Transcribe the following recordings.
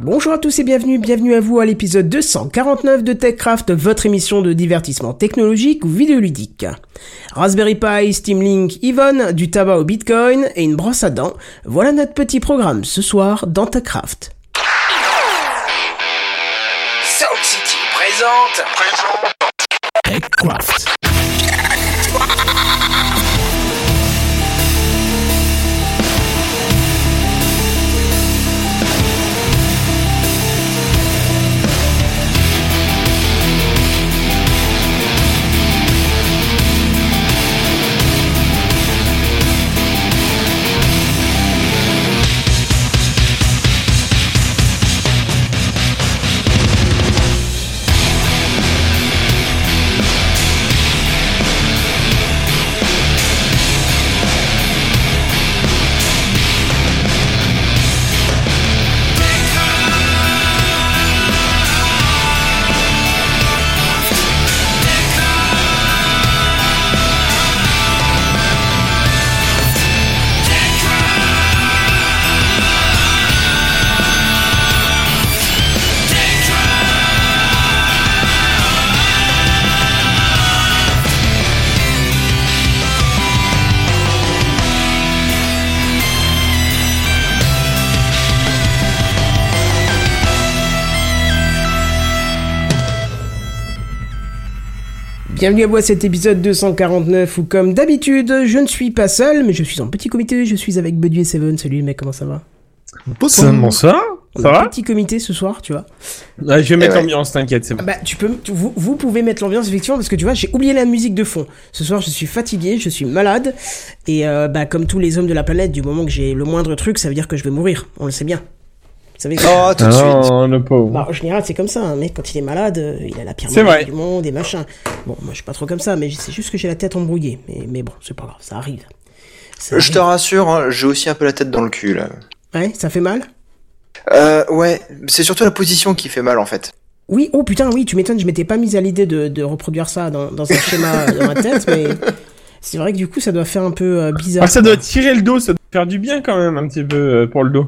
Bonjour à tous et bienvenue, bienvenue à vous à l'épisode 249 de TechCraft, votre émission de divertissement technologique ou vidéoludique. Raspberry Pi, Steam Link, Yvonne, du tabac au Bitcoin et une brosse à dents, voilà notre petit programme ce soir dans TechCraft. TechCraft. Bienvenue à vous à cet épisode 249 où comme d'habitude, je ne suis pas seul, mais je suis en petit comité, je suis avec Buddy et Seven. Salut mecs, comment ça va? Bonsoir. Bonsoir. On Ça va? petit comité ce soir, tu vois. Ouais, Je vais mettre ouais. l'ambiance, t'inquiète, c'est bon. Bah, tu peux, tu- vous, vous pouvez mettre l'ambiance effectivement parce que tu vois, j'ai oublié la musique de fond. Ce soir, je suis fatigué, je suis malade et euh, bah comme tous les hommes de la planète, du moment que j'ai le moindre truc, ça veut dire que je vais mourir. On le sait bien. Vous savez que- Oh, tout de suite. Non, le pauvre. Bah, en général, c'est comme ça. Un mec, quand il est malade, euh, il a la pire maladie du monde et machin. Bon, moi, je suis pas trop comme ça, mais c'est juste que j'ai la tête embrouillée. Mais, mais bon, c'est pas grave, ça arrive. Ça Je te rassure, hein, j'ai aussi un peu la tête dans le cul là. Ouais, ça fait mal? Euh, ouais, c'est surtout la position qui fait mal en fait. Oui, oh putain, oui, tu m'étonnes, je m'étais pas mise à l'idée de, de reproduire ça dans, dans un schéma dans ma tête, mais c'est vrai que du coup, ça doit faire un peu euh, bizarre. Ah, ça doit tirer le dos, ça doit faire du bien quand même, un petit peu, euh, pour le dos.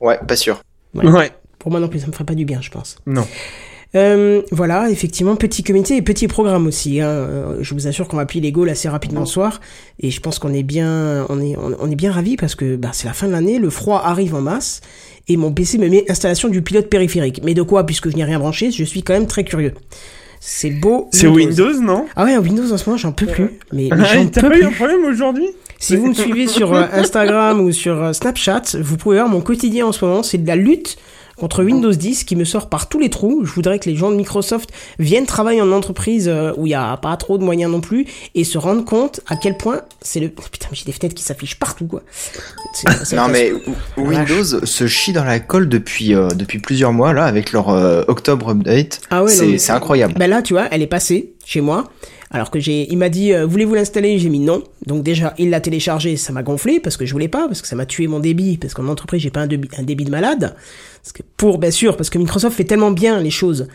Ouais, pas sûr. Ouais. Ouais. Pour moi non plus, ça me ferait pas du bien, je pense. Non. Euh, voilà, effectivement, petit comité et petit programme aussi. Hein. Euh, Je vous assure qu'on va plier les Gaules assez rapidement ce soir, et je pense qu'on est bien, on est, on, on est bien ravis parce que bah, c'est la fin de l'année, le froid arrive en masse, et mon PC me met installation du pilote périphérique. Mais de quoi, puisque je n'ai rien branché, je suis quand même très curieux. C'est beau. C'est Windows, non? Ah ouais, Windows en ce moment, j'en peux plus. Mais, mais Ah, j'en peux pas eu plus. un problème aujourd'hui? Si vous me suivez sur euh, Instagram ou sur euh, Snapchat, vous pouvez voir mon quotidien en ce moment, c'est de la lutte contre Windows 10 qui me sort par tous les trous. Je voudrais que les gens de Microsoft viennent travailler en entreprise euh, où il y a pas trop de moyens non plus et se rendent compte à quel point c'est le putain mais j'ai des fenêtres qui s'affichent partout quoi. Non mais Windows se chie dans la colle depuis euh, depuis plusieurs mois là avec leur euh, octobre update. Ah ouais, c'est incroyable. Ben là, tu vois, elle est passée chez moi. Alors que j'ai, il m'a dit, euh, voulez-vous l'installer? J'ai mis non. Donc déjà, il l'a téléchargé, ça m'a gonflé parce que je voulais pas, parce que ça m'a tué mon débit, parce qu'en entreprise, j'ai pas un débit, un débit de malade. Pour, bien sûr, parce que Microsoft fait tellement bien les choses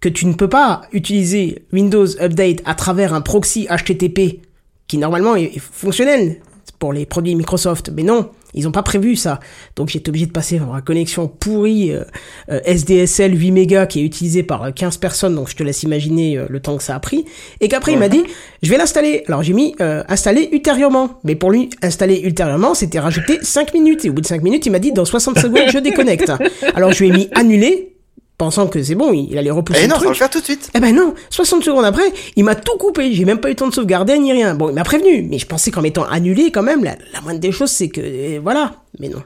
que tu ne peux pas utiliser Windows Update à travers un proxy HTTP qui normalement est fonctionnel pour les produits Microsoft. Mais non, ils ont pas prévu ça. Donc j'étais obligé de passer par une connexion pourrie euh, euh, SDSL 8 mégas qui est utilisée par euh, 15 personnes, donc je te laisse imaginer euh, le temps que ça a pris. Et qu'après il m'a dit, je vais l'installer. Alors j'ai mis euh, installer ultérieurement. Mais pour lui, installer ultérieurement, c'était rajouter 5 minutes. Et au bout de 5 minutes, il m'a dit, dans 60 secondes, je déconnecte. Alors je lui ai mis annuler, pensant que c'est bon, il allait repousser Eh le non, faut truc. le faire tout de suite. Eh ben non, 60 secondes après, il m'a tout coupé, j'ai même pas eu le temps de sauvegarder ni rien. Bon, il m'a prévenu, mais je pensais qu'en mettant annulé quand même, la, la moindre des choses c'est que euh, voilà, mais non.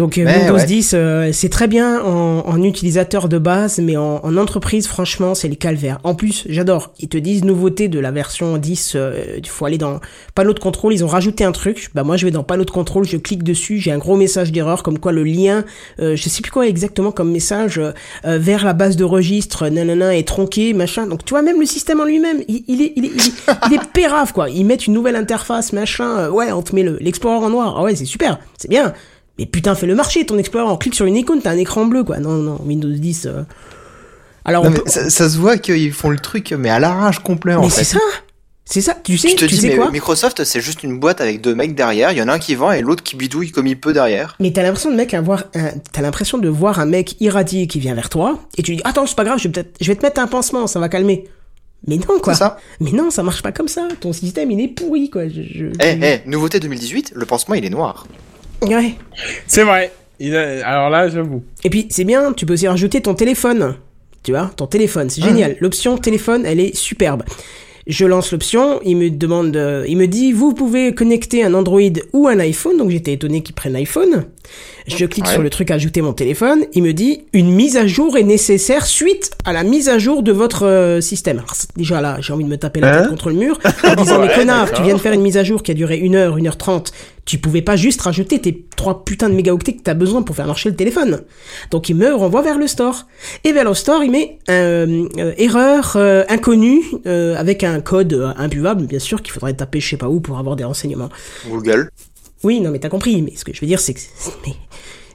Donc euh, Mais Windows ouais. 10, euh, c'est très bien en, en utilisateur de base, mais en, en entreprise, franchement, c'est le calvaire. En plus, j'adore. Ils te disent nouveauté de la version 10. euh, Il faut aller dans panneau de contrôle. Ils ont rajouté un truc. Bah moi, je vais dans panneau de contrôle, je clique dessus, j'ai un gros message d'erreur comme quoi le lien, euh, je sais plus quoi exactement comme message euh, euh, vers la base de registre, nanana, est tronqué, machin. Donc tu vois, même le système en lui-même, il, il est, il est, il est, il est pérave quoi. Ils mettent une nouvelle interface, machin. euh, ouais, on te met le- l'explorer en noir. Ah ouais, c'est super, c'est bien. Mais putain, fais le marché, ton Explorer. On clique sur une icône, t'as un écran bleu, quoi. Non, non, Windows 10. euh. Alors, Non, on mais peut- ça, ça se voit qu'ils font le truc mais à l'arrache complet en mais fait. c'est ça C'est ça, tu sais, Tu te tu dis, sais mais quoi Microsoft, c'est juste une boîte avec deux mecs derrière. Il y en a un qui vend et l'autre qui bidouille comme il peut derrière. Mais t'as l'impression de mec avoir un, t'as l'impression de voir un mec irradié qui vient vers toi et tu dis attends c'est pas grave je vais peut-être je vais te mettre un pansement ça va calmer. Mais non quoi. C'est ça. Mais non ça marche pas comme ça. Ton système il est pourri quoi. Je, je- Eh, eh, nouveauté 2018, le pansement il est noir. Ouais. C'est vrai. Il a- Alors là, j'avoue. Et puis c'est bien tu peux aussi rajouter ton téléphone. Tu vois ton téléphone c'est génial. L'option téléphone elle est superbe. Je lance l'option, il me demande, euh, il me dit, vous pouvez connecter un Android ou un iPhone, donc j'étais étonné qu'il prenne iPhone. Je clique Ouais. sur le truc ajouter mon téléphone, il me dit, une mise à jour est nécessaire suite à la mise à jour de votre euh, système. Alors, déjà là, j'ai envie de me taper la Hein tête contre le mur, en disant, mais Ouais, connard, tu viens de faire une mise à jour qui a duré une heure, une heure trente, tu pouvais pas juste rajouter tes trois putains de mégaoctets que t'as besoin pour faire marcher le téléphone. Donc il me renvoie vers le store. Et vers le store, il met euh, euh, erreur euh, inconnue euh, avec un code imbuvable, bien sûr, qu'il faudrait taper je sais pas où pour avoir des renseignements. Google. Oui, non, mais t'as compris. Mais ce que je veux dire, c'est que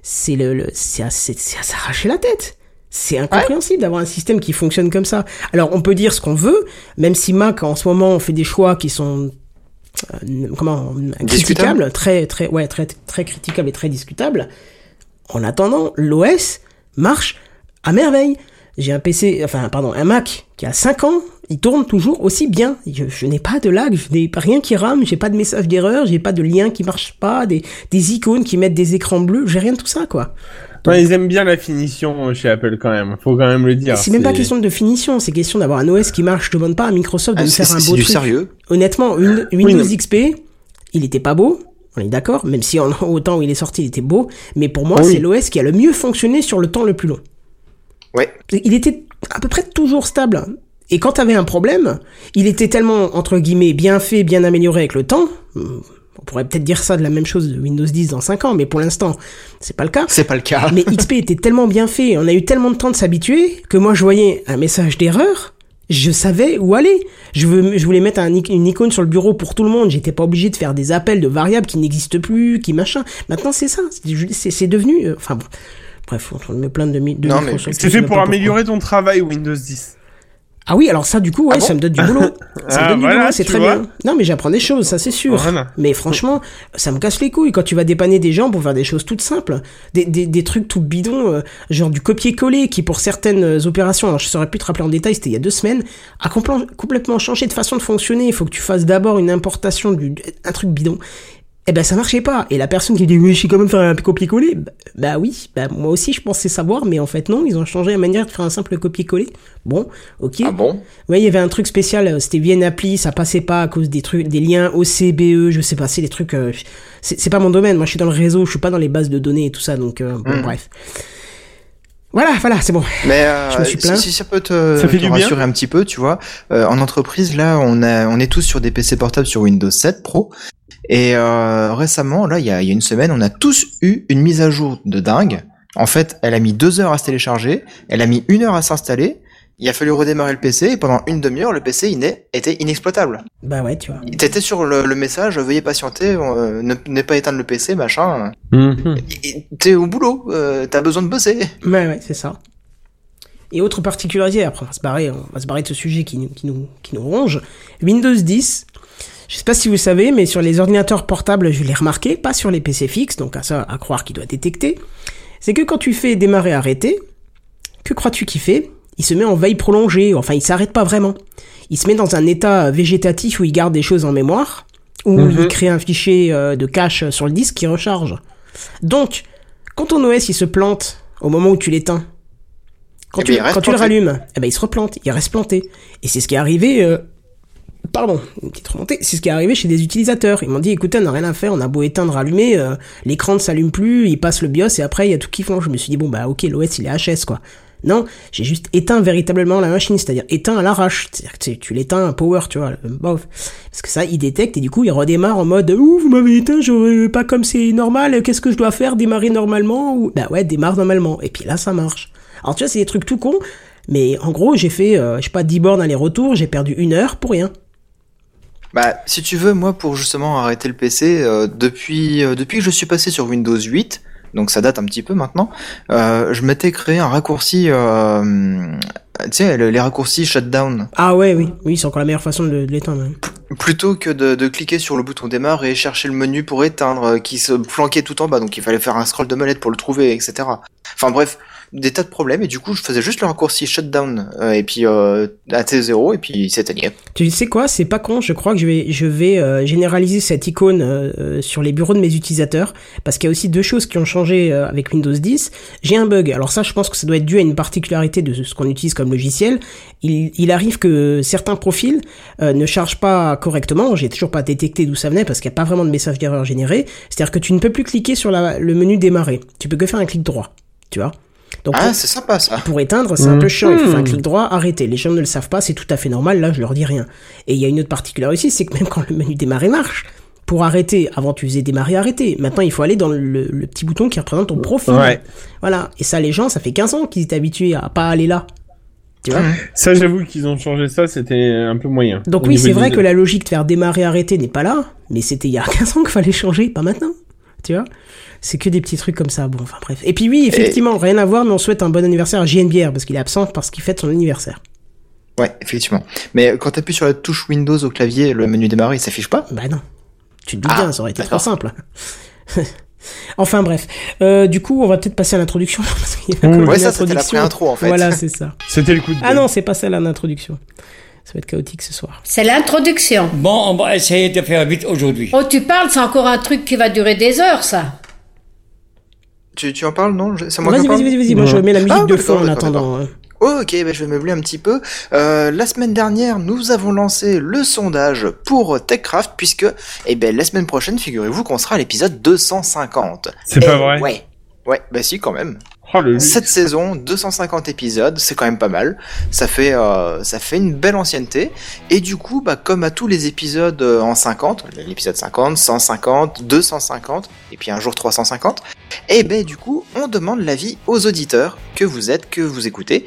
c'est- le, le c'est à, c'est- c'est à s'arracher la tête. C'est incompréhensible d'avoir un système qui fonctionne comme ça. Alors, on peut dire ce qu'on veut, même si Mac en ce moment on fait des choix qui sont euh, comment critiquables, Discutables. très très ouais très très critiquables et très discutables. En attendant, l'OS marche à merveille. J'ai un PC, enfin pardon, un Mac qui a 5 ans, il tourne toujours aussi bien. Je, je n'ai pas de lag, je n'ai pas rien qui rame, j'ai pas de message d'erreur, j'ai pas de lien qui marche pas, des, des icônes qui mettent des écrans bleus, j'ai rien de tout ça quoi. Ouais, ils aiment bien la finition euh, chez Apple quand même. Faut quand même le dire. c'est même pas question de question, c'est question d'avoir un OS qui marche. Je demande pas à Microsoft de Ah, me faire un c'est beau du truc. sérieux. Honnêtement, Win- Windows. XP, il était pas beau. On est d'accord, même si en, au temps où il est sorti, il était beau. Mais pour moi, Oui. c'est l'OS qui a le mieux fonctionné sur le temps le plus long. Ouais. Il était à peu près toujours stable. Et quand t'avais un problème, il était tellement, entre guillemets, bien fait, bien amélioré avec le temps. hum, On pourrait peut-être dire ça de la même chose de Windows 10 dans 5 ans, mais pour l'instant, c'est pas le cas. C'est pas le cas. Mais XP était tellement bien fait, on a eu tellement de temps de s'habituer, que moi je voyais un message d'erreur, je savais où aller. Je, veux, je voulais mettre un, une icône sur le bureau pour tout le monde, j'étais pas obligé de faire des appels de variables qui n'existent plus, qui machin. Maintenant c'est ça, c'est devenu... euh, Enfin bon, bref, on me plaindre de, mi- de Non, mais Microsoft, sais fait pour pourquoi. améliorer ton travail Windows 10. Ah oui, alors ça du coup, ouais, Ah bon ça me donne du boulot. Ça me Ah, donne du voilà, boulot, c'est très vois. bien. Non mais j'apprends des choses, ça c'est sûr. Voilà. Mais franchement, ça me casse les couilles quand tu vas dépanner des gens pour faire des choses toutes simples, des, des, des trucs tout bidons, euh, genre du copier-coller qui pour certaines euh, opérations, alors je saurais plus te rappeler en détail, c'était il y a deux semaines, a compl- complètement changé de façon de fonctionner. Il faut que tu fasses d'abord une importation du un truc bidon. Eh ben ça marchait pas. Et la personne qui dit oui, je sais quand même faire un copier-coller, bah, bah oui, bah moi aussi je pensais savoir, mais en fait non, ils ont changé la manière de faire un simple copier-coller. Bon, ok. Ah bon? Ouais, il y avait un truc spécial, euh, c'était VN Appli, ça passait pas à cause des trucs, des liens OCBE, je sais pas, c'est des trucs, euh, c'est pas mon domaine, moi je suis dans le réseau, je suis pas dans les bases de données et tout ça, donc euh, bon, Mhm. bref. Voilà, voilà, c'est bon. Mais euh, Je me suis si- plaint. Si, ça peut te, Ça fait te du bien. rassurer un petit peu, tu vois, euh, en entreprise, là, on, a, on est tous sur des PC portables sur Windows 7 Pro. Et euh, récemment, là, il y a, il y a une semaine, on a tous eu une mise à jour de dingue. En fait, elle a mis deux heures à se télécharger, elle a mis une heure à s'installer. Il a fallu redémarrer le PC et pendant une demi-heure, le PC il était inexploitable. Bah ouais, tu vois. T'étais sur le, le message, veuillez patienter, euh, ne, ne pas éteindre le PC, machin. Mhm. Et T'es au boulot, euh, t'as besoin de bosser. Ouais, ouais, c'est ça. Et autre particularité, après on va se barrer, on va se barrer de ce sujet qui, nous- qui, nous, qui nous ronge. Windows 10, je sais pas si vous savez, mais sur les ordinateurs portables, je l'ai remarqué, pas sur les PC fixes, donc à ça, à croire qu'il doit détecter, c'est que quand tu fais démarrer arrêter, que crois-tu qu'il fait? Il se met en veille prolongée, enfin il s'arrête pas vraiment. Il se met dans un état végétatif où il garde des choses en mémoire, où Mhm. il crée un fichier euh, de cache sur le disque qui recharge. Donc, quand ton OS il se plante au moment où tu l'éteins, quand, Eh tu, ben, quand tu le rallumes, eh ben, il se replante, il reste planté. Et c'est ce qui est arrivé, euh, pardon, une petite remontée, c'est ce qui est arrivé chez des utilisateurs. Ils m'ont dit, écoutez, on n'a rien à faire, on a beau éteindre, allumer, euh, l'écran ne s'allume plus, il passe le BIOS et après il y a tout qui flanche. Je me suis dit, bon bah ok, l'OS il est HS quoi. Non, j'ai juste éteint véritablement la machine, c'est-à-dire éteint à l'arrache. C'est-à-dire que tu- l'éteins à power, tu vois, le- bof. Parce que ça, il détecte et du coup, il redémarre en mode Ouh, vous m'avez éteint, j'aurais pas comme c'est normal, qu'est-ce que je dois faire Démarrer normalement ou... Bah ouais, démarre normalement. Et puis là, ça marche. Alors tu vois, c'est des trucs tout cons, mais en gros, j'ai fait, euh, je sais pas, 10 bornes aller-retour, j'ai perdu une heure pour rien. Bah, si tu veux, moi, pour justement arrêter le PC, euh, depuis, euh, depuis que je suis passé sur Windows 8, donc ça date un petit peu maintenant, euh, je m'étais créé un raccourci euh, tu sais, le- les raccourcis shutdown. Ah ouais, oui, oui, c'est encore la meilleure façon de, de l'éteindre. hein. Plutôt que de, de cliquer sur le bouton démarre et chercher le menu pour éteindre, euh, qui se flanquait tout en bas, donc il fallait faire un scroll de molette pour le trouver, etc. Enfin bref, des tas de problèmes, et du coup je faisais juste le raccourci shutdown, euh, et puis euh, à T0, et puis il s'éteignait. Tu sais quoi, c'est pas con, je crois que je vais, je vais euh, généraliser cette icône euh, sur les bureaux de mes utilisateurs, parce qu'il y a aussi deux choses qui ont changé avec Windows 10. J'ai un bug, alors ça je pense que ça doit être dû à une particularité de ce qu'on utilise comme logiciel. Il, arrive que certains profils ne chargent pas correctement, j'ai toujours pas détecté d'où ça venait, parce qu'il n'y a pas vraiment de message d'erreur généré. C'est-à-dire que tu ne peux plus cliquer sur le menu démarrer, tu peux que faire un clic droit, tu vois. Donc, Ah, c'est sympa ça. pour éteindre, c'est un peu chiant. Il faut faire un clic droit, arrêter. Les gens ne le savent pas, c'est tout à fait normal. Là, je leur dis rien. Et il y a une autre particularité aussi, c'est que même quand le menu démarrer marche, pour arrêter, avant tu faisais démarrer, arrêter. Maintenant, il faut aller dans le, le petit bouton qui représente ton profil. Ouais. Voilà. Et ça, les gens, ça fait 15 ans qu'ils étaient habitués à pas aller là. Tu vois Ça, j'avoue qu'ils ont changé ça, c'était un peu moyen. Donc oui, c'est vrai des- que la logique de faire démarrer, arrêter n'est pas là, mais c'était il y a 15 ans qu'il fallait changer, pas maintenant. Tu vois C'est que des petits trucs comme ça. Bon, enfin bref. Et puis oui, effectivement, rien à voir, mais on souhaite un bon anniversaire à JNBR parce qu'il est absent parce qu'il fête son anniversaire. Ouais, effectivement. Mais quand t'appuies sur la touche Windows au clavier, le menu démarrer, il s'affiche pas? Bah non. Tu te doutes Ah, bien, ça aurait été trop simple. enfin bref. Euh, du coup, on va peut-être passer à l'introduction. même Ouais, ça c'était la introduction. pré-intro en fait. Voilà, c'est ça. C'était le coup de Ah non, c'est pas ça l'introduction. Ça va être chaotique ce soir. C'est l'introduction. Bon, on va essayer de faire vite aujourd'hui. Oh, tu parles, c'est encore un truc qui va durer des heures, ça. Tu, tu en parles, non? Je- C'est moi Vas-y, vas-y, vas-y, vas-y. Moi, je mets la musique Ah, de fond en attendant. Ok, ben je vais meubler un petit peu. Euh, la semaine dernière, nous avons lancé le sondage pour TechCraft, puisque, eh ben, la semaine prochaine, figurez-vous qu'on sera à l'épisode 250. C'est pas Eh, vrai? Ouais. Ouais, bah si, quand même. Cette saison, 250 épisodes, c'est quand même pas mal. Ça fait, euh, ça fait une belle ancienneté. Et du coup, bah, comme à tous les épisodes euh, en 50, l'épisode 50, 150, 250, et puis un jour 350, et ben du coup, on demande l'avis aux auditeurs que vous êtes, que vous écoutez.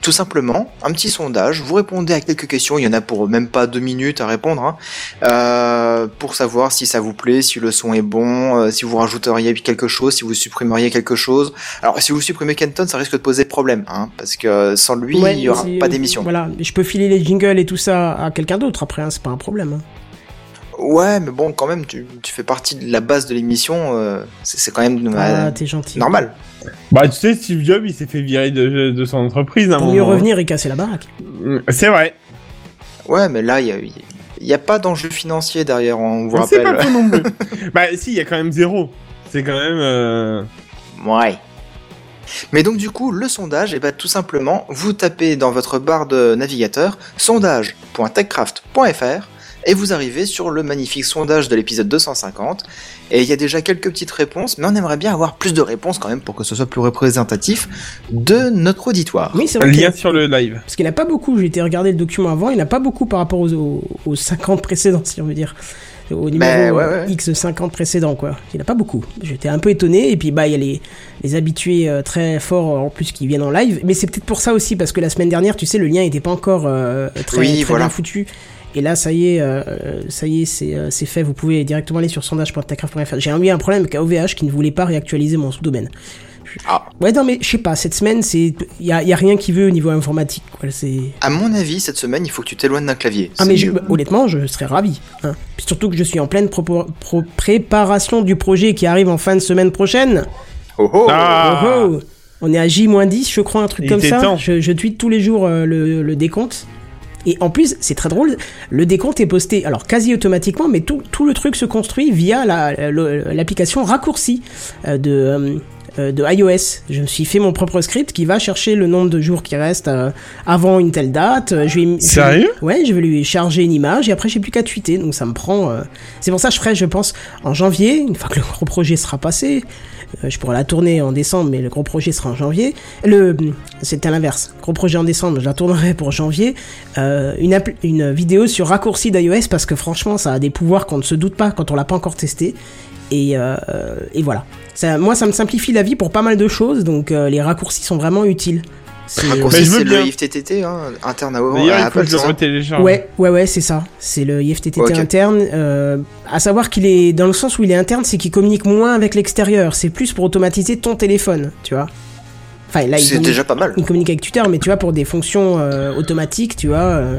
Tout simplement, un petit sondage. Vous répondez à quelques questions. Il y en a pour même pas deux minutes à répondre, hein, euh, pour savoir si ça vous plaît, si le son est bon, euh, si vous rajouteriez quelque chose, si vous supprimeriez quelque chose. Alors, si vous supprimez Kenton, ça risque de poser problème, hein, parce que sans lui, Ouais, il y aura pas d'émission. Voilà, je peux filer les jingles et tout ça à quelqu'un d'autre après, hein, c'est pas un problème. hein. Ouais, mais bon, quand même, tu, tu fais partie de la base de l'émission. euh, c'est c'est quand même Ah, euh, t'es gentil. normal. Bah, tu sais, Steve Jobs, il s'est fait virer de, de son entreprise à un Pour moment. mieux revenir et casser la baraque. Mm, C'est vrai. Ouais, mais là, il y a, il y a pas d'enjeu financier derrière. On vous Mais C'est rappelle. pas faux non plus. bah, si, il y a quand même zéro. C'est quand même. euh, Ouais. Mais donc du coup, le sondage, et ben tout simplement, vous tapez dans votre barre de navigateur sondage.techcraft.fr et vous arrivez sur le magnifique sondage de l'épisode 250. Et il y a déjà quelques petites réponses, mais on aimerait bien avoir plus de réponses quand même pour que ce soit plus représentatif de notre auditoire. Oui, c'est vrai. a- Lien sur le live. Parce qu'il n'a pas beaucoup, j'ai été regarder le document avant, il n'a pas beaucoup par rapport aux, aux, aux 50 précédents, si on veut dire. Au numéro Ben, ouais, ouais. X 50 précédent, quoi. Il n'a pas beaucoup. J'étais un peu étonné, et puis bah, il y a les, les habitués euh, très forts euh, en plus qui viennent en live. Mais c'est peut-être pour ça aussi, parce que la semaine dernière, tu sais, le lien n'était pas encore euh, très, Oui, très voilà. bien foutu. Et là, ça y est, euh, ça y est, c'est euh, c'est fait. Vous pouvez directement aller sur sondage.techcraft.fr. J'ai eu un problème avec OVH qui ne voulait pas réactualiser mon sous-domaine. Ah. Ouais, non, mais je sais pas, cette semaine, c'est. Il y a, y a rien qui veut au niveau informatique, quoi. C'est. À mon avis, cette semaine, il faut que tu t'éloignes d'un clavier. Ah C'est mais je- mieux. honnêtement, je serais ravi. Hein. Puis surtout que je suis en pleine pro- préparation du projet qui arrive en fin de semaine prochaine. Oh, oh. Ah Oh, oh. On est à J-10, je crois, un truc Il comme ça. temps. Je, je tweete tous les jours euh, le, le décompte. Et en plus, c'est très drôle, le décompte est posté, alors quasi automatiquement, mais tout, le truc se construit via la- l'application raccourci euh, de, euh, de iOS. Je me suis fait mon propre script qui va chercher le nombre de jours qui restent euh, avant une telle date. Euh, Je vais, je Sérieux? Ouais, je vais lui charger une image et après j'ai plus qu'à tweeter, donc ça me prend. euh, C'est pour ça que je ferai, je pense, en janvier, une fois que le gros projet sera passé. euh, je pourrai la tourner en décembre, mais le gros projet sera en janvier. Le, c'était à l'inverse. Gros projet en décembre, je la tournerai pour janvier. Euh, une, une vidéo sur raccourci d'iOS parce que franchement, ça a des pouvoirs qu'on ne se doute pas quand on l'a pas encore testé. Et, euh, et voilà. Ça, moi, ça me simplifie la vie pour pas mal de choses, donc euh, les raccourcis sont vraiment utiles. C'est- veux c'est bien. le IFTTT, hein, interne à, à Apple. le retélécharge. Ouais, ouais, ouais, c'est ça. C'est le IFTTT interne. Euh, à savoir qu'il est dans le sens où il est interne, c'est qu'il communique moins avec l'extérieur. C'est plus pour automatiser ton téléphone, tu vois. Enfin, là, ils C'est communiquent- déjà pas mal. il communique avec Twitter, mais tu vois, pour des fonctions euh, automatiques, tu vois, euh,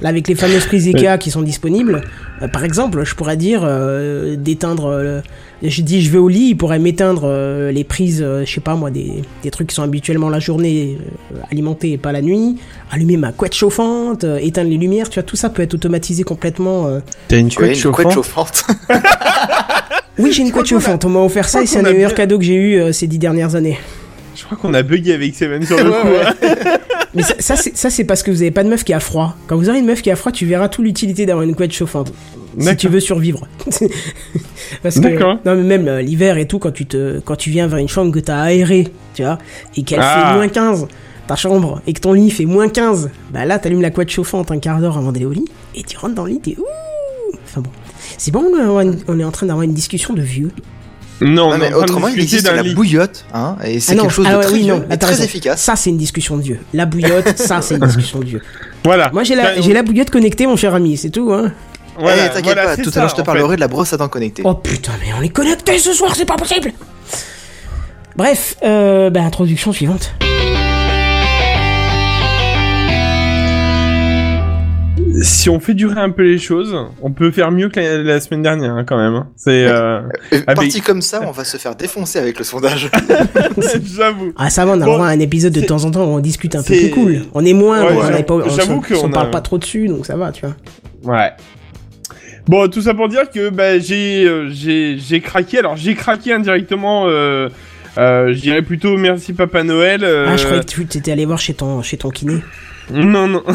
là, avec les fameuses prises IKEA qui sont disponibles, euh, par exemple, je pourrais dire euh, d'éteindre. euh, je dis, je vais au lit, il pourrait m'éteindre euh, les prises, euh, je sais pas moi, des, des trucs qui sont habituellement la journée euh, alimentés et pas la nuit, allumer ma couette chauffante, euh, éteindre les lumières, tu vois, tout ça peut être automatisé complètement. euh. T'as une Ouais, couette une couette chauffante. Oui, j'ai une couette chauffante, on m'a offert ça et c'est un des meilleurs cadeaux que j'ai eu euh, ces dix dernières années. Je crois qu'on a bugué avec Seven sur le Ouais, coup. ouais. Mais ça, ça, c'est- ça, c'est parce que vous avez pas de meuf qui a froid. Quand vous aurez une meuf qui a froid, tu verras toute l'utilité d'avoir une couette chauffante. Si tu veux survivre. parce que, D'accord. non, mais même euh, l'hiver et tout, quand tu, te, quand tu viens vers une chambre que t'as aérée, tu vois, et qu'elle Ah. fait moins 15, ta chambre, et que ton lit fait moins 15, bah là, t'allumes la couette chauffante un quart d'heure avant d'aller au lit, et tu rentres dans le lit, t'es ouh Enfin bon. C'est bon, on est en train d'avoir une discussion de vieux. Non, Non, on mais autrement, il existe la lit. bouillotte, hein, et c'est Ah non, quelque chose ah de ouais, très oui, vieux non, et t'as très efficace. Ça, c'est une discussion de vieux. La bouillotte, ça, c'est une discussion de vieux. Voilà. Moi, j'ai la, Enfin, j'ai la bouillotte connectée, mon cher ami, c'est tout, hein. voilà, Eh, t'inquiète voilà, pas, tout ça, à l'heure je te parlerai de la brosse à dents connectée. Oh putain, mais on est connectés ce soir, c'est pas possible Bref, euh, bah, introduction suivante. Si on fait durer un peu les choses, on peut faire mieux que la, la semaine dernière, hein, quand même. hein. C'est. Euh... Euh, Parti comme ça, on va se faire défoncer avec le sondage. J'avoue. Ah, ça va, on a Bon, un épisode de temps en temps où on discute un peu c'est- plus cool. On est moins, Ouais, on, on, s'en- s'en parle a- pas trop dessus, donc ça va, tu vois. Ouais. Bon, tout ça pour dire que bah, j'ai euh, j'ai j'ai craqué. Alors j'ai craqué indirectement. Euh, euh, je dirais plutôt merci Papa Noël. euh, Ah, je croyais que tu étais allé voir chez ton, chez ton kiné. Non non.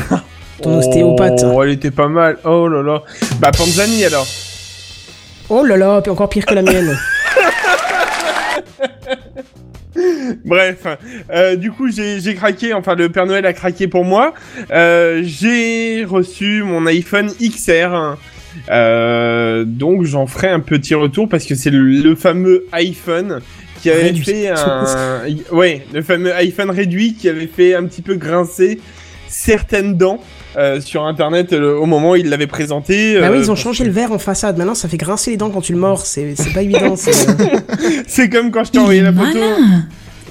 Ton ostéopathe. Oh, elle était pas mal. Oh là là. Bah Panzani alors. Oh là là, encore pire que la mienne. Bref, euh, du coup j'ai j'ai craqué, enfin le Père Noël a craqué pour moi. Euh, j'ai reçu mon iPhone XR. Euh, donc j'en ferai un petit retour parce que c'est le, le fameux iPhone qui avait Réduit. fait un... ouais, le fameux iPhone réduit qui avait fait un petit peu grincer certaines dents. Euh, sur internet euh, au moment où il l'avait présenté. bah oui, euh, ils ont parce changé que- le verre en façade. Maintenant, ça fait grincer les dents quand tu le mords. C'est c'est pas évident. c'est- euh, C'est comme quand je t'ai envoyé la photo.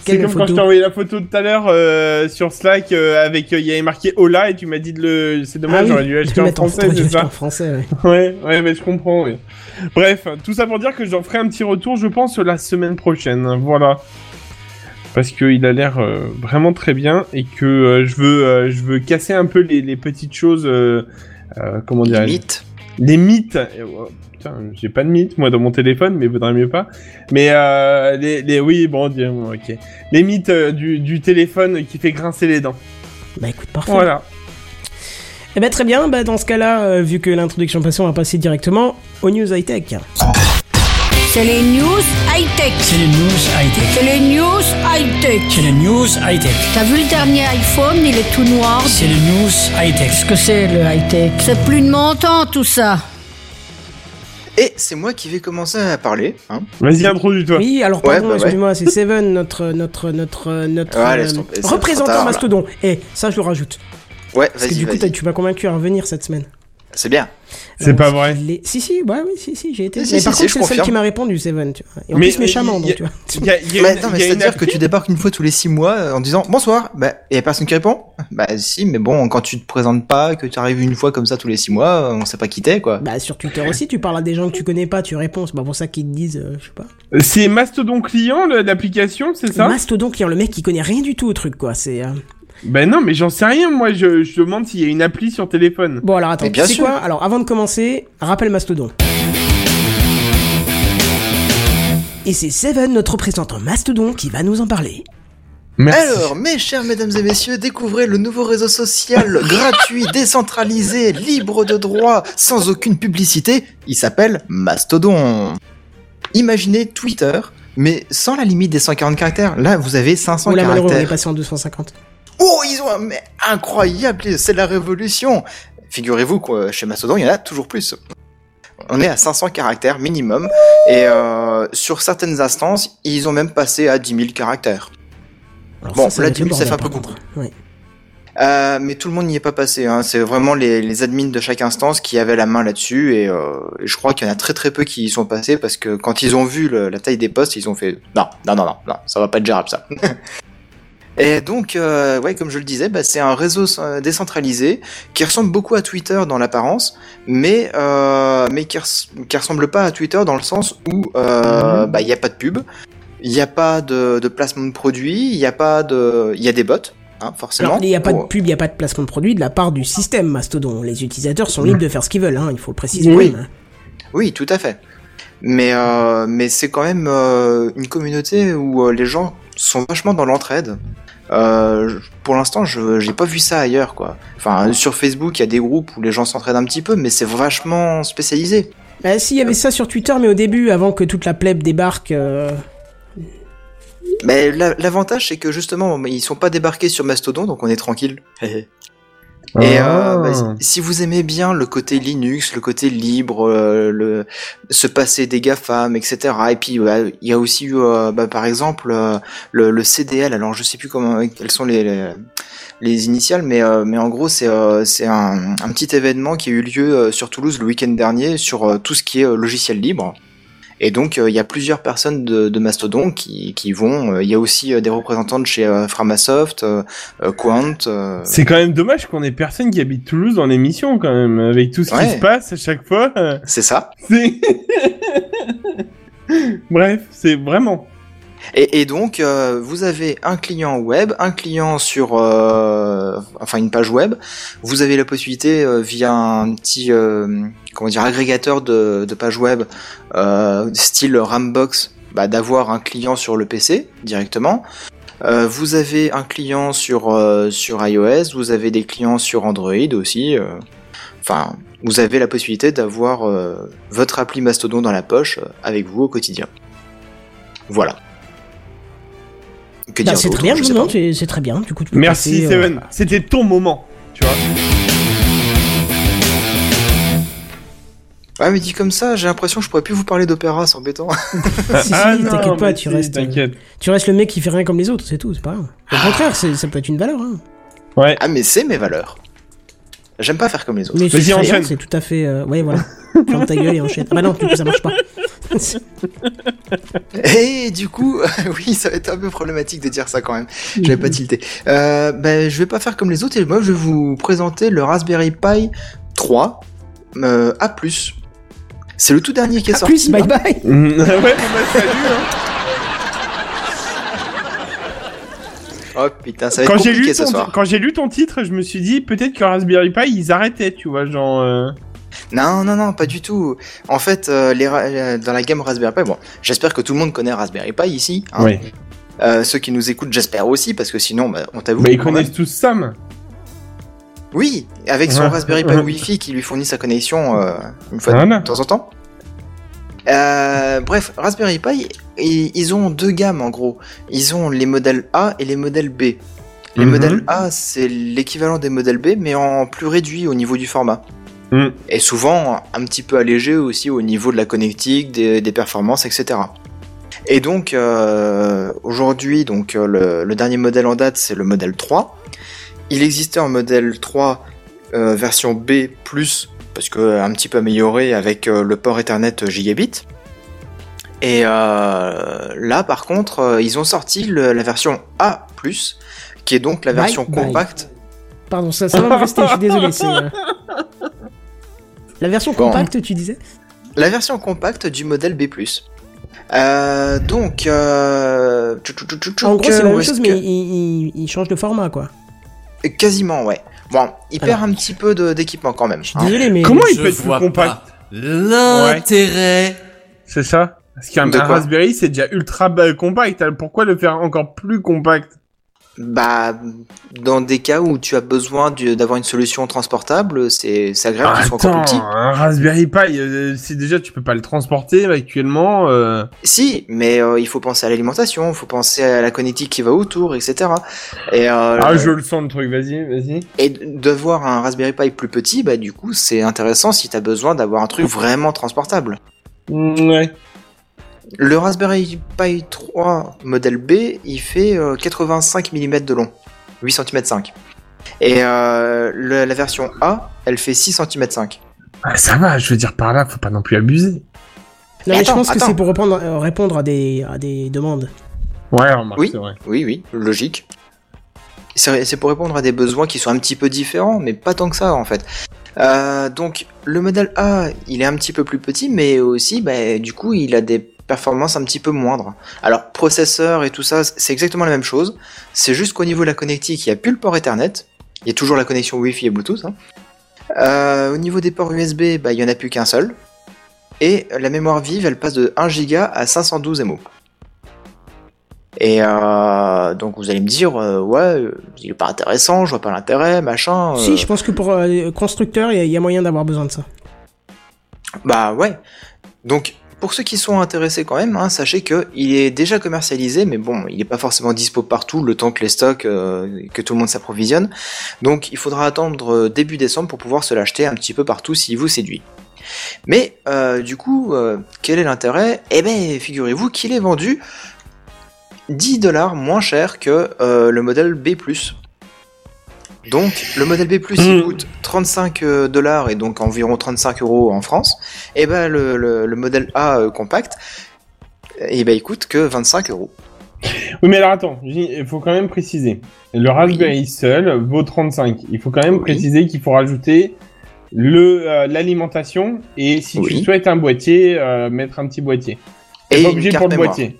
C'est comme quand je t'ai envoyé la photo tout à l'heure euh, sur Slack euh, avec euh, il y avait marqué Ola et tu m'as dit de le c'est dommage Ah oui, j'aurais dû de acheter en mettre français c'est ça en français, ouais. ouais ouais mais je comprends bref tout ça pour dire que j'en ferai un petit retour je pense la semaine prochaine voilà parce qu'il a l'air euh, vraiment très bien et que euh, je veux euh, je veux casser un peu les, les petites choses comment dire les mythes. euh, oh, Putain, j'ai pas de mythes moi dans mon téléphone, mais vaudrait mieux pas. Mais les, les, oui, bon, ok. Les mythes du, du téléphone qui fait grincer les dents. Bah écoute, parfait. Voilà. Eh ben très bien, bah dans ce cas-là, euh, vu que l'introduction passée, on va passer directement aux news high-tech. C'est les news high-tech. C'est les news high-tech. C'est les news high-tech. C'est les news high-tech. T'as vu le dernier iPhone, il est tout noir. C'est les news high-tech. Qu'est-ce que c'est le high-tech? C'est plus de mon temps tout ça. Et c'est moi qui vais commencer à parler. Hein. Vas-y, introduis-toi. Oui, alors Ouais, pardon, bah ouais. excuse-moi, c'est Seven, notre notre notre notre Ah, euh, tomber, représentant mastodon. Et ça, je le rajoute. Ouais, Parce que du coup, tu m'as convaincu à revenir cette semaine. C'est bien. C'est Euh, pas vrai. les- Si, si, ouais, oui, si, si, j'ai été. Si, mais si, par si, contre, je c'est le seul qui m'a répondu, Seven. Tu vois. Et en Mais, plus, méchamment, euh, donc, tu vois. Il y a, il y a Mais c'est-à-dire que tu débarques une fois tous les six mois euh, en disant bonsoir. Bah, y a personne qui répond. Bah si, mais bon, quand tu te présentes pas, que tu arrives une fois comme ça tous les six mois, euh, on sait pas qui t'es, quoi. Bah, sur Twitter aussi, tu parles à des gens que tu connais pas, tu réponds. C'est pas pour ça qu'ils te disent, euh, je sais pas. C'est Mastodon client l'application, c'est ça? Mastodon qui est le mec qui connaît rien du tout au truc, quoi. C'est. euh, Ben non, mais j'en sais rien. Moi, je, je demande s'il y a une appli sur téléphone. Bon, alors attends, c'est sûr. quoi? Alors, avant de commencer, rappelle Mastodon. Et c'est Seven, notre représentant Mastodon, qui va nous en parler. Merci. Alors, mes chers mesdames et messieurs, découvrez le nouveau réseau social gratuit, décentralisé, libre de droit, sans aucune publicité. Il s'appelle Mastodon. Imaginez Twitter, mais sans la limite des 140 caractères. Là, vous avez 500 Oh là, malheureux, on est caractères. passé en 250. Oh, ils ont un mais incroyable, c'est la révolution. Figurez-vous que chez Mastodon, il y en a toujours plus. On est à 500 caractères minimum, et euh, sur certaines instances, ils ont même passé à 10 000 caractères. Alors Bon, ça là, va être le 10 000, ça fait un peu contre. Euh, mais tout le monde n'y est pas passé. Hein. C'est vraiment les, les admins de chaque instance qui avaient la main là-dessus, et euh, je crois qu'il y en a très très peu qui y sont passés parce que quand ils ont vu le- la taille des postes, ils ont fait non, non, non, non, non, ça va pas être gérable ça. Et donc, euh, ouais, comme je le disais, bah, c'est un réseau euh, décentralisé qui ressemble beaucoup à Twitter dans l'apparence, mais euh, mais qui, res- qui ressemble pas à Twitter dans le sens où euh, bah il y a pas de pub, il n'y a pas de, de placement de produits, il y a pas de, il y a des bots, hein, forcément. Il n'y a pas de pub, il n'y a pas de placement de produit de la part du système Mastodon. Les utilisateurs sont libres de faire ce qu'ils veulent, hein, il faut le préciser Oui. même. Oui, tout à fait. Mais euh, mais c'est quand même euh, une communauté où euh, les gens sont vachement dans l'entraide. Euh, pour l'instant, je j'ai pas vu ça ailleurs, quoi. Enfin, sur Facebook, il y a des groupes où les gens s'entraident un petit peu, mais c'est vachement spécialisé. Bah, si, il y avait ça sur Twitter, mais au début, avant que toute la plèbe débarque. euh, Mais la- l'avantage, c'est que justement, ils sont pas débarqués sur Mastodon, donc on est tranquille. Et Ah. euh, bah, si vous aimez bien le côté Linux, le côté libre, euh, le se passer des GAFAM, etc. Et puis bah, il y a aussi eu, euh, bah, par exemple euh, le, le CDL. Alors je sais plus comment quelles sont les les, les initiales, mais euh, mais en gros c'est euh, c'est un, un petit événement qui a eu lieu euh, sur Toulouse le week-end dernier sur tout ce qui est logiciel libre. Et donc euh, il y a plusieurs personnes de, de Mastodon qui, qui vont. euh, Il y a aussi euh, des représentants de chez Framasoft, Quant. C'est quand même dommage qu'on ait personne qui habite Toulouse dans l'émission quand même, avec tout ce qui se passe à chaque fois. c'est ça. Bref, c'est vraiment. Et, donc, euh, vous avez un client web, un client sur, euh, enfin une page web. Vous avez la possibilité euh, via un petit, comment dire, agrégateur de, de pages web, style Rambox, bah, d'avoir un client sur le PC directement. Vous avez un client sur sur iOS, vous avez des clients sur Android aussi. Enfin, vous avez la possibilité d'avoir votre appli Mastodon dans la poche avec vous au quotidien. Voilà. Que Bah, dire c'est très bien, non, c'est très bien. Du coup, tu peux Merci passer, euh, Seven, c'était ton moment, tu vois. Ouais, mais dit comme ça, j'ai l'impression que je pourrais plus vous parler d'opéra, c'est embêtant. si, si, Ah t'inquiète pas, tu si, restes, euh, tu restes le mec qui fait rien comme les autres, c'est tout, c'est pas grave. Au contraire, c'est- ça peut être une valeur. Hein. Ouais. ah, mais c'est mes valeurs. J'aime pas faire comme les autres. Mais c'est Vas-y, très bien, enchaîne. c'est tout à fait. euh, Ouais, voilà. Ferme ta gueule et enchaîne. Ah bah non, du coup, ça marche pas. Et du coup, oui, ça va être un peu problématique de dire ça quand même. J'avais pas tilté. Euh, ben, je vais pas faire comme les autres et moi, je vais vous présenter le Raspberry Pi 3 euh, A+. C'est le tout dernier qui est À sorti. plus, bye bye. ouais, bon, bah, salut, hein. Oh putain, ça va quand être compliqué lu ce soir. quand j'ai lu ton titre, je me suis dit peut-être que Raspberry Pi ils arrêtaient, tu vois, genre. euh, Non, non, non, pas du tout. En fait, euh, les euh, dans la gamme Raspberry Pi, bon, j'espère que tout le monde connaît Raspberry Pi ici. hein. Euh, ceux qui nous écoutent, j'espère aussi, parce que sinon, bah, on t'avoue. Bah ils même. connaissent tous Sam. Oui, avec son. Raspberry Pi Wi-Fi qui lui fournit sa connexion une fois Voilà. de temps en temps. Euh, bref, Raspberry Pi, ils ont deux gammes en gros. Ils ont les modèles A et les modèles B. Les Mhm. modèles A, c'est l'équivalent des modèles B, mais en plus réduit au niveau du format. Mm. Et souvent un petit peu allégé aussi au niveau de la connectique, des, des performances, etc. Et donc euh, aujourd'hui, donc euh, le, le dernier modèle en date, c'est le modèle 3. Il existait en modèle 3 euh, version B+, parce que euh, un petit peu amélioré avec euh, le port Ethernet gigabit. Et euh, là, par contre, euh, ils ont sorti le- la version A+, qui est donc la version bye. compacte. Pardon, ça, ça va me rester, je suis désolé. euh, La version Bon. compacte, tu disais? La version compacte du modèle B+. Euh, donc, euh... En gros, c'est la même chose, mais il, il- il change de format, quoi. Quasiment, ouais. Bon, il perd Alors. un petit peu de- d'équipement quand même. Je suis hein. désolé, mais. Comment il peut être plus compact l'intérêt. C'est ça Parce qu'un Raspberry c'est déjà ultra compact. alors Pourquoi le faire encore plus compact? Bah, dans des cas où tu as besoin d'avoir une solution transportable, c'est agréable qu'il soit encore plus Attends, petit. un Raspberry Pi, euh, c'est déjà tu peux pas le transporter actuellement. euh, Si, mais euh, il faut penser à l'alimentation, il faut penser à la connectique qui va autour, etc. Et, euh, Ah, je le sens le truc. Vas-y, vas-y. et d'avoir un Raspberry Pi plus petit, bah du coup, c'est intéressant si tu as besoin d'avoir un truc vraiment transportable. Ouais. Le Raspberry Pi 3 modèle B, il fait euh, 85 mm de long, 8 cm 5. Et euh, le- la version A, elle fait 6 cm 5. Ah, ça va. Je veux dire par là, faut pas non plus abuser. Non, mais Attends, je pense que c'est pour répondre, euh, répondre à, des, à des demandes. Ouais, remarque, Oui. vrai. Oui, oui, logique. c'est c'est pour répondre à des besoins qui sont un petit peu différents, mais pas tant que ça en fait. Euh, donc le modèle A, il est un petit peu plus petit, mais aussi, bah, du coup, il a des performances un petit peu moindres. Alors processeur et tout ça, c'est exactement la même chose. C'est juste qu'au niveau de la connectique, il n'y a plus le port Ethernet. Il y a toujours la connexion Wi-Fi et Bluetooth. hein. Euh, au niveau des ports USB, bah, il y en a plus qu'un seul. Et la mémoire vive, elle passe de 1 Go à 512 MO. Et euh, donc vous allez me dire, euh, ouais, il est pas intéressant, je vois pas l'intérêt, machin. Si, je pense que pour euh, constructeur, il y y, a moyen d'avoir besoin de ça. Bah ouais. Donc pour ceux qui sont intéressés quand même, hein, sachez que il est déjà commercialisé, mais bon, il n'est pas forcément dispo partout le temps que les stocks, euh, que tout le monde s'approvisionne. Donc il faudra attendre euh, début décembre pour pouvoir se l'acheter un petit peu partout s'il vous séduit. Mais euh, du coup, quel est l'intérêt? Eh ben, figurez-vous qu'il est vendu 10 dollars moins cher que le modèle B+. Donc le modèle B+, il Mm. coûte 35 dollars et donc environ 35 euros en France. Et ben le, le- le modèle A euh, compact, et ben il coûte que 25 euros. Oui, mais alors attends, il faut quand même préciser. Le Raspberry seul vaut 35. Il faut quand même Oui. préciser qu'il faut rajouter le euh, l'alimentation et si tu souhaites un boîtier, euh, mettre un petit boîtier. Et pas une obligé carte pour le mémoire. boîtier.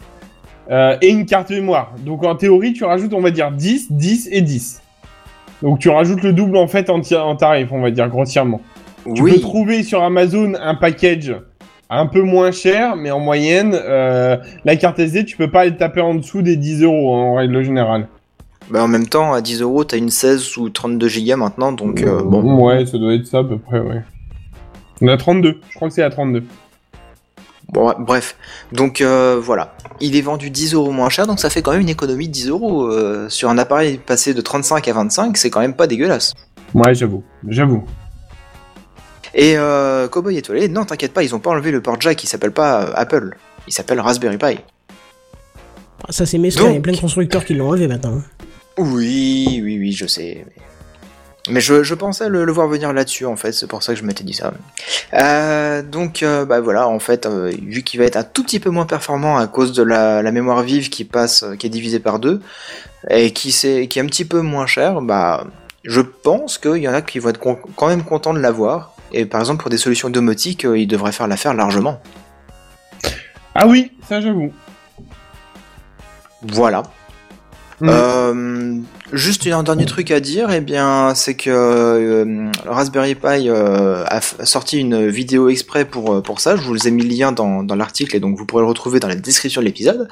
Euh, et une carte mémoire. Donc en théorie, tu rajoutes, on va dire 10, 10 et 10. Donc tu rajoutes le double en fait en, tarif, on va dire grossièrement. Tu peux trouver sur Amazon un package un peu moins cher, mais en moyenne, euh, la carte SD, tu peux pas aller taper en dessous des 10 euros hein, en règle générale. bah en même temps à 10 euros t'as une 16 ou 32 gigas maintenant, donc euh, bon. Ouais, ça doit être ça à peu près, ouais. On a 32, je crois que c'est à 32. Bon, bref, donc euh, voilà, il est vendu 10 euros moins cher, donc ça fait quand même une économie de 10 euros euh, sur un appareil passé de 35 à 25, c'est quand même pas dégueulasse. Ouais, j'avoue, j'avoue. Et euh, Cowboy étoilé, non t'inquiète pas, ils ont pas enlevé le port jack, il s'appelle pas euh, Apple, il s'appelle Raspberry Pi. Ah, Ça, c'est mesquin, il y a Donc- plein de constructeurs qui l'ont enlevé maintenant. Oui, oui, oui, je sais. Mais je, je pensais le, le voir venir là-dessus, en fait, c'est pour ça que je m'étais dit ça. Euh, donc, euh, bah voilà, en fait, euh, vu qu'il va être un tout petit peu moins performant à cause de la, la mémoire vive qui passe, qui est divisée par deux, et qui, est un petit peu moins cher, bah, je pense qu'il y en a qui vont être quand même contents de l'avoir. Et par exemple, pour des solutions domotiques, ils devraient faire l'affaire largement. Ah oui, ça j'avoue. Voilà. Mm. Euh, juste un dernier truc à dire, eh bien, c'est que euh, Raspberry Pi euh, a sorti une vidéo exprès pour, euh, pour ça. Je vous ai mis le lien dans, dans l'article et donc vous pourrez le retrouver dans la description de l'épisode.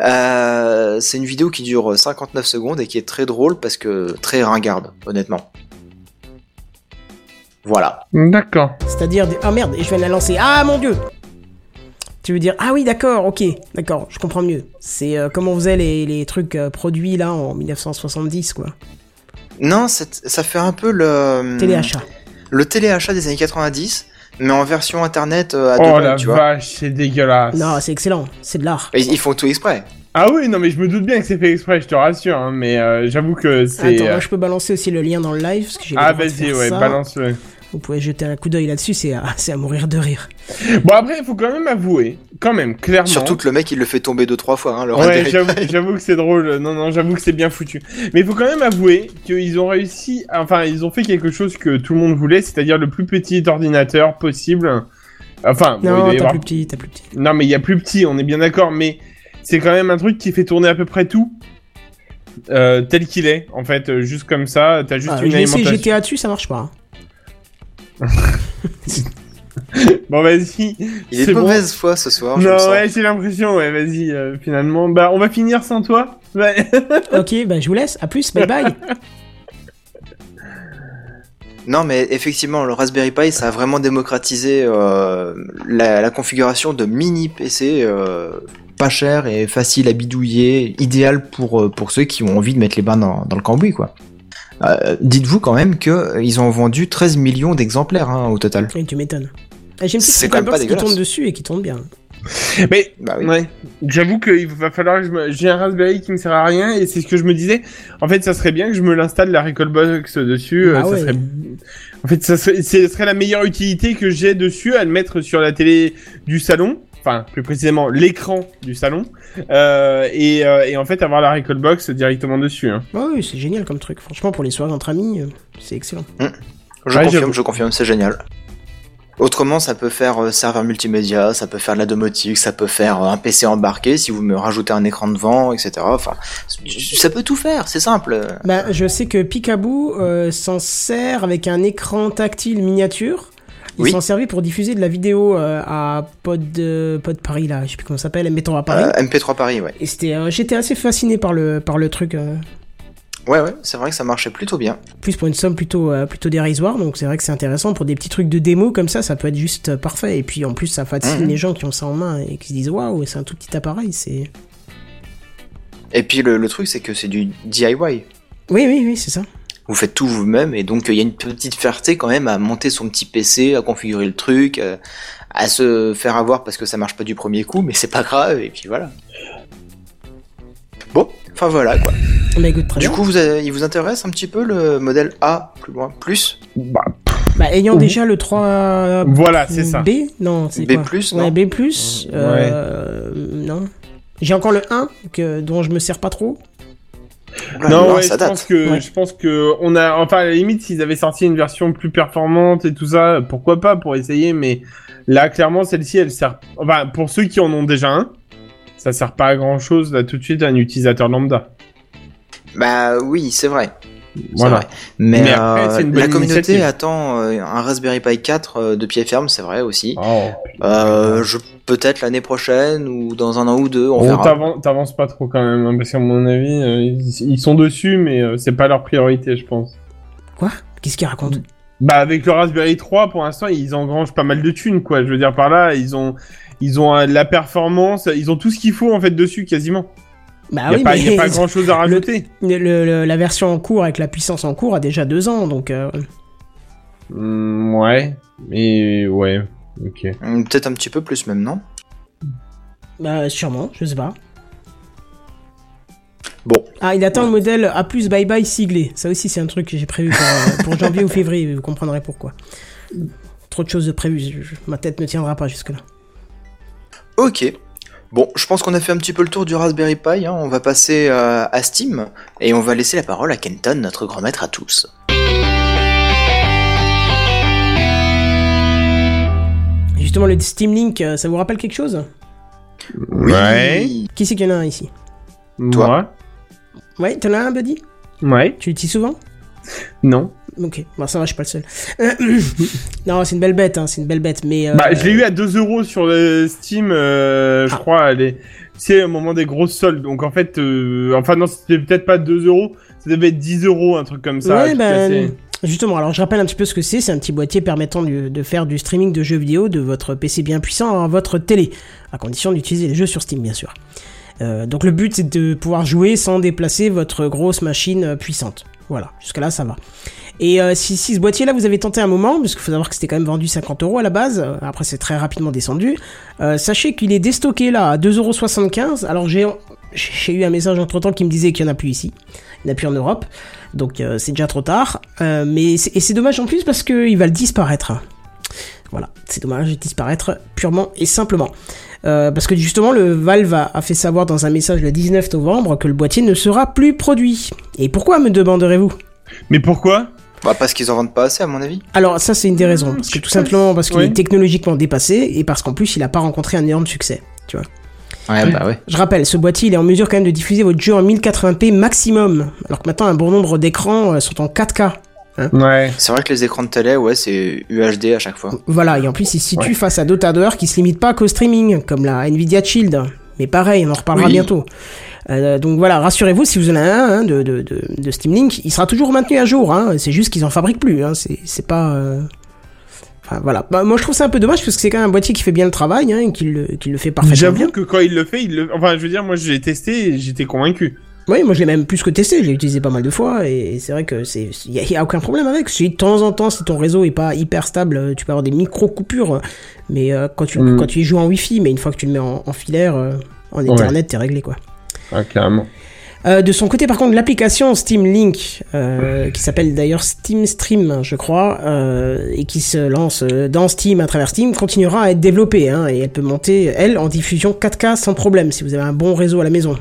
Euh, c'est une vidéo qui dure 59 secondes et qui est très drôle parce que très ringarde, honnêtement. Voilà. D'accord. C'est-à-dire, des- ah merde, et je viens de la lancer. Ah mon dieu Tu veux dire, ah oui, d'accord, ok, d'accord, je comprends mieux. C'est euh, comme on faisait les, les trucs euh, produits là en 1970, quoi. Non, ça fait un peu le Téléachat. le téléachat des années 90, mais en version internet euh, à Oh deux la tu vache, c'est dégueulasse. Non, c'est excellent, c'est de l'art. Ils font tout exprès. Ah oui, non mais je me doute bien que c'est fait exprès, je te rassure, hein, mais euh, j'avoue que c'est... Attends, euh, moi je peux balancer aussi le lien dans le live, parce que j'ai le Ah vas-y, ouais, ça. balance-le. Vous pouvez jeter un coup d'œil là-dessus, c'est à, c'est à mourir de rire. Bon après, il faut quand même avouer, quand même, clairement... Surtout que le mec il le fait tomber deux trois fois. Hein, le Ouais, j'avoue, que c'est drôle. Non, non, j'avoue que c'est bien foutu. Mais il faut quand même avouer qu'ils ont réussi, enfin, ils ont fait quelque chose que tout le monde voulait, c'est-à-dire le plus petit ordinateur possible. Enfin, bon, il Non, y t'as avoir- plus petit, t'as plus petit. non, mais il y a plus petit, on est bien d'accord, mais c'est quand même un truc qui fait tourner à peu près tout. euh, tel qu'il est, en fait, euh, juste comme ça, t'as juste Ah, une J'ai essayé alimentation. GTA dessus, ça marche pas. Bon, vas-y. Il est C'est de bon. mauvaise foi ce soir. Non, ouais, j'ai l'impression, ouais, vas-y, euh, finalement. Bah, on va finir sans toi. Ouais. ok, bah je vous laisse, à plus, bye bye. Non, mais effectivement, le Raspberry Pi, ça a vraiment démocratisé euh, la, la configuration de mini PC euh, pas cher et facile à bidouiller, idéal pour pour ceux qui ont envie de mettre les bains dans, dans le cambouis, quoi. Euh, Dites-vous quand même que euh, ils ont vendu 13 millions d'exemplaires hein, au total. Et tu m'étonnes. Ah, J'ai une petite C'est quand même pas qui tourne dessus et qui tourne bien. Mais, Bah oui. ouais. J'avoue qu'il va falloir que me... J'ai un Raspberry qui me sert à rien, et c'est ce que je me disais. En fait, ça serait bien que je me l'installe la Recallbox dessus. Bah euh, ça ouais. serait... En fait, ça serait... ce serait la meilleure utilité que j'ai dessus à le mettre sur la télé du salon. Enfin plus précisément l'écran du salon, euh, et, euh, et en fait avoir la Recall Box directement dessus. Hein. Ouais, oui, c'est génial comme truc. Franchement, pour les soirées entre amis, euh, c'est excellent. Je Ouais, confirme, je confirme, c'est génial. Autrement, ça peut faire euh, serveur multimédia, ça peut faire de la domotique, ça peut faire euh, un PC embarqué si vous me rajoutez un écran devant, etc. Enfin, ça peut tout faire, c'est simple. Bah, je sais que Picaboo euh, s'en sert avec un écran tactile miniature. Ils Oui. s'en servaient pour diffuser de la vidéo euh, à Pod, euh, Pod Paris, là, je sais plus comment ça s'appelle, mettons à Paris. Euh, MP3 Paris, ouais. Et c'était, j'étais assez fasciné par le, par le truc, Ouais, ouais, c'est vrai que ça marchait plutôt bien. plus pour une somme plutôt, plutôt dérisoire, donc c'est vrai que c'est intéressant pour des petits trucs de démo comme ça, ça peut être juste parfait. Et puis en plus, ça fascine Mhm. les gens qui ont ça en main et qui se disent waouh, c'est un tout petit appareil, c'est. Et puis le, le truc, c'est que c'est du DIY. Oui, oui, oui, c'est ça. Vous faites tout vous-même, et donc il y a une petite fierté quand même à monter son petit PC, à configurer le truc, euh, à se faire avoir parce que ça marche pas du premier coup, mais c'est pas grave, et puis voilà. Bon, enfin voilà quoi. Mais écoute, très Du bien. coup, vous avez- il vous intéresse un petit peu le modèle A plus loin plus? Bah, Bah, ayant déjà le 3 voilà, c'est ça. B Non, c'est B+, quoi? non Ouais, B+, euh, non. J'ai encore le 1, que, dont je me sers pas trop. Non, ouais, je pense que Ouais. je pense que on a, enfin à la limite, s'ils avaient sorti une version plus performante et tout ça, pourquoi pas pour essayer, mais là clairement celle-ci, elle sert, enfin pour ceux qui en ont déjà un, ça sert pas à grand chose là tout de suite à un utilisateur lambda. Bah oui, c'est vrai. C'est Voilà. vrai. Mais, Mais après, euh, une la communauté initiative. attend euh, un Raspberry Pi 4 euh, de pied ferme, c'est vrai aussi. Oh, Euh, je peut-être l'année prochaine ou dans un an ou deux, on verra. t'avan- t'avances pas trop quand même, hein, parce qu'à mon avis, euh, ils, ils sont dessus, mais euh, c'est pas leur priorité, je pense. Quoi? Qu'est-ce qu'il raconte Bah avec le Raspberry 3, pour l'instant, ils engrangent pas mal de thunes, quoi. Je veux dire par là, ils ont, ils ont euh, la performance, ils ont tout ce qu'il faut en fait dessus, quasiment. Bah Il y a oui, pas, mais y a pas grand chose à rajouter. le- le- la version en cours avec la puissance en cours a déjà deux ans, donc euh, Hmm, ouais, mais ouais, ok. Hum, Peut-être un petit peu plus même, non? Bah sûrement, je sais pas. Bon, Ah, il attend le modèle A+, bye bye siglé. Ça aussi, c'est un truc que j'ai prévu pour, euh, pour janvier ou février, vous comprendrez pourquoi. Trop de choses de prévues, ma tête ne tiendra pas jusque-là. ok. Bon, je pense qu'on a fait un petit peu le tour du Raspberry Pi. hein. On va passer euh, à Steam et on va laisser la parole à Kenton, notre grand maître à tous. Justement, le Steam Link, euh, ça vous rappelle quelque chose? Ouais. Qui c'est qu'il y en a un ici? Toi. Ouais, t'en as un, Buddy? Ouais. Ouais. Tu l'utilises souvent? Non. Ok, bon, ça va, je suis pas le seul. Euh, non, c'est une belle bête, hein, c'est une belle bête, mais... euh, Bah, je l'ai eu à 2 euros sur le Steam, euh, je Ah. crois, elle c'est au moment des grosses soldes. Donc en fait, euh, enfin non, c'était peut-être pas 2 euros, ça devait être 10 euros, un truc comme ça. Ouais, ben, cassé. justement, alors je rappelle un petit peu ce que c'est. C'est un petit boîtier permettant de, de faire du streaming de jeux vidéo de votre PC bien puissant à votre télé, à condition d'utiliser les jeux sur Steam, bien sûr. Donc le but c'est de pouvoir jouer sans déplacer votre grosse machine puissante. Voilà, jusque là ça va. Et euh, si, ce boîtier là vous avez tenté un moment, parce qu'il faut savoir que c'était quand même vendu 50 euros à la base, euh, après c'est très rapidement descendu, euh, sachez qu'il est déstocké là à 2,75€. Alors j'ai eu un message entre temps qui me disait qu'il n'y en a plus ici, il n'y en a plus en Europe, donc c'est déjà trop tard. Mais et c'est dommage en plus parce qu'il va le disparaître. Voilà, c'est dommage, il disparaître purement et simplement. Euh, parce que justement, le Valve a, a fait savoir dans un message le 19 novembre que le boîtier ne sera plus produit. Et pourquoi me demanderez-vous? Mais pourquoi? Bah, parce qu'ils en vendent pas assez, à mon avis. Alors ça c'est une des raisons, parce que tout simplement parce qu'il ouais. est technologiquement dépassé et parce qu'en plus il n'a pas rencontré un énorme succès. Tu vois. Ouais, bah ouais. Je rappelle, ce boîtier il est en mesure quand même de diffuser votre jeu en 1080p maximum, alors que maintenant un bon nombre d'écrans euh, sont en 4K. Ouais. C'est vrai que les écrans de télé, ouais, c'est UHD à chaque fois. Voilà, et en plus il se situe Ouais. face à d'autres hardware qui se limitent pas qu'au streaming, comme la Nvidia Shield. Mais pareil, on en reparlera Oui. bientôt. Euh, donc voilà, rassurez-vous, si vous en avez un hein, de, de, de, de Steam Link, il sera toujours maintenu à jour. Hein, c'est juste qu'ils en fabriquent plus. Hein, c'est, c'est pas. euh, Enfin voilà. Bah, moi je trouve ça un peu dommage parce que c'est quand même un boîtier qui fait bien le travail, hein, et qui le, qui le fait parfaitement bien. J'avoue que quand il le fait, il le... enfin, je veux dire, moi, je l'ai testé et j'étais convaincu. Oui, moi je l'ai même plus que testé, je l'ai utilisé pas mal de fois et c'est vrai que c'est il y, a- y a aucun problème avec. Si de temps en temps si ton réseau est pas hyper stable, euh, tu peux avoir des micro coupures, mais euh, quand tu Mm. quand tu y joues en wifi, mais une fois que tu le mets en, en filaire, euh, en Ouais. Ethernet, t'es réglé quoi. Ah, carrément. Euh, de son côté, par contre, l'application Steam Link, euh, qui s'appelle d'ailleurs Steam Stream, je crois, euh, et qui se lance dans Steam à travers Steam, continuera à être développée, hein, et elle peut monter, elle, en diffusion 4K sans problème, si vous avez un bon réseau à la maison.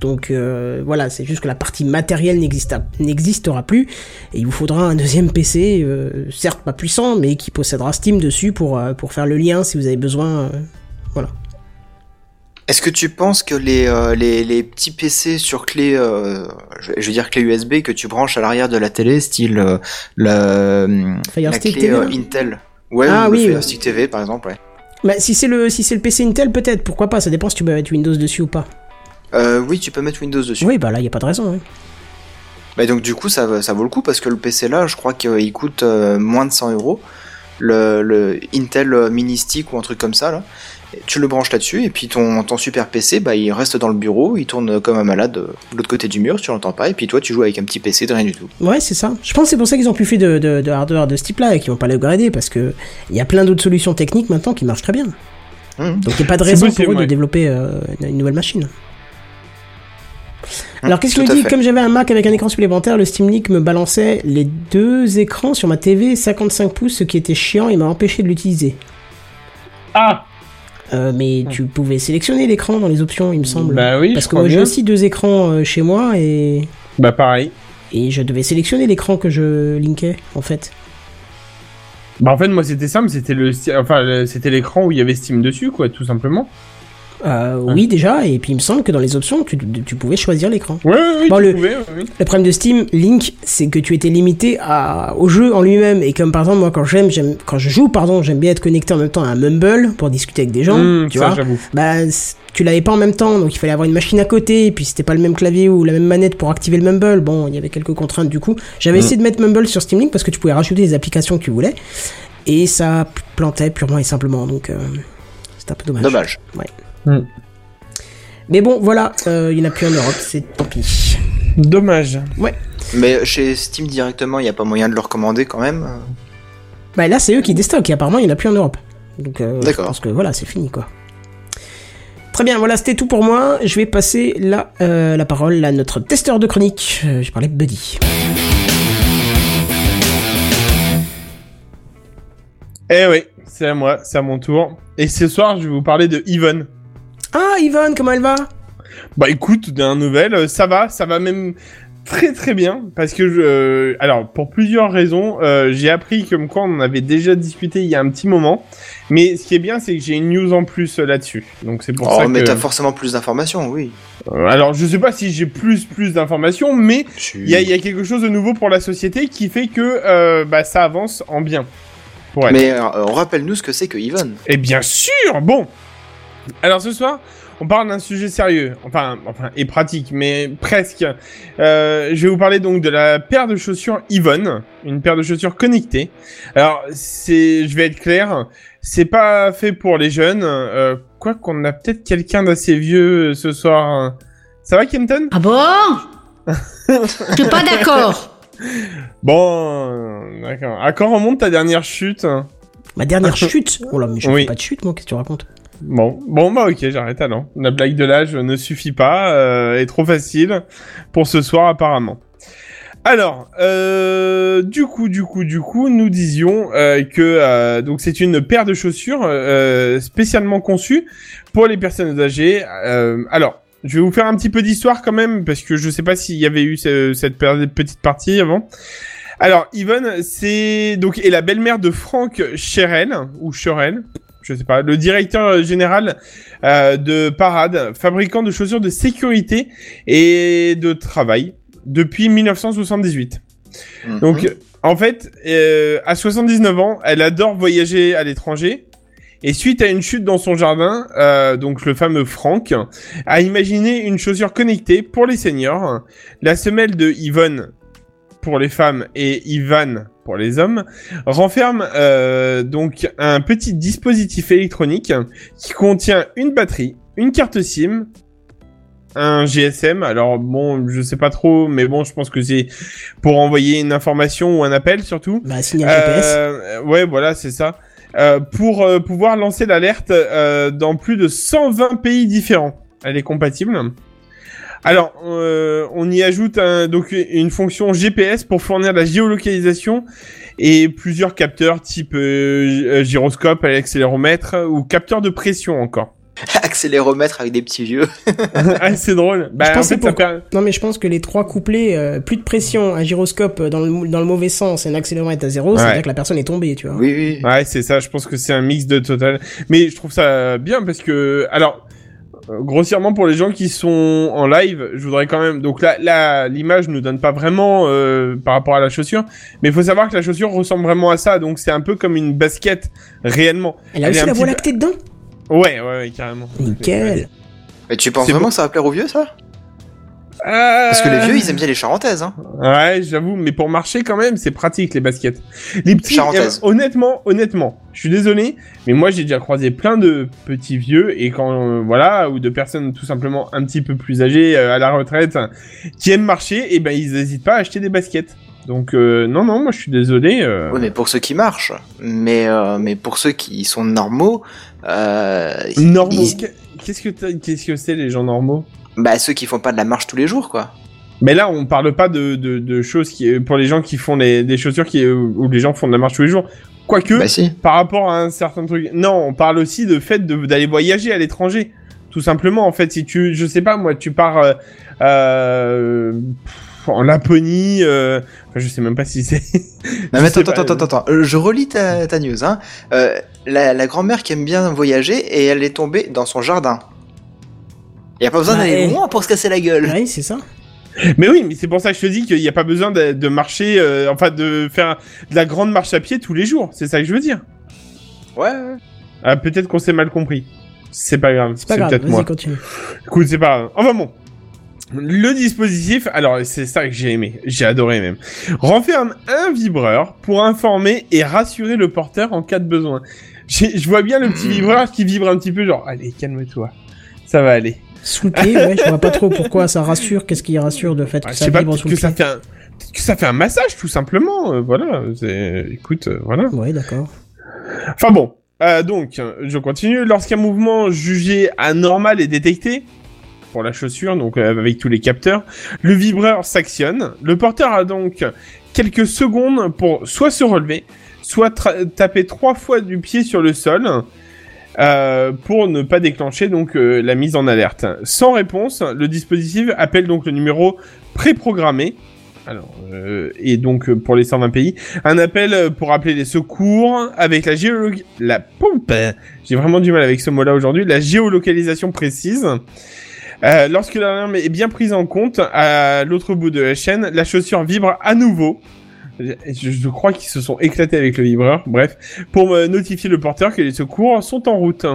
Donc euh, voilà, c'est juste que la partie matérielle n'existera plus, et il vous faudra un deuxième PC, euh, certes pas puissant, mais qui possédera Steam dessus pour, euh, pour faire le lien si vous avez besoin. voilà. Est-ce que tu penses que les, les, les petits PC sur clé, je, je veux dire clé USB que tu branches à l'arrière de la télé, style la, clé TV, Intel, ouais, Ah ou oui, le Fire ouais. Stick TV par exemple, ouais. Bah, si c'est le si c'est le PC Intel peut-être pourquoi pas ça dépend si tu peux mettre Windows dessus ou pas. Euh, oui, tu peux mettre Windows dessus. Oui bah là y a pas de raison. hein. Bah donc du coup ça, ça vaut le coup parce que le PC là, je crois qu'il coûte euh, moins de 100 euros. Le, le Intel Mini Stick ou un truc comme ça là. Tu le branches là-dessus et puis ton, ton super PC, bah il reste dans le bureau, il tourne comme un malade euh, de l'autre côté du mur, tu l'entends pas, et puis toi tu joues avec un petit PC de rien du tout. Ouais c'est ça. Je pense que c'est pour ça qu'ils ont plus fait de, de, de hardware de ce type là et qu'ils vont pas l'upgrader parce que il y a plein d'autres solutions techniques maintenant qui marchent très bien. Hum. Donc il n'y a pas de raison possible, pour eux ouais. de développer euh, une une nouvelle machine. Alors qu'est-ce à dit fait. Comme j'avais un Mac avec un écran supplémentaire, le Steam Link me balançait les deux écrans sur ma TV 55 pouces, ce qui était chiant et m'a empêché de l'utiliser. Ah Euh, mais tu pouvais sélectionner l'écran dans les options, il me semble. Bah oui, Parce je que moi j'ai aussi deux écrans euh, chez moi et Bah pareil. et je devais sélectionner l'écran que je linkais en fait. Bah en fait moi c'était simple, c'était le enfin c'était l'écran où il y avait Steam dessus quoi, tout simplement. Euh, Oui déjà et puis il me semble que dans les options tu, tu pouvais choisir l'écran. Ouais ouais, ouais Bon, tu le- pouvais, ouais, oui. Le problème de Steam Link c'est que tu étais limité à, au jeu en lui-même et comme par exemple moi quand j'aime j'aime quand je joue pardon j'aime bien être connecté en même temps à un Mumble pour discuter avec des gens Hum, tu ça vois. j'avoue. Bah tu l'avais pas en même temps donc il fallait avoir une machine à côté et puis c'était pas le même clavier ou la même manette pour activer le Mumble. Bon il y avait quelques contraintes du coup. J'avais Mm. essayé de mettre Mumble sur Steam Link parce que tu pouvais rajouter des applications que tu voulais et ça plantait purement et simplement donc euh, c'est un peu dommage. Dommage. Mais bon voilà euh, il y en a plus en Europe c'est tant pis. Dommage. Mais chez Steam directement, il n'y a pas moyen de le recommander quand même. Bah là, c'est eux qui déstockent et apparemment, il n'y en a plus en Europe. Donc, euh, je D'accord. pense que voilà, c'est fini quoi. Très bien, voilà, c'était tout pour moi. Je vais passer la, euh, la parole à notre testeur de chronique. Euh, J'ai parlé de Buddy. Eh oui, c'est à moi, c'est à mon tour. Et ce soir je vais vous parler de Yvonne. Ah, Yvonne, comment elle va? Bah écoute, d'un nouvelle, euh, ça va, ça va même très très bien parce que je, euh, alors pour plusieurs raisons, euh, j'ai appris comme quoi on en avait déjà discuté il y a un petit moment, mais ce qui est bien c'est que j'ai une news en plus euh, là-dessus, donc c'est pour Oh, ça mais que. t'as forcément plus d'informations, oui. Euh, alors je sais pas si j'ai plus plus d'informations, mais il y a, il y a quelque chose de nouveau pour la société qui fait que euh, bah ça avance en bien. Pour elle. Mais euh, rappelle-nous ce que c'est que Yvonne. Et bien sûr, bon. Alors ce soir, on parle d'un sujet sérieux, enfin, enfin et pratique, mais presque. Euh, je vais vous parler donc de la paire de chaussures Yvonne, une paire de chaussures connectées. Alors c'est, je vais être clair, c'est pas fait pour les jeunes. Euh, quoi qu'on a peut-être quelqu'un d'assez vieux euh, ce soir. Ça va, Kenton? Ah bon? Je suis pas d'accord. Bon, euh, d'accord. À quand remonte ta dernière chute? Ma dernière chute? Oh là, mais je Oui. fais pas de chute, moi, qu'est-ce que tu racontes? Bon, bon bah ok, j'arrête alors. La blague de l'âge ne suffit pas, euh, est trop facile pour ce soir apparemment. Alors, euh, du coup, du coup, du coup, nous disions euh, que euh, donc c'est une paire de chaussures euh, spécialement conçue pour les personnes âgées. Euh, alors, je vais vous faire un petit peu d'histoire quand même parce que je sais pas s'il y avait eu ce- cette petite partie avant. Alors, Yvonne, c'est donc est la belle-mère de Frank Cherel ou Cherel, je sais pas, le directeur général euh, de Parade, fabricant de chaussures de sécurité et de travail depuis 1978. Mhm. Donc, en fait, euh, à 79 ans, elle adore voyager à l'étranger. Et suite à une chute dans son jardin, euh, donc le fameux Frank a imaginé une chaussure connectée pour les seniors. La semelle de Yvonne pour les femmes et Ivan pour les hommes renferme euh, donc un petit dispositif électronique qui contient une batterie, une carte SIM, un GSM. Alors bon, je sais pas trop, mais bon, je pense que c'est pour envoyer une information ou un appel surtout. Bah, signal GPS. Euh, ouais, voilà, c'est ça. Euh, pour euh, pouvoir lancer l'alerte euh, dans plus de 120 pays différents. Elle est compatible. Alors, euh, on y ajoute un, donc une fonction GPS pour fournir la géolocalisation et plusieurs capteurs type euh, gyroscope, accéléromètre ou capteur de pression encore. Accéléromètre avec des petits vieux. ah, c'est drôle. Bah, Je en fait, ça pourquoi- per- Non mais je pense que les trois couplets, euh, plus de pression, un gyroscope dans le, dans le mauvais sens et un accéléromètre à zéro, ça veut Ouais. dire que la personne est tombée, tu vois. Oui, oui. Ouais, c'est ça. Je pense que c'est un mix de total. Mais je trouve ça bien parce que, alors, euh, grossièrement pour les gens qui sont en live, je voudrais quand même. Donc là, là, l'image nous donne pas vraiment euh, par rapport à la chaussure, mais il faut savoir que la chaussure ressemble vraiment à ça. Donc c'est un peu comme une basket réellement. Elle a aussi la voie lactée dedans? Ouais, ouais, ouais, carrément. Nickel Mais tu penses C'est vraiment que ça va plaire aux vieux, ça? Euh, Parce que les vieux, ils aiment bien les charentaises, hein. Ouais, j'avoue, mais pour marcher quand même, c'est pratique les baskets. Les petits, euh, honnêtement, honnêtement, je suis désolé, mais moi j'ai déjà croisé plein de petits vieux et quand euh, voilà ou de personnes tout simplement un petit peu plus âgées euh, à la retraite qui aiment marcher, et ben ils hésitent pas à acheter des baskets. Donc euh, non non, moi je suis désolé. euh, Oui, mais pour ceux qui marchent. Mais, euh, mais pour ceux qui sont normaux, euh, normaux. ils- Qu'est-ce que qu'est-ce que c'est les gens normaux? Bah, ceux qui font pas de la marche tous les jours, quoi. Mais là, on parle pas de, de, de choses qui pour les gens qui font les, des chaussures qui où les gens font de la marche tous les jours. Quoique, Bah, si. par rapport à un certain truc. Non, on parle aussi de fait de- d'aller voyager à l'étranger. Tout simplement, en fait, si tu, je sais pas, moi, tu pars euh, euh, pff, en Laponie, euh, enfin, je sais même pas si c'est. Non, mais attends, attends, attends, attends. Euh, Je relis ta, ta news, hein. Euh, la, la grand-mère qui aime bien voyager et elle est tombée dans son jardin. Y a pas besoin Bah, d'aller eh. loin pour se casser la gueule. Oui, c'est ça. Mais oui, mais c'est pour ça que je te dis qu'il n'y a pas besoin de, de marcher, euh, enfin, de faire de la grande marche à pied tous les jours. C'est ça que je veux dire. Ouais, ouais. Ah, peut-être qu'on s'est mal compris. C'est pas grave. C'est pas grave, peut-être moi. continue. Écoute, c'est pas grave. Enfin bon. Le dispositif, alors c'est ça que j'ai aimé, j'ai adoré même, renferme un vibreur pour informer et rassurer le porteur en cas de besoin. Je vois bien le petit vibreur qui vibre un petit peu genre, allez, calme-toi, ça va aller. Sous le pied, ouais, je vois pas trop pourquoi ça rassure. Qu'est-ce qui rassure de fait que Ah, ça vibre sous le pied que ça fait un massage tout simplement, euh, voilà, écoute, euh, voilà. Ouais, d'accord. Enfin bon, euh, donc, je continue. Lorsqu'un mouvement jugé anormal est détecté, pour la chaussure, donc avec tous les capteurs, le vibreur s'actionne. Le porteur a donc quelques secondes pour soit se relever, soit taper trois fois du pied sur le sol. Euh, pour ne pas déclencher donc euh, la mise en alerte. Sans réponse, le dispositif appelle donc le numéro préprogrammé. Alors, euh, et donc euh, pour les 120 pays, un appel euh, pour appeler les secours avec la la pompe. J'ai vraiment du mal avec ce mot-là aujourd'hui. La géolocalisation précise. Lorsque l'alarme est bien prise en compte, à l'autre bout de la chaîne, la chaussure vibre à nouveau. Je, crois qu'ils se sont éclatés avec le vibreur. Bref, pour notifier le porteur que les secours sont en route.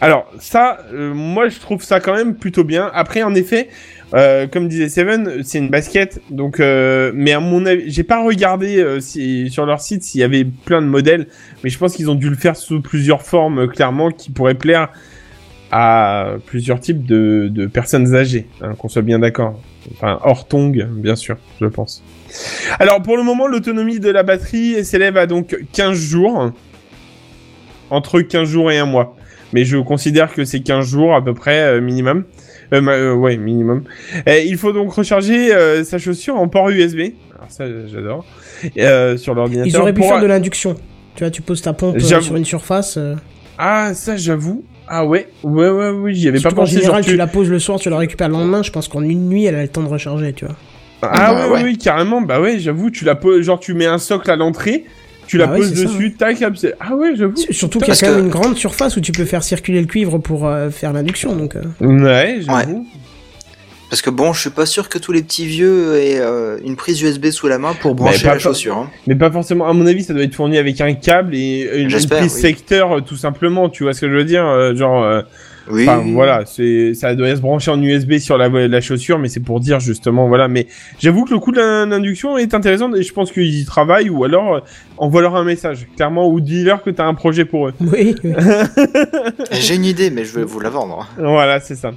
Alors ça, euh, moi je trouve ça quand même plutôt bien. Après, en effet, euh, comme disait Seven, c'est une basket, donc. euh, mais à mon avis, j'ai pas regardé sur leur site s'il y avait plein de modèles, mais je pense qu'ils ont dû le faire sous plusieurs formes, clairement, qui pourraient plaire à plusieurs types de, personnes âgées, hein, qu'on soit bien d'accord. Enfin, hors tong, bien sûr, je pense. Alors, pour le moment, l'autonomie de la batterie s'élève à donc 15 jours. Entre 15 jours et un mois. Mais je considère que c'est 15 jours à peu près euh, minimum. Euh, euh, ouais, minimum. Il faut donc recharger sa chaussure en port USB. Alors ça, j'adore. Sur l'ordinateur. Ils auraient pu pour- faire de l'induction. Tu vois, tu poses ta pompe sur une surface. Ah, ça, j'avoue. Ah ouais, ouais, ouais, oui, j'y avais pas surtout pensé. genre, général, tu- tu la poses le soir, tu la récupères le lendemain. Je pense qu'en une nuit, elle a le temps de recharger, tu vois. Ah Bah, ouais, ouais. oui, carrément. Bah ouais, j'avoue, tu la poses, genre tu mets un socle à l'entrée, tu la Ah ouais, poses c'est ça, dessus, tac, ah ouais, j'avoue. Surtout qu'il y a quand même que- une grande surface où tu peux faire circuler le cuivre pour euh, faire l'induction. Donc, euh, Ouais, j'avoue. Parce que bon, je suis pas sûr que tous les petits vieux aient euh, une prise USB sous la main pour brancher pas- la chaussure. hein. Mais pas forcément. À mon avis, ça doit être fourni avec un câble et une, prise oui. secteur, tout simplement. Tu vois ce que je veux dire euh, Genre, euh, Oui. enfin voilà, c'est ça doit se brancher en USB sur la, la chaussure, mais c'est pour dire justement, voilà. Mais j'avoue que le coup de l'in- l'induction est intéressant et je pense qu'ils y travaillent ou alors euh, envoie-leur un message, clairement, ou dis-leur que t'as un projet pour eux. oui, oui. J'ai une idée, mais je vais vous la vendre. Voilà, c'est ça.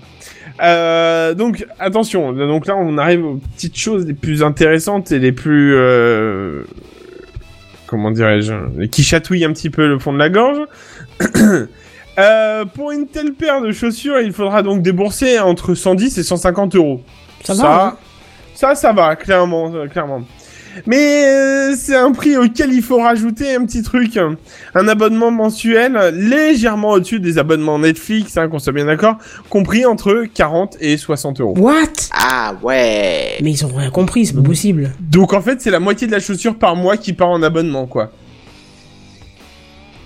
Euh, donc attention, donc là on arrive aux petites choses les plus intéressantes et les plus euh, comment dirais-je, qui chatouillent un petit peu le fond de la gorge. Euh, pour une telle paire de chaussures, il faudra donc débourser entre 110 et 150 euros. Ça va, hein ça, ça va, clairement, euh, clairement. Mais euh, c'est un prix auquel il faut rajouter un petit truc, un abonnement mensuel légèrement au-dessus des abonnements Netflix, hein, qu'on soit bien d'accord, compris entre 40 et 60 euros. What? Ah ouais. Mais ils ont rien compris, c'est pas possible. Donc en fait, c'est la moitié de la chaussure par mois qui part en abonnement, quoi.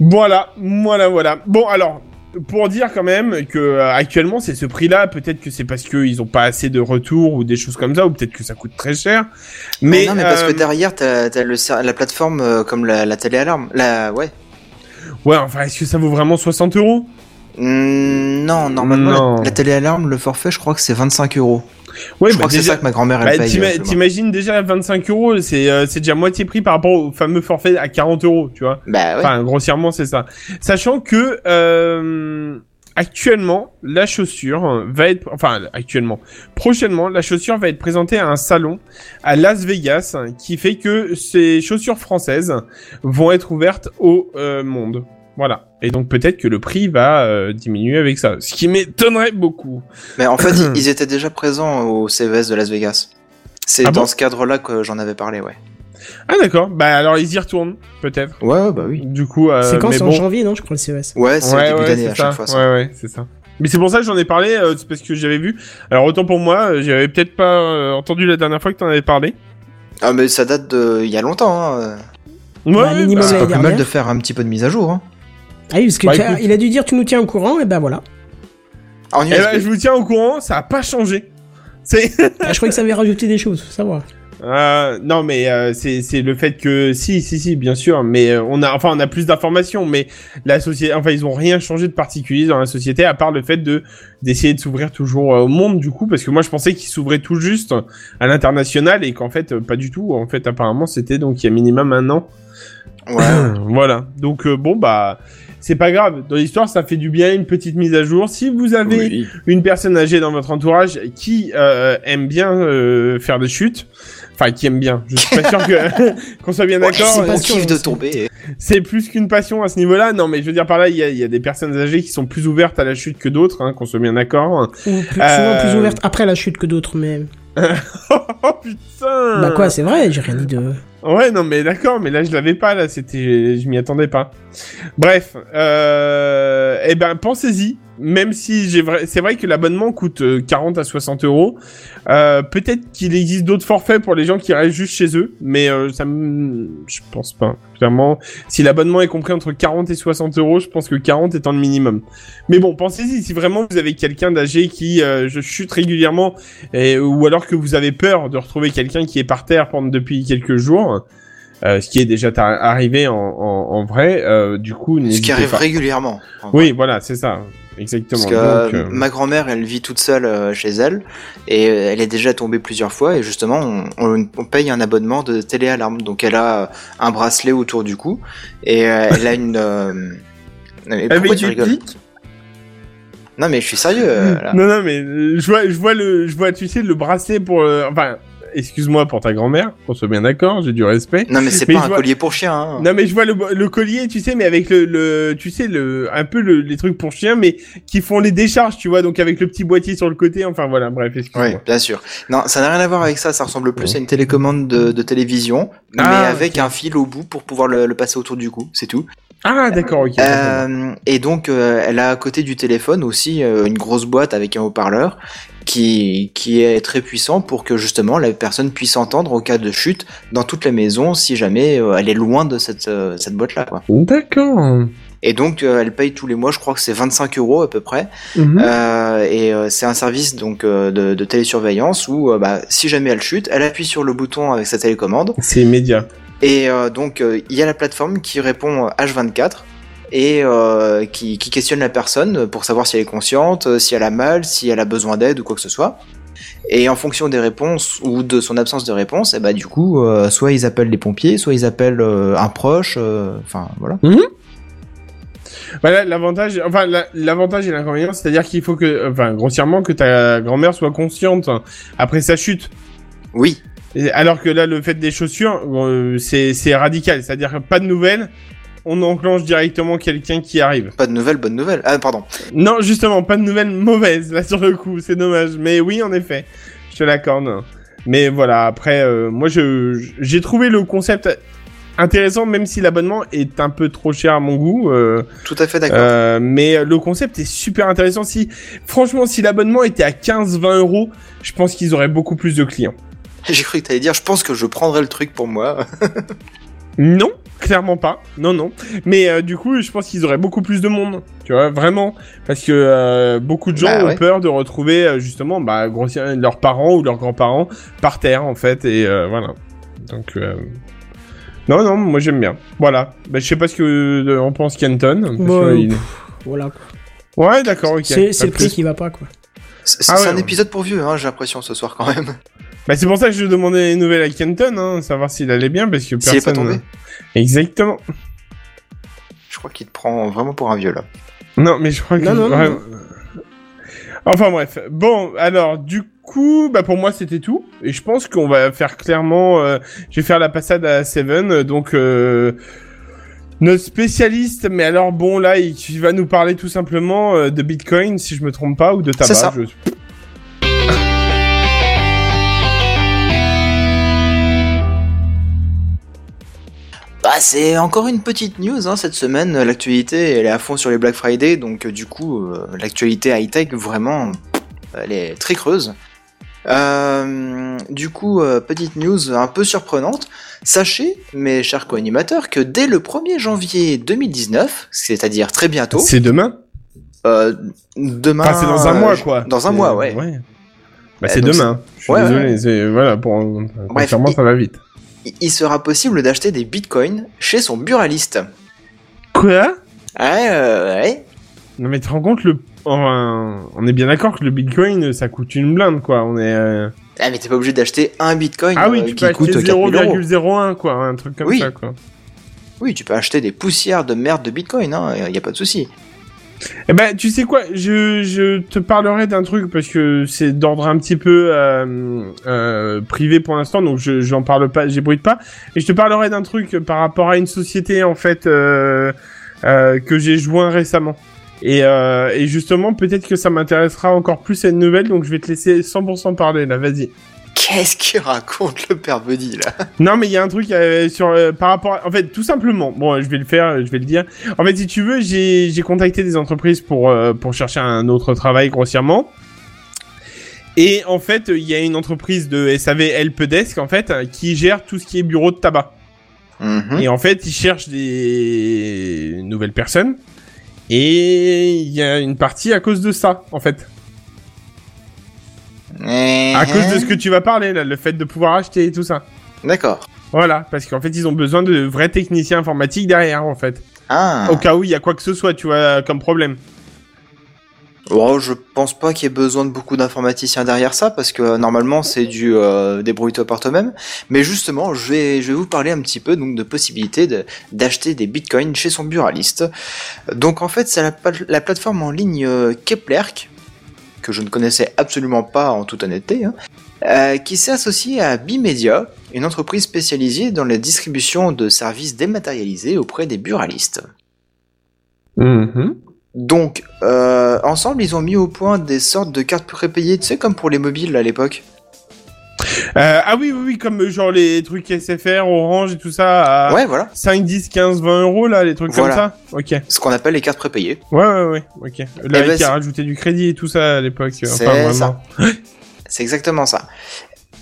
Voilà, voilà, voilà. Bon, alors, pour dire quand même que euh, actuellement c'est ce prix-là, peut-être que c'est parce qu'ils ont pas assez de retours ou des choses comme ça, ou peut-être que ça coûte très cher. Mais, non, mais parce euh, que derrière, t'as as le, la plateforme euh, comme la, la télé-alarme. La, ouais. ouais, enfin, est-ce que ça vaut vraiment 60 euros? Hmm, non, normalement, Non. La, la télé-alarme, le forfait, je crois que c'est 25 euros. Ouais, je bah crois que c'est déjà- ça que ma grand-mère, elle Bah, paye. T'imagines déjà 25 euros, c'est euh, c'est déjà moitié prix par rapport au fameux forfait à 40 euros, tu vois. Bah ouais. Enfin, grossièrement, c'est ça. Sachant que euh, actuellement, la chaussure va être, enfin, actuellement, prochainement, la chaussure va être présentée à un salon à Las Vegas, qui fait que ces chaussures françaises vont être ouvertes au euh, monde. Voilà. Et donc peut-être que le prix va euh, diminuer avec ça, ce qui m'étonnerait beaucoup. Mais en fait, ils- étaient déjà présents au CES de Las Vegas. C'est Ah dans bon ce cadre-là que j'en avais parlé, ouais. Ah d'accord. Bah alors ils y retournent, peut-être. Ouais, ouais, bah oui. Du coup, euh, c'est quand mais C'est en janvier, non Je crois le CES. Ouais, c'est Ouais, début ouais, d'année à chaque ça. fois. Ça. Ouais, ouais, c'est ça. Mais c'est pour ça que j'en ai parlé, euh, c'est parce que j'avais vu. Alors autant pour moi, j'avais peut-être pas euh, entendu la dernière fois que t'en avais parlé. Ah, mais ça date de il y a longtemps. Hein. Ouais, Bah, minimum bah, C'est pas plus mal de faire un petit peu de mise à jour. Hein. Ah oui, parce que Bah, écoute. il a dû dire tu nous tiens au courant, et ben voilà. En eh ben, je vous tiens au courant, ça a pas changé. Ah, je croyais que ça avait rajouté des choses, faut savoir. Euh, non, mais euh, c'est c'est le fait que si, si, si, bien sûr, mais euh, on a enfin on a plus d'informations, mais la société, enfin ils ont rien changé de particulier dans la société à part le fait de d'essayer de s'ouvrir toujours euh, au monde du coup, parce que moi je pensais qu'ils s'ouvraient tout juste à l'international et qu'en fait pas du tout. En fait apparemment c'était donc il y a minimum un an. Ouais. voilà. Donc euh, bon bah c'est pas grave. Dans l'histoire ça fait du bien une petite mise à jour. Si vous avez Oui. une personne âgée dans votre entourage qui euh, aime bien euh, faire des chutes, enfin qui aime bien, je suis pas sûr que qu'on soit bien Ouais, d'accord. c'est sûr, de tomber. C'est plus qu'une passion à ce niveau-là. Non, mais je veux dire par là, il y a, il y a des personnes âgées qui sont plus ouvertes à la chute que d'autres, hein, qu'on soit bien d'accord. Ou plus, Euh, souvent plus ouverte après la chute que d'autres, mais. oh putain. Bah quoi, c'est vrai, j'ai rien dit de. Ouais, non, mais d'accord, mais là je l'avais pas, là, c'était, je m'y attendais pas. Bref, euh, eh ben pensez-y. Même si j'ai vrai, c'est vrai que l'abonnement coûte euh, 40 à 60 euros. Euh, peut-être qu'il existe d'autres forfaits pour les gens qui restent juste chez eux, mais euh, ça je pense pas. Clairement, si l'abonnement est compris entre 40 et 60 euros, je pense que 40 étant le minimum. Mais bon, pensez-y, si vraiment vous avez quelqu'un d'âgé qui euh, chute régulièrement, et, ou alors que vous avez peur de retrouver quelqu'un qui est par terre pendant depuis quelques jours, euh, ce qui est déjà arrivé en, en, en vrai, euh, du coup, Ce qui arrive pas. régulièrement. Oui, voilà, c'est ça, exactement. Parce que Donc, euh, ma grand-mère, elle vit toute seule chez elle et elle est déjà tombée plusieurs fois et justement on, on- on paye un abonnement de téléalarme. Donc elle a un bracelet autour du cou et elle a une. Non, mais pourquoi avec tu rigoles. Non mais je suis sérieux. là. Non, non, mais je vois, je vois le, je vois, tu sais, le bracelet pour, enfin, excuse-moi pour ta grand-mère, qu'on soit bien d'accord, j'ai du respect. Non mais c'est pas un vois- collier pour chien. Hein. Non mais je vois le, le collier, tu sais, mais avec le, le tu sais, le, un peu le, les trucs pour chien, mais qui font les décharges, tu vois, donc avec le petit boîtier sur le côté, enfin voilà, bref, excuse-moi. Oui, bien sûr. Non, ça n'a rien à voir avec ça. Ça ressemble plus à une télécommande de, de télévision, mais Ah, avec un fil au bout pour pouvoir le, le passer autour du cou. C'est tout. Ah d'accord, ok. Euh, et donc, euh, elle a à côté du téléphone aussi euh, une grosse boîte avec un haut-parleur qui, qui est très puissant pour que justement la personne puisse entendre au cas de chute dans toute la maison si jamais euh, elle est loin de cette, euh, cette boîte-là. D'accord. Et donc, euh, elle paye tous les mois, je crois que c'est 25 euros à peu près. Mhm. Euh, et euh, c'est un service donc de, de télésurveillance où bah, si jamais elle chute, elle appuie sur le bouton avec sa télécommande C'est immédiat. et donc il y a la plateforme qui répond H24 et euh, qui, qui questionne la personne pour savoir si elle est consciente, euh, si elle a mal, si elle a besoin d'aide ou quoi que ce soit. Et en fonction des réponses ou de son absence de réponse, et bah du coup, euh, soit ils appellent les pompiers, soit ils appellent euh, un proche. euh, Enfin voilà. Voilà, l'avantage, enfin, la- l'avantage et l'inconvénient, c'est-à-dire qu'il faut que, enfin, grossièrement, que ta grand-mère soit consciente après sa chute. Oui, Alors que là, le fait des chaussures, euh, c'est, c'est radical. C'est-à-dire pas de nouvelles. On enclenche directement quelqu'un qui arrive. Pas de nouvelles, bonne nouvelle. Ah, pardon. Non, justement, pas de nouvelles mauvaises, là, sur le coup, c'est dommage. Mais oui, en effet, je te l'accorde. Mais voilà, après, euh, moi, je j'ai trouvé le concept intéressant, même si l'abonnement est un peu trop cher à mon goût. euh, Tout à fait d'accord. euh, mais le concept est super intéressant. Si, franchement, si l'abonnement était à 15-20 euros, je pense qu'ils auraient beaucoup plus de clients. J'ai cru que t'allais dire, je pense que je prendrais le truc pour moi. Non, clairement pas. Non, non. Mais euh, du coup, je pense qu'ils auraient beaucoup plus de monde. Tu vois, vraiment. Parce que euh, beaucoup de gens Bah ont ouais. peur de retrouver, euh, justement, bah, leurs parents ou leurs grands-parents par terre, en fait. Et euh, voilà. Donc, euh, non, non, moi j'aime bien. Voilà. Bah, je sais pas ce que euh, on pense Kenton. parce Bon, que il- pff, voilà. Ouais, d'accord, ok. C'est le prix qui va pas, quoi. C'est Ah c'est ouais, un ouais. épisode pour vieux, hein, j'ai l'impression, ce soir, quand même. Bah, c'est pour ça que je demandais les nouvelles à Kenton, hein, savoir s'il allait bien, parce que S'il est pas personne. tombé. Exactement. Je crois qu'il te prend vraiment pour un vieux, là. Non, mais je crois que... Non, non, non. Enfin bref. Bon, alors du coup, bah pour moi c'était tout. Et je pense qu'on va faire clairement... euh, je vais faire la passade à Seven. euh, Donc... Euh, notre spécialiste, mais alors bon là, il, il va nous parler tout simplement euh, de Bitcoin, si je me trompe pas, ou de tabac. Je- Bah, c'est encore une petite news, hein, cette semaine. L'actualité, elle est à fond sur les Black Friday, donc euh, du coup, euh, l'actualité high-tech, vraiment, elle est très creuse. Euh, du coup, euh, petite news un peu surprenante. Sachez, mes chers co-animateurs, que dès le 1er janvier 2019, c'est-à-dire très bientôt, C'est demain euh, demain... Enfin, c'est dans un mois, quoi. Dans un mois, ouais. Bah, c'est demain. Je suis Ouais, désolé. ouais. Voilà, pour... Bref, ça va vite. Il- Il sera possible d'acheter des bitcoins chez son buraliste. Quoi? Ouais, euh, ouais. Non mais tu te rends compte le... Enfin, on est bien d'accord que le Bitcoin, ça coûte une blinde, quoi. On est... euh, Ah, mais t'es pas obligé d'acheter un bitcoin Ah oui, euh, tu qui peux coûte acheter 4000 euros. 0,01 quoi, un truc comme Oui. ça quoi. Oui, tu peux acheter des poussières de merde de bitcoin, hein, y a pas de souci. Eh ben, tu sais quoi, je, je te parlerai d'un truc parce que c'est d'ordre un petit peu euh, euh, privé pour l'instant, donc je j'en parle pas, j'ébruite pas. Et je te parlerai d'un truc par rapport à une société en fait euh, euh, que j'ai joint récemment. Et, euh, et justement, peut-être que ça m'intéressera encore plus cette nouvelle, donc je vais te laisser 100% parler là, vas-y. Qu'est-ce qu'il raconte le père Buddy là? Non, mais il y a un truc euh, sur euh, par rapport, à- en fait, tout simplement. Bon, je vais le faire, je vais le dire. En fait, si tu veux, j'ai j'ai contacté des entreprises pour euh, pour chercher un autre travail grossièrement. Et en fait, il y a une entreprise de SAV Helpdesk en fait qui gère tout ce qui est bureau de tabac. Mhm. Et en fait, ils cherchent des nouvelles personnes. Et il y a une partie à cause de ça, en fait. Eh, À cause de ce que tu vas parler, là, le fait de pouvoir acheter et tout ça. D'accord. Voilà, parce qu'en fait, ils ont besoin de vrais techniciens informatiques derrière, en fait. Ah. Au cas où il y a quoi que ce soit, tu vois, comme problème. Oh, je pense pas qu'il y ait besoin de beaucoup d'informaticiens derrière ça, parce que euh, normalement c'est du euh, débrouille-toi par toi-même. Mais justement, je vais, je vais vous parler un petit peu donc de possibilité de- d'acheter des bitcoins chez son buraliste. Donc en fait, c'est la, pla- la plateforme en ligne euh, Keplerk, que je ne connaissais absolument pas en toute honnêteté, hein, euh, qui s'est associée à Bimedia, une entreprise spécialisée dans la distribution de services dématérialisés auprès des buralistes. Donc, euh, ensemble, ils ont mis au point des sortes de cartes prépayées, tu sais, comme pour les mobiles à l'époque. Euh, ah oui, oui, oui, comme euh, genre les trucs SFR, Orange et tout ça, à Ouais, voilà. 5, 10, 15, 20 euros, là, les trucs Voilà. comme ça? Ok. Ce qu'on appelle les cartes prépayées. Ouais, ouais, ouais, ok. Là, Eh ben, qui a rajouté du crédit et tout ça à l'époque. euh, C'est Enfin, ça. C'est exactement ça.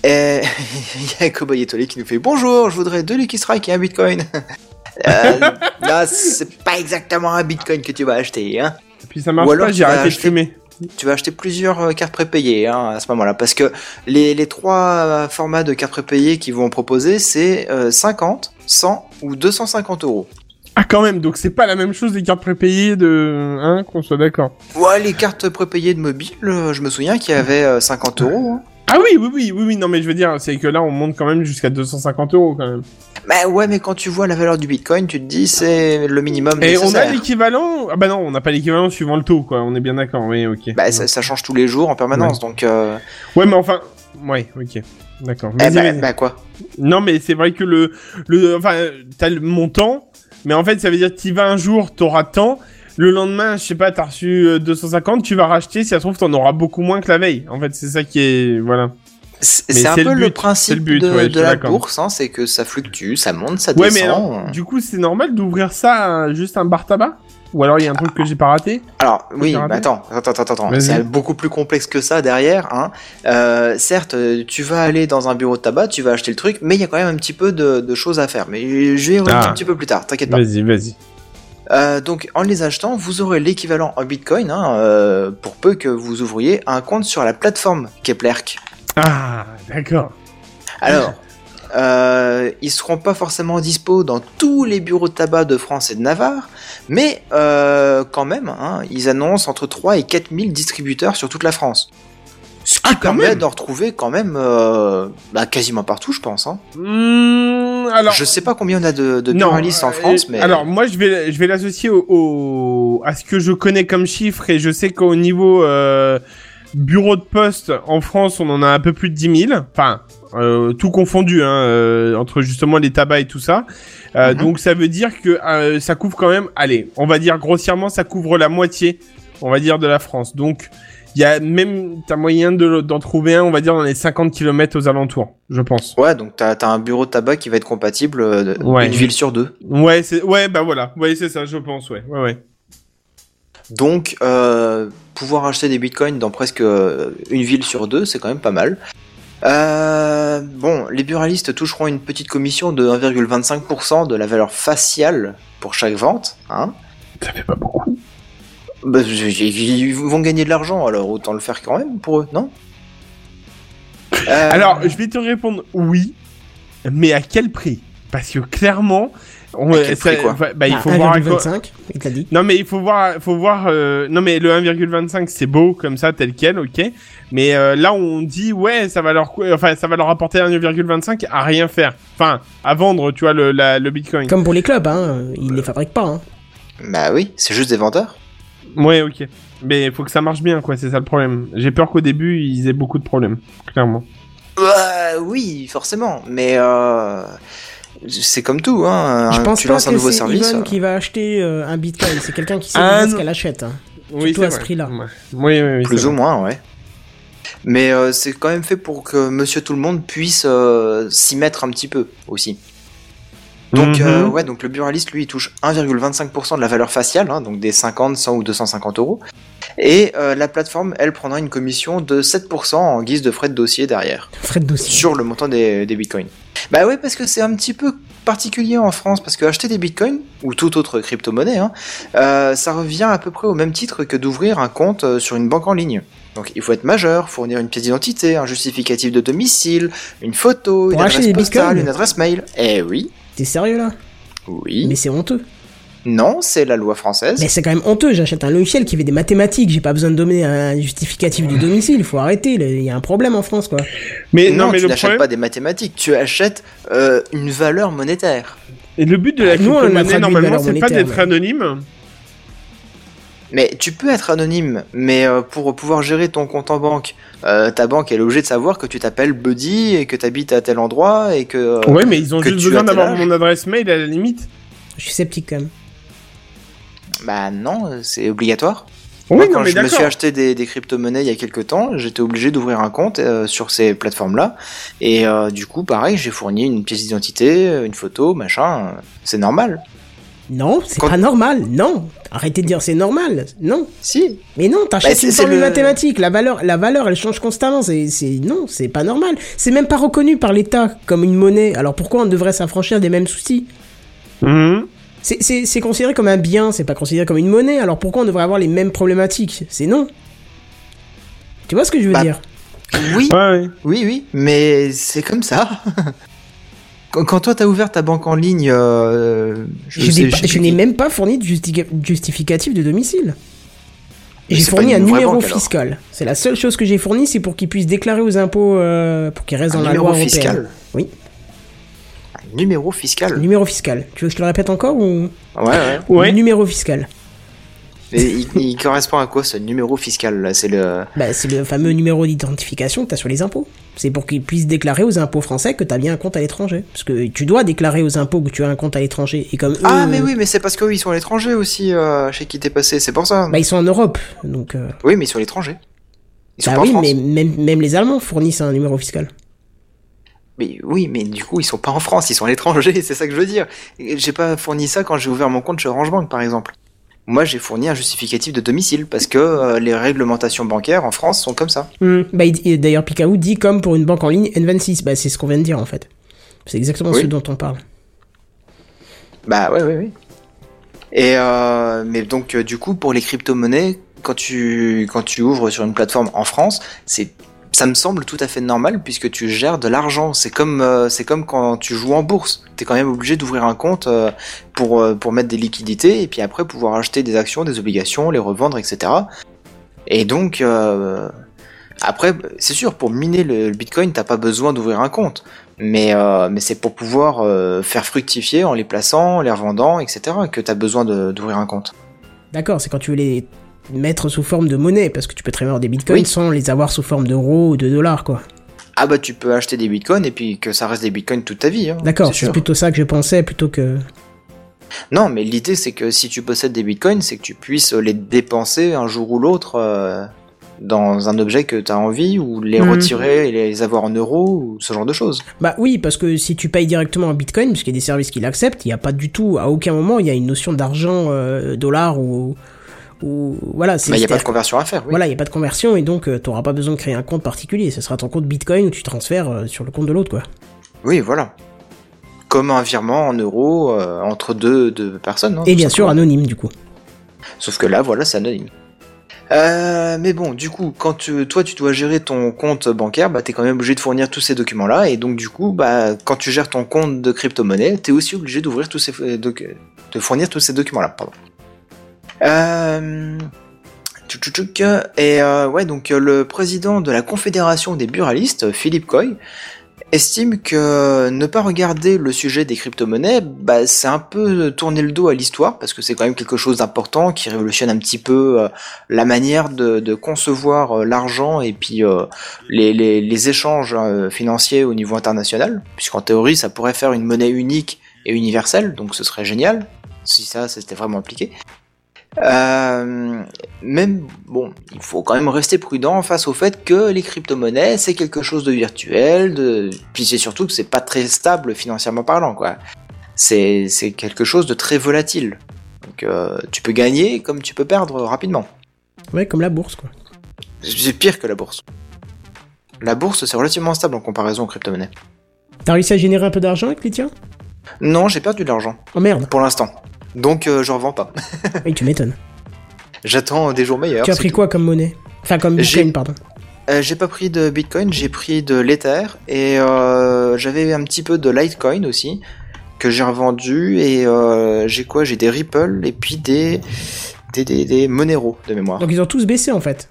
Et il y a Cowboy Étoilé qui nous fait Bonjour, je voudrais deux Lucky Strike et un Bitcoin. euh, là, c'est pas exactement un Bitcoin que tu vas acheter. Hein. Et puis ça marche Ou alors pas, j'ai arrêté de fumer. Tu vas acheter plusieurs euh, cartes prépayées hein, à ce moment-là. Parce que les, les trois euh, formats de cartes prépayées qu'ils vont proposer, c'est euh, 50, 100 ou 250 euros. Ah, quand même, donc c'est pas la même chose des cartes prépayées de. Hein, qu'on soit d'accord. Ouais, les cartes prépayées de mobile, euh, je me souviens qu'il y avait euh, 50 euros. hein. Ah oui, oui, oui, oui, oui, non, mais je veux dire, c'est que là, on monte quand même jusqu'à 250 euros quand même. Bah ouais, mais quand tu vois la valeur du Bitcoin, tu te dis c'est le minimum Et on a l'équivalent Ah bah non, on n'a pas l'équivalent suivant le taux, quoi. On est bien d'accord, oui, ok. Bah ça, ça change tous les jours en permanence, donc... Euh... Ouais, mais enfin... Ouais, ok. D'accord. Eh bah, bah quoi? Non, mais c'est vrai que le... le enfin, t'as le montant, Mais en fait, ça veut dire que tu vas un jour, t'auras tant. Le lendemain, je sais pas, t'as reçu euh, 250, tu vas racheter. Si ça se trouve, t'en auras beaucoup moins que la veille. En fait, c'est ça qui est, voilà. C'est un peu le but, principe le but, de, ouais, la bourse, hein, c'est que ça fluctue, ça monte, ça Ouais, mais descend. alors, du coup, c'est normal d'ouvrir ça à juste un bar tabac? Ou alors il y a un truc que j'ai pas raté? Alors oui, attends, attends, attends, attends. C'est beaucoup plus complexe que ça derrière. Hein. Euh, certes, euh, tu vas aller dans un bureau de tabac, tu vas acheter le truc, mais il y a quand même un petit peu de, de choses à faire. Mais je vais y revenir Ah. un petit peu plus tard, t'inquiète pas. Vas-y, vas-y. Euh, donc en les achetant, vous aurez l'équivalent en Bitcoin, hein, euh, pour peu que vous ouvriez un compte sur la plateforme Keplerk. Ah, d'accord. Alors, euh, ils seront pas forcément dispo dans tous les bureaux de tabac de France et de Navarre, mais euh, quand même, hein, ils annoncent entre 3 et 4 000 distributeurs sur toute la France. Ce qui Ah, quand permet d'en retrouver quand même euh, bah, quasiment partout, je pense. Hein. Mmh, alors, Je sais pas combien on a de, de en France, mais Alors, moi, je vais, je vais l'associer au, au- à ce que je connais comme chiffre et je sais qu'au niveau euh, bureau de poste en France, on en a un peu plus de 10 000. Enfin, euh, tout confondu, hein, euh, entre justement les tabacs et tout ça. Euh, Mhm. Donc, ça veut dire que euh, ça couvre quand même, allez, on va dire grossièrement, ça couvre la moitié, on va dire, de la France. Donc, il y a même, t'as moyen de- d'en trouver un, on va dire, dans les 50 km aux alentours, je pense. ouais, donc t'as as un bureau de tabac qui va être compatible euh, Ouais. une ville sur deux. Ouais, c'est, ouais, bah voilà, ouais, c'est ça, je pense, ouais, ouais, ouais. Donc, euh, pouvoir acheter des bitcoins dans presque euh, une ville sur deux, c'est quand même pas mal. Euh, bon, les buralistes toucheront une petite commission de 1,25% de la valeur faciale pour chaque vente. Hein Ça fait pas beaucoup. Bah, ils vont gagner de l'argent, alors autant le faire quand même pour eux, non? Euh, Alors, je vais te répondre oui, mais à quel prix? Parce que clairement, on, À quel prix, quoi? bah, bah, il Ah, faut voir à quoi- 1,25, il te l'a dit. Non mais il faut voir, faut voir. euh, Non mais le 1,25 c'est beau comme ça tel quel, ok. Mais euh, là on dit ouais ça va leur, enfin ça va leur apporter 1,25 à rien faire. Enfin à vendre, tu vois le, la- le Bitcoin. Comme pour les clubs, hein, ils les fabriquent pas. Hein. Bah oui, c'est juste des vendeurs. Ouais ok. Mais il faut que ça marche bien quoi, c'est ça le problème. J'ai peur qu'au début ils aient beaucoup de problèmes, clairement. Euh, oui, forcément, mais euh, c'est comme tout, hein. Je pense tu pas lances un que nouveau c'est service. Yvonne euh, qui va acheter euh, un bitcoin. C'est quelqu'un qui sait Ah, ce qu'elle achète. hein. Oui Surtout c'est à ce prix-là. Ouais. Oui oui oui. Plus c'est ou vrai. moins, ouais. Mais euh, c'est quand même fait pour que Monsieur Tout le Monde puisse euh, s'y mettre un petit peu aussi. Donc Mhm. euh, ouais, donc le buraliste lui il touche 1,25% de la valeur faciale, hein, donc des 50, 100 ou 250 euros. Et euh, la plateforme, elle prendra une commission de 7% en guise de frais de dossier derrière, Frais de dossier. sur le montant des, des bitcoins. Bah ouais, parce que c'est un petit peu particulier en France, parce que acheter des bitcoins, ou toute autre crypto-monnaie, hein, euh, ça revient à peu près au même titre que d'ouvrir un compte sur une banque en ligne. Donc il faut être majeur, fournir une pièce d'identité, un justificatif de domicile, une photo, Pour une adresse postale, bitcoins une adresse mail. Eh oui, T'es sérieux là? Oui. Mais c'est honteux. Non, c'est la loi française. Mais c'est quand même honteux. J'achète un logiciel qui fait des mathématiques. J'ai pas besoin de donner un justificatif du domicile. Il faut arrêter. Il y a un problème en France, quoi. Mais non, non, mais tu n'achètes problème. pas des mathématiques, tu achètes euh, une valeur monétaire. Et le but de la Ah, crypto-monnaie traduit normalement c'est pas d'être mais- anonyme. Mais tu peux être anonyme, mais euh, pour pouvoir gérer ton compte en banque, euh, ta banque elle est obligée de savoir que tu t'appelles Buddy et que tu habites à tel endroit et que... euh, Ouais mais ils ont que juste tu besoin d'avoir mon adresse mail à la limite. Je suis sceptique quand même. Bah non, c'est obligatoire. Oui Moi, non quand mais je me suis acheté des, des crypto-monnaies il y a quelques temps, j'étais obligé d'ouvrir un compte euh, sur ces plateformes-là. Et euh, du coup, pareil, j'ai fourni une pièce d'identité, une photo, machin. C'est normal. Non, c'est Quand- pas normal. Non. Arrêtez de dire c'est normal. Non. Si. Mais non, t'achètes Bah, c'est- une formule le- mathématique. La valeur, la valeur, elle change constamment. C'est, c'est, non, c'est pas normal. C'est même pas reconnu par l'État comme une monnaie. Alors pourquoi on devrait s'affranchir des mêmes soucis Mhm. c'est, considéré comme un bien, c'est pas considéré comme une monnaie. Alors pourquoi on devrait avoir les mêmes problématiques? C'est non. Tu vois ce que je veux Bah, dire? Oui, Ouais ouais. oui, oui, mais c'est comme ça. quand, quand toi t'as ouvert ta banque en ligne, euh, je, Je, sais- n'ai pas- je sais je plus n'ai qui- même pas fourni de justi- justificatif de domicile. J'ai fourni un numéro banque, fiscal. C'est la seule chose que j'ai fourni, c'est pour qu'ils puissent déclarer aux impôts, euh, pour qu'ils restent un dans la loi européenne. fiscal. Oui. Un numéro fiscal. Numéro fiscal. Tu veux que je te le répète encore ou? Ouais, ouais. Ouais. Numéro fiscal. Mais il, il correspond à quoi ce numéro fiscal là? C'est le. Bah, c'est le fameux numéro d'identification que t'as sur les impôts. C'est pour qu'ils puissent déclarer aux impôts français que t'as bien un compte à l'étranger. Parce que tu dois déclarer aux impôts que tu as un compte à l'étranger. Et comme eux, Ah mais oui, mais c'est parce qu'ils sont à l'étranger aussi euh, chez qui t'es passé, c'est pour ça. Bah, ils sont en Europe. Donc, euh, Oui, mais ils sont à l'étranger. Ils sont bah pas en oui, mais même, même les Allemands fournissent un numéro fiscal. Mais oui, mais du coup, ils sont pas en France, ils sont à l'étranger, c'est ça que je veux dire. J'ai pas fourni ça quand j'ai ouvert mon compte chez Orange Bank, par exemple. Moi, j'ai fourni un justificatif de domicile parce que euh, les réglementations bancaires en France sont comme ça. Hmm. Bah, d'ailleurs, Picao dit comme pour une banque en ligne N26. Bah, c'est ce qu'on vient de dire en fait. C'est exactement Oui. ce dont on parle. Bah ouais, ouais, ouais. Et euh, mais donc euh, du coup pour les crypto-monnaies, quand tu quand tu ouvres sur une plateforme en France, c'est ça me semble tout à fait normal puisque tu gères de l'argent. C'est comme euh, c'est comme quand tu joues en bourse. T'es quand même obligé d'ouvrir un compte euh, pour euh, pour mettre des liquidités et puis après pouvoir acheter des actions, des obligations, les revendre, etc. Et donc après c'est sûr pour miner le, le Bitcoin t'as pas besoin d'ouvrir un compte. Mais, mais c'est pour pouvoir faire fructifier en les plaçant, en les revendant, etc. que tu as besoin d'ouvrir un compte. D'accord, c'est quand tu veux les mettre sous forme de monnaie, parce que tu peux très bien avoir des bitcoins Oui. sans les avoir sous forme d'euros ou de dollars, quoi. Ah bah tu peux acheter des bitcoins et puis que ça reste des bitcoins toute ta vie. Hein, D'accord, c'est plutôt ça que je pensais, plutôt que... Non, mais l'idée c'est que si tu possèdes des bitcoins, c'est que tu puisses les dépenser un jour ou l'autre euh, dans un objet que tu as envie ou les Mhm. retirer et les avoir en euros ou ce genre de choses. Bah oui, parce que si tu payes directement en bitcoin, parce qu'il y a des services qui l'acceptent, il n'y a pas du tout, à aucun moment, il y a une notion d'argent, euh, dollar ou... ou voilà, c'est... Il n'y a pas de conversion à faire. Oui. Voilà, il n'y a pas de conversion et donc tu n'auras pas besoin de créer un compte particulier. Ce sera ton compte Bitcoin où tu transfères euh, sur le compte de l'autre, quoi. Oui, voilà. Comme un virement en euros euh, entre deux, deux personnes. hein, Et bien sûr, anonyme, du coup. Sauf que là, voilà, c'est anonyme. Euh, mais bon, du coup, quand tu- toi tu dois gérer ton compte bancaire, bah t'es quand même obligé de fournir tous ces documents-là, et donc du coup, bah quand tu gères ton compte de crypto-monnaie, t'es aussi obligé d'ouvrir tous ces euh, doc- de fournir tous ces documents-là. Pardon. Euh, tchouk. et euh, ouais, donc euh, le président de la Confédération des buralistes, Philippe Coy, estime que ne pas regarder le sujet des crypto-monnaies, bah, c'est un peu tourner le dos à l'histoire, parce que c'est quand même quelque chose d'important qui révolutionne un petit peu euh, la manière de, de concevoir euh, l'argent et puis euh, les, les, les échanges euh, financiers au niveau international, puisqu'en théorie ça pourrait faire une monnaie unique et universelle, donc ce serait génial si ça c'était vraiment appliqué. Euh, même bon, il faut quand même rester prudent face au fait que les crypto-monnaies c'est quelque chose de virtuel, de... puis c'est surtout que c'est pas très stable financièrement parlant quoi. C'est c'est quelque chose de très volatile. Donc euh, tu peux gagner comme tu peux perdre rapidement. Ouais, comme la bourse, quoi. C'est pire que la bourse. La bourse c'est relativement stable en comparaison aux crypto-monnaies. T'as réussi à générer un peu d'argent avec les tiens Non, j'ai perdu de l'argent Oh merde. pour l'instant. Donc euh, je revends pas. Oui, tu m'étonnes. J'attends des jours meilleurs. Tu as pris tout. quoi comme monnaie? Enfin, comme bitcoin, pardon. Euh, j'ai pas pris de Bitcoin, j'ai pris de l'Ether et euh, j'avais un petit peu de Litecoin aussi que j'ai revendu et euh, j'ai quoi? J'ai des Ripple et puis des des, des, des Monero de mémoire. Donc ils ont tous baissé, en fait.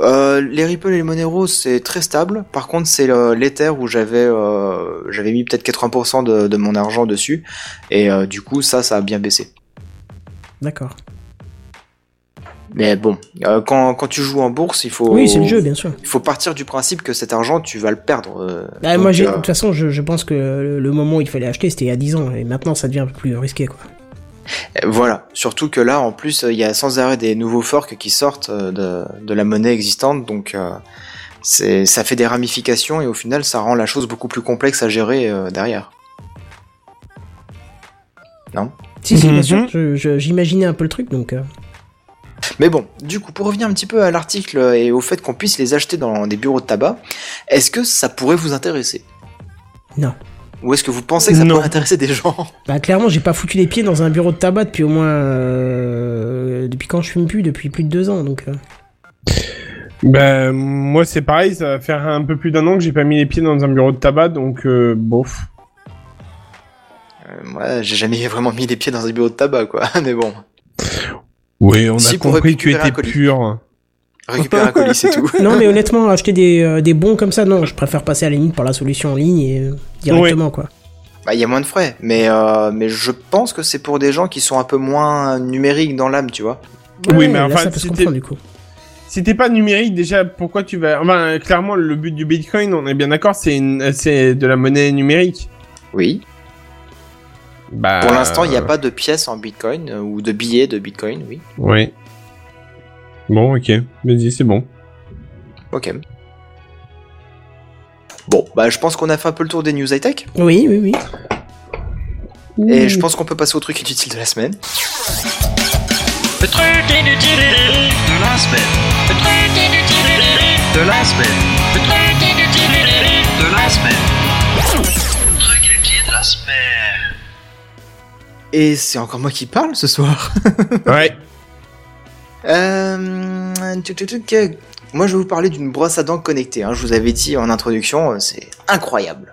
Euh, les Ripple et les Monero c'est très stable. Par contre c'est le- l'Ether où j'avais euh, j'avais mis peut-être 80% de, de mon argent dessus et euh, du coup ça ça a bien baissé. D'accord. Mais bon, euh, quand, quand tu joues en bourse il faut Oui, c'est le jeu, bien sûr. il faut partir du principe que cet argent tu vas le perdre. euh, Bah, donc, moi, de euh, toute façon, je, je pense que le, le moment où il fallait acheter, c'était il y a 10 ans. Et maintenant, ça devient un peu plus risqué, quoi. Euh, Voilà, surtout que là, en plus, il y a sans arrêt des nouveaux forks qui sortent euh, de, de la monnaie existante, donc euh, c'est, ça fait des ramifications et au final, ça rend la chose beaucoup plus complexe à gérer euh, derrière. Si, si, bien Mhm. sûr. je- je- J'imaginais un peu le truc, donc... euh, Mais bon, du coup, pour revenir un petit peu à l'article et au fait qu'on puisse les acheter dans des bureaux de tabac, est-ce que ça pourrait vous intéresser? Non. Ou est-ce que vous pensez que ça Non. pourrait intéresser des gens? Bah, clairement, j'ai pas foutu les pieds dans un bureau de tabac depuis au moins... euh, depuis quand je fume plus Depuis plus de deux ans, donc... euh, Ben, moi, c'est pareil, ça va faire un peu plus d'un an que j'ai pas mis les pieds dans un bureau de tabac, donc, euh, bof. Euh, Moi, j'ai jamais vraiment mis les pieds dans un bureau de tabac, quoi. Mais bon, Oui, on Si, a compris que tu étais colis. pur. Récupérer un colis, c'est tout. Non, mais honnêtement, acheter des, euh, des bons comme ça, non, je préfère passer à la limite par la solution en ligne et euh, directement, quoi. Bah, il y a moins de frais, mais, euh, mais je pense que c'est pour des gens qui sont un peu moins numériques dans l'âme, tu vois. Oui, Ouais, mais là, enfin, ça peut se c'était- comprendre du coup. Si t'es pas numérique, déjà, pourquoi tu vas... Enfin, clairement, le but du Bitcoin, on est bien d'accord, c'est une... de la monnaie numérique. Oui. Bah... Pour l'instant, il n'y a pas de pièces en Bitcoin ou de billets de Bitcoin, oui. Oui. Bon, ok. Vas-y, c'est bon. Ok. Bon, bah je pense qu'on a fait un peu le tour des news high-tech. Oui, oui, oui. Et je pense qu'on peut passer au truc inutile de la semaine. Le truc inutile de la semaine. Le truc inutile de la semaine. Le truc inutile de la semaine. Le truc inutile de la semaine. Et c'est encore moi qui parle ce soir. Ouais. Euh, tuc, tuc, tuc, moi, je vais vous parler d'une brosse à dents connectée. hein. Je vous avais dit en introduction, euh, c'est incroyable.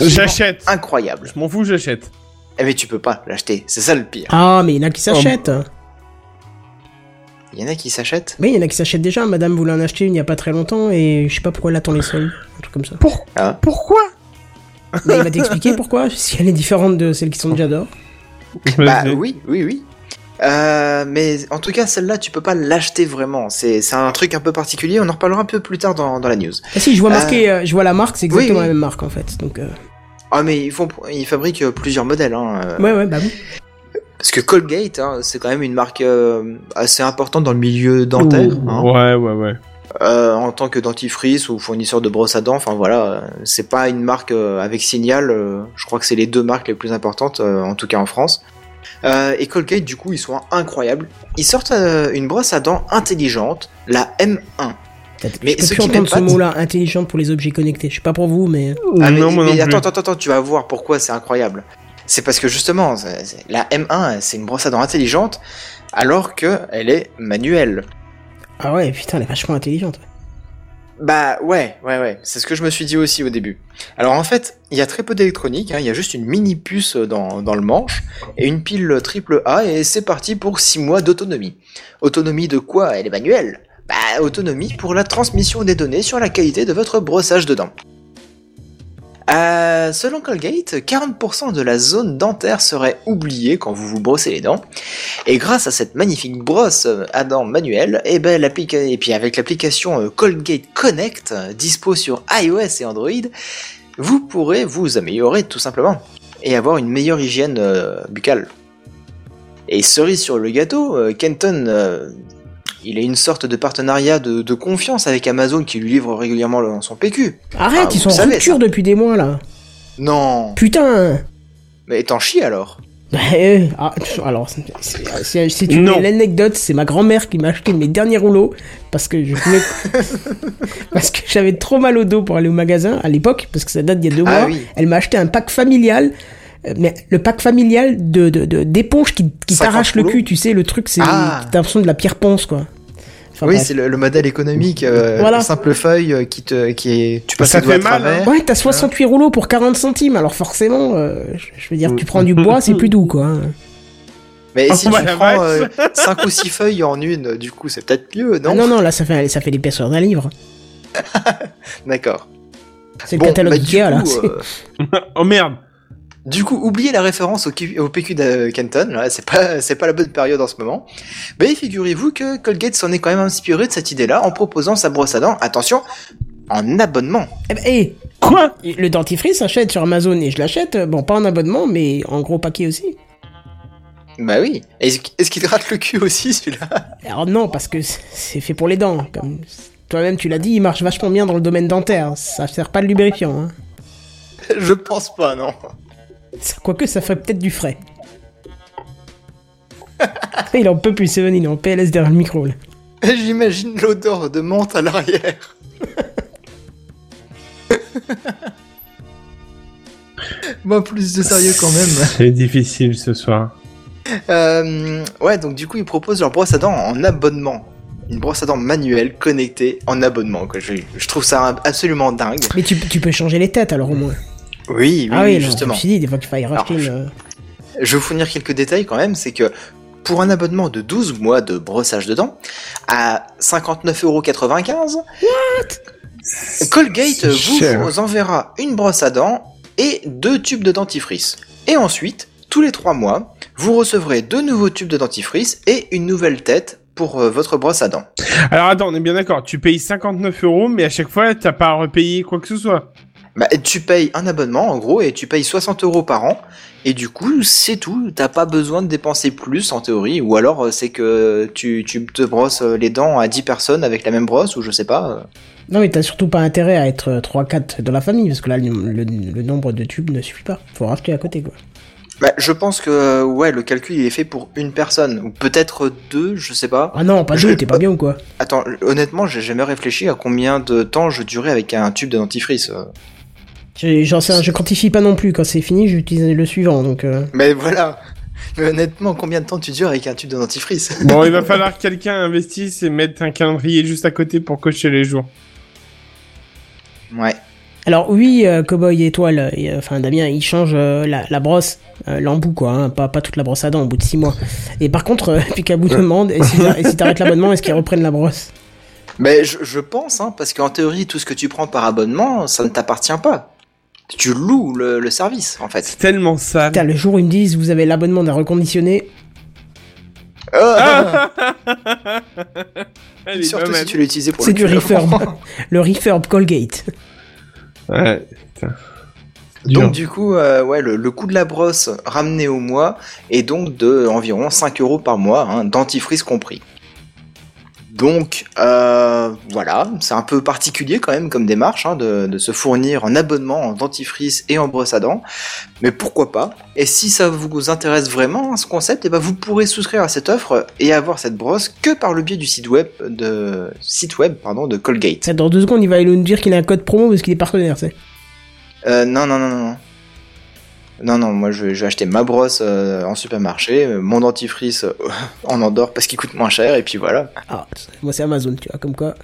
J'achète. incroyable. Je m'en fous, j'achète. Eh mais tu peux pas l'acheter, c'est ça le pire. Ah, mais il y en a qui s'achètent. Il y en a qui s'achètent? Oui, il y en a qui s'achètent déjà. Madame voulait en acheter une il y a pas très longtemps et je sais pas pourquoi elle attend les soldes. Un truc comme ça. Pourquoi? Mais il va t'expliquer pourquoi, si elle est différente de celles qui sont déjà dehors. Bah oui, oui, oui. Euh, mais en tout cas, celle-là, tu peux pas l'acheter vraiment. C'est un truc un peu particulier. On en reparlera un peu plus tard dans, dans la news. Ah si, je vois marqué, euh, je vois la marque, c'est exactement oui, oui. la même marque en fait. Donc, euh, Ah, mais ils font, ils fabriquent euh, plusieurs modèles. Hein. euh, ouais, ouais, bah oui. Parce que Colgate, hein, c'est quand même une marque euh, assez importante dans le milieu dentaire. hein. Ouais, ouais, ouais. Euh, en tant que dentifrice ou fournisseur de brosse à dents, enfin voilà, euh, c'est pas une marque euh, avec Signal. euh, je crois que c'est les deux marques les plus importantes, euh, en tout cas en France. Euh, et Colgate, du coup, ils sont incroyables. Ils sortent euh, une brosse à dents intelligente, la M1. Mais je peux ce plus qui entendre ce mot-là, intelligent pour les objets connectés. Je sais pas pour vous, mais Ah, mais, non, moi mais non plus. attends, attends, attends, tu vas voir pourquoi c'est incroyable. C'est parce que justement, la M1, c'est une brosse à dents intelligente, alors que elle est manuelle. ah ouais, putain, elle est vachement intelligente. Bah ouais, ouais, ouais. C'est ce que je me suis dit aussi au début. Alors en fait, il y a très peu d'électronique. hein. Il y a juste une mini puce dans, dans le manche et une pile triple A et c'est parti pour 6 mois d'autonomie. Autonomie de quoi Elle est manuelle. Bah autonomie pour la transmission des données sur la qualité de votre brossage de dents. Euh, selon Colgate, 40% de la zone dentaire serait oubliée quand vous vous brossez les dents. Et grâce à cette magnifique brosse à dents manuelle, et ben puis avec l'application euh, Colgate Connect euh, dispo sur iOS et Android, vous pourrez vous améliorer tout simplement et avoir une meilleure hygiène buccale. Et cerise sur le gâteau, Kenton, il a une sorte de partenariat de, de confiance avec Amazon qui lui livre régulièrement le- son PQ. Arrête, Ah, ils sont en rupture ça. depuis des mois là. Non, Putain mais t'en chies alors. Eh, ah, pff, alors, c'est- une Non. l'anecdote, c'est ma grand-mère qui m'a acheté mes derniers rouleaux parce que je voulais parce que j'avais trop mal au dos pour aller au magasin à l'époque parce que ça date d'il y a deux Ah mois. oui. Elle m'a acheté un pack familial, mais le pack familial de de- de- d'éponges qui, qui 50 t'arrache le cul, tu sais, le truc c'est Ah. t'as l'impression de la pierre ponce quoi. Enfin, oui, c'est le, le modèle économique, euh, Voilà. simple feuille euh, qui te, qui est, tu passes Ça le fait à mal, travers. Ouais, t'as 68 rouleaux pour 40 centimes, alors forcément, euh, je je veux dire, tu prends du bois, c'est plus doux, quoi. hein. Mais Oh, si bah, tu prends vache. 5 ou 6 feuilles en une, du coup, c'est peut-être mieux, non Ah non, non, là, ça fait, ça fait l'épaisseur d'un livre. D'accord. C'est le Bon, catalogue bah, Ikea, là. coup, euh, Oh merde. Du coup, oubliez la référence au, Q- au PQ de Kenton, là, c'est pas, c'est pas la bonne période en ce moment. Mais figurez-vous que Colgate s'en est quand même inspiré de cette idée-là en proposant sa brosse à dents, attention, en abonnement. Eh ben, hé, Quoi? le dentifrice s'achète sur Amazon et je l'achète, bon, pas en abonnement, mais en gros paquet aussi. Bah oui. Est-ce qu'il te rate le cul aussi, celui-là? Alors non, parce que c'est- c'est fait pour les dents. Comme toi-même, tu l'as dit, il marche vachement bien dans le domaine dentaire. Ça sert pas de lubrifiant, hein. Je pense pas, non. Quoique, ça ferait peut-être du frais. il en peut plus, Seven, il est en PLS derrière le micro, là. J'imagine l'odeur de menthe à l'arrière. Bon, plus de sérieux quand même. C'est difficile ce soir. Euh, ouais, donc du coup, ils proposent leur brosse à dents en abonnement. Une brosse à dents manuelle connectée en abonnement. Quoi. Je, je trouve ça absolument dingue. Mais tu, tu peux changer les têtes, alors, au moins. Oui, oui, ah oui, oui, non, je justement. me suis dit, des fois qu'il faille racheter Alors, une... euh, Je vais vous fournir quelques détails quand même. C'est que pour un abonnement de 12 mois de brossage de dents à 59,95€, Colgate cher. vous enverra une brosse à dents et deux tubes de dentifrice. Et ensuite, tous les trois mois, vous recevrez deux nouveaux tubes de dentifrice et une nouvelle tête pour euh, votre brosse à dents. Alors attends, on est bien d'accord. Tu payes 59 euros, mais à chaque fois, t'as pas à repayer quoi que ce soit. Bah, tu payes un abonnement en gros et tu payes 60 euros par an et du coup c'est tout. T'as pas besoin de dépenser plus en théorie ou alors euh, c'est que tu, tu te brosses euh, les dents à 10 personnes avec la même brosse ou je sais pas. euh. Non, mais t'as surtout pas intérêt à être 3-4 dans la famille, parce que là, le, le- le nombre de tubes ne suffit pas. Faut racheter à côté, quoi. Bah, je pense que ouais le calcul il est fait pour une personne ou peut-être deux, je sais pas. Ah non, pas deux, t'es pas bien ou quoi? Attends, honnêtement j'ai jamais réfléchi à combien de temps je durais avec un tube de dentifrice. Sais, rien, je quantifie pas non plus. Quand c'est fini, j'utilise le suivant, donc. euh, Mais voilà. Mais honnêtement, combien de temps tu dures avec un tube de dentifrice Bon, il va falloir que quelqu'un investisse et mette un calendrier juste à côté pour cocher les jours. Ouais. Alors oui, euh, Cowboy Étoile, et, euh, enfin Damien, il change euh, la, la brosse, euh, l'embout quoi, hein, pas, pas toute la brosse à dents au bout de 6 mois. Et par contre, euh, Picaboo demande, et si et si t'arrêtes l'abonnement, est-ce qu'ils reprennent la brosse? Mais je, je pense, hein, parce qu'en théorie, tout ce que tu prends par abonnement, ça ne t'appartient pas. Tu loues le, le service, en fait. C'est tellement sale. Putain, le jour où ils me disent, vous avez l'abonnement d'un reconditionné, Ah, Elle est Surtout si tu l'as utilisé pour c'est le du refurb. le refurb Colgate. Ouais, putain. Donc du coup, euh, ouais, le, le coût de la brosse ramené au mois est donc de environ 5 euros par mois, hein, dentifrice compris. Donc euh, voilà, c'est un peu particulier quand même comme démarche hein, de, de se fournir en abonnement en dentifrice et en brosse à dents, mais pourquoi pas? Et si ça vous intéresse vraiment hein, ce concept, et ben vous pourrez souscrire à cette offre et avoir cette brosse que par le biais du site web de site web pardon de Colgate. Ça, Dans deux secondes, il va nous dire qu'il a un code promo parce qu'il est partenaire, c'est. Euh, non, non, non, non, non. Non, moi je vais, je vais acheter ma brosse euh, en supermarché, euh, mon dentifrice euh, en Andorre parce qu'il coûte moins cher, et puis voilà. Ah, moi c'est Amazon, tu vois, comme quoi.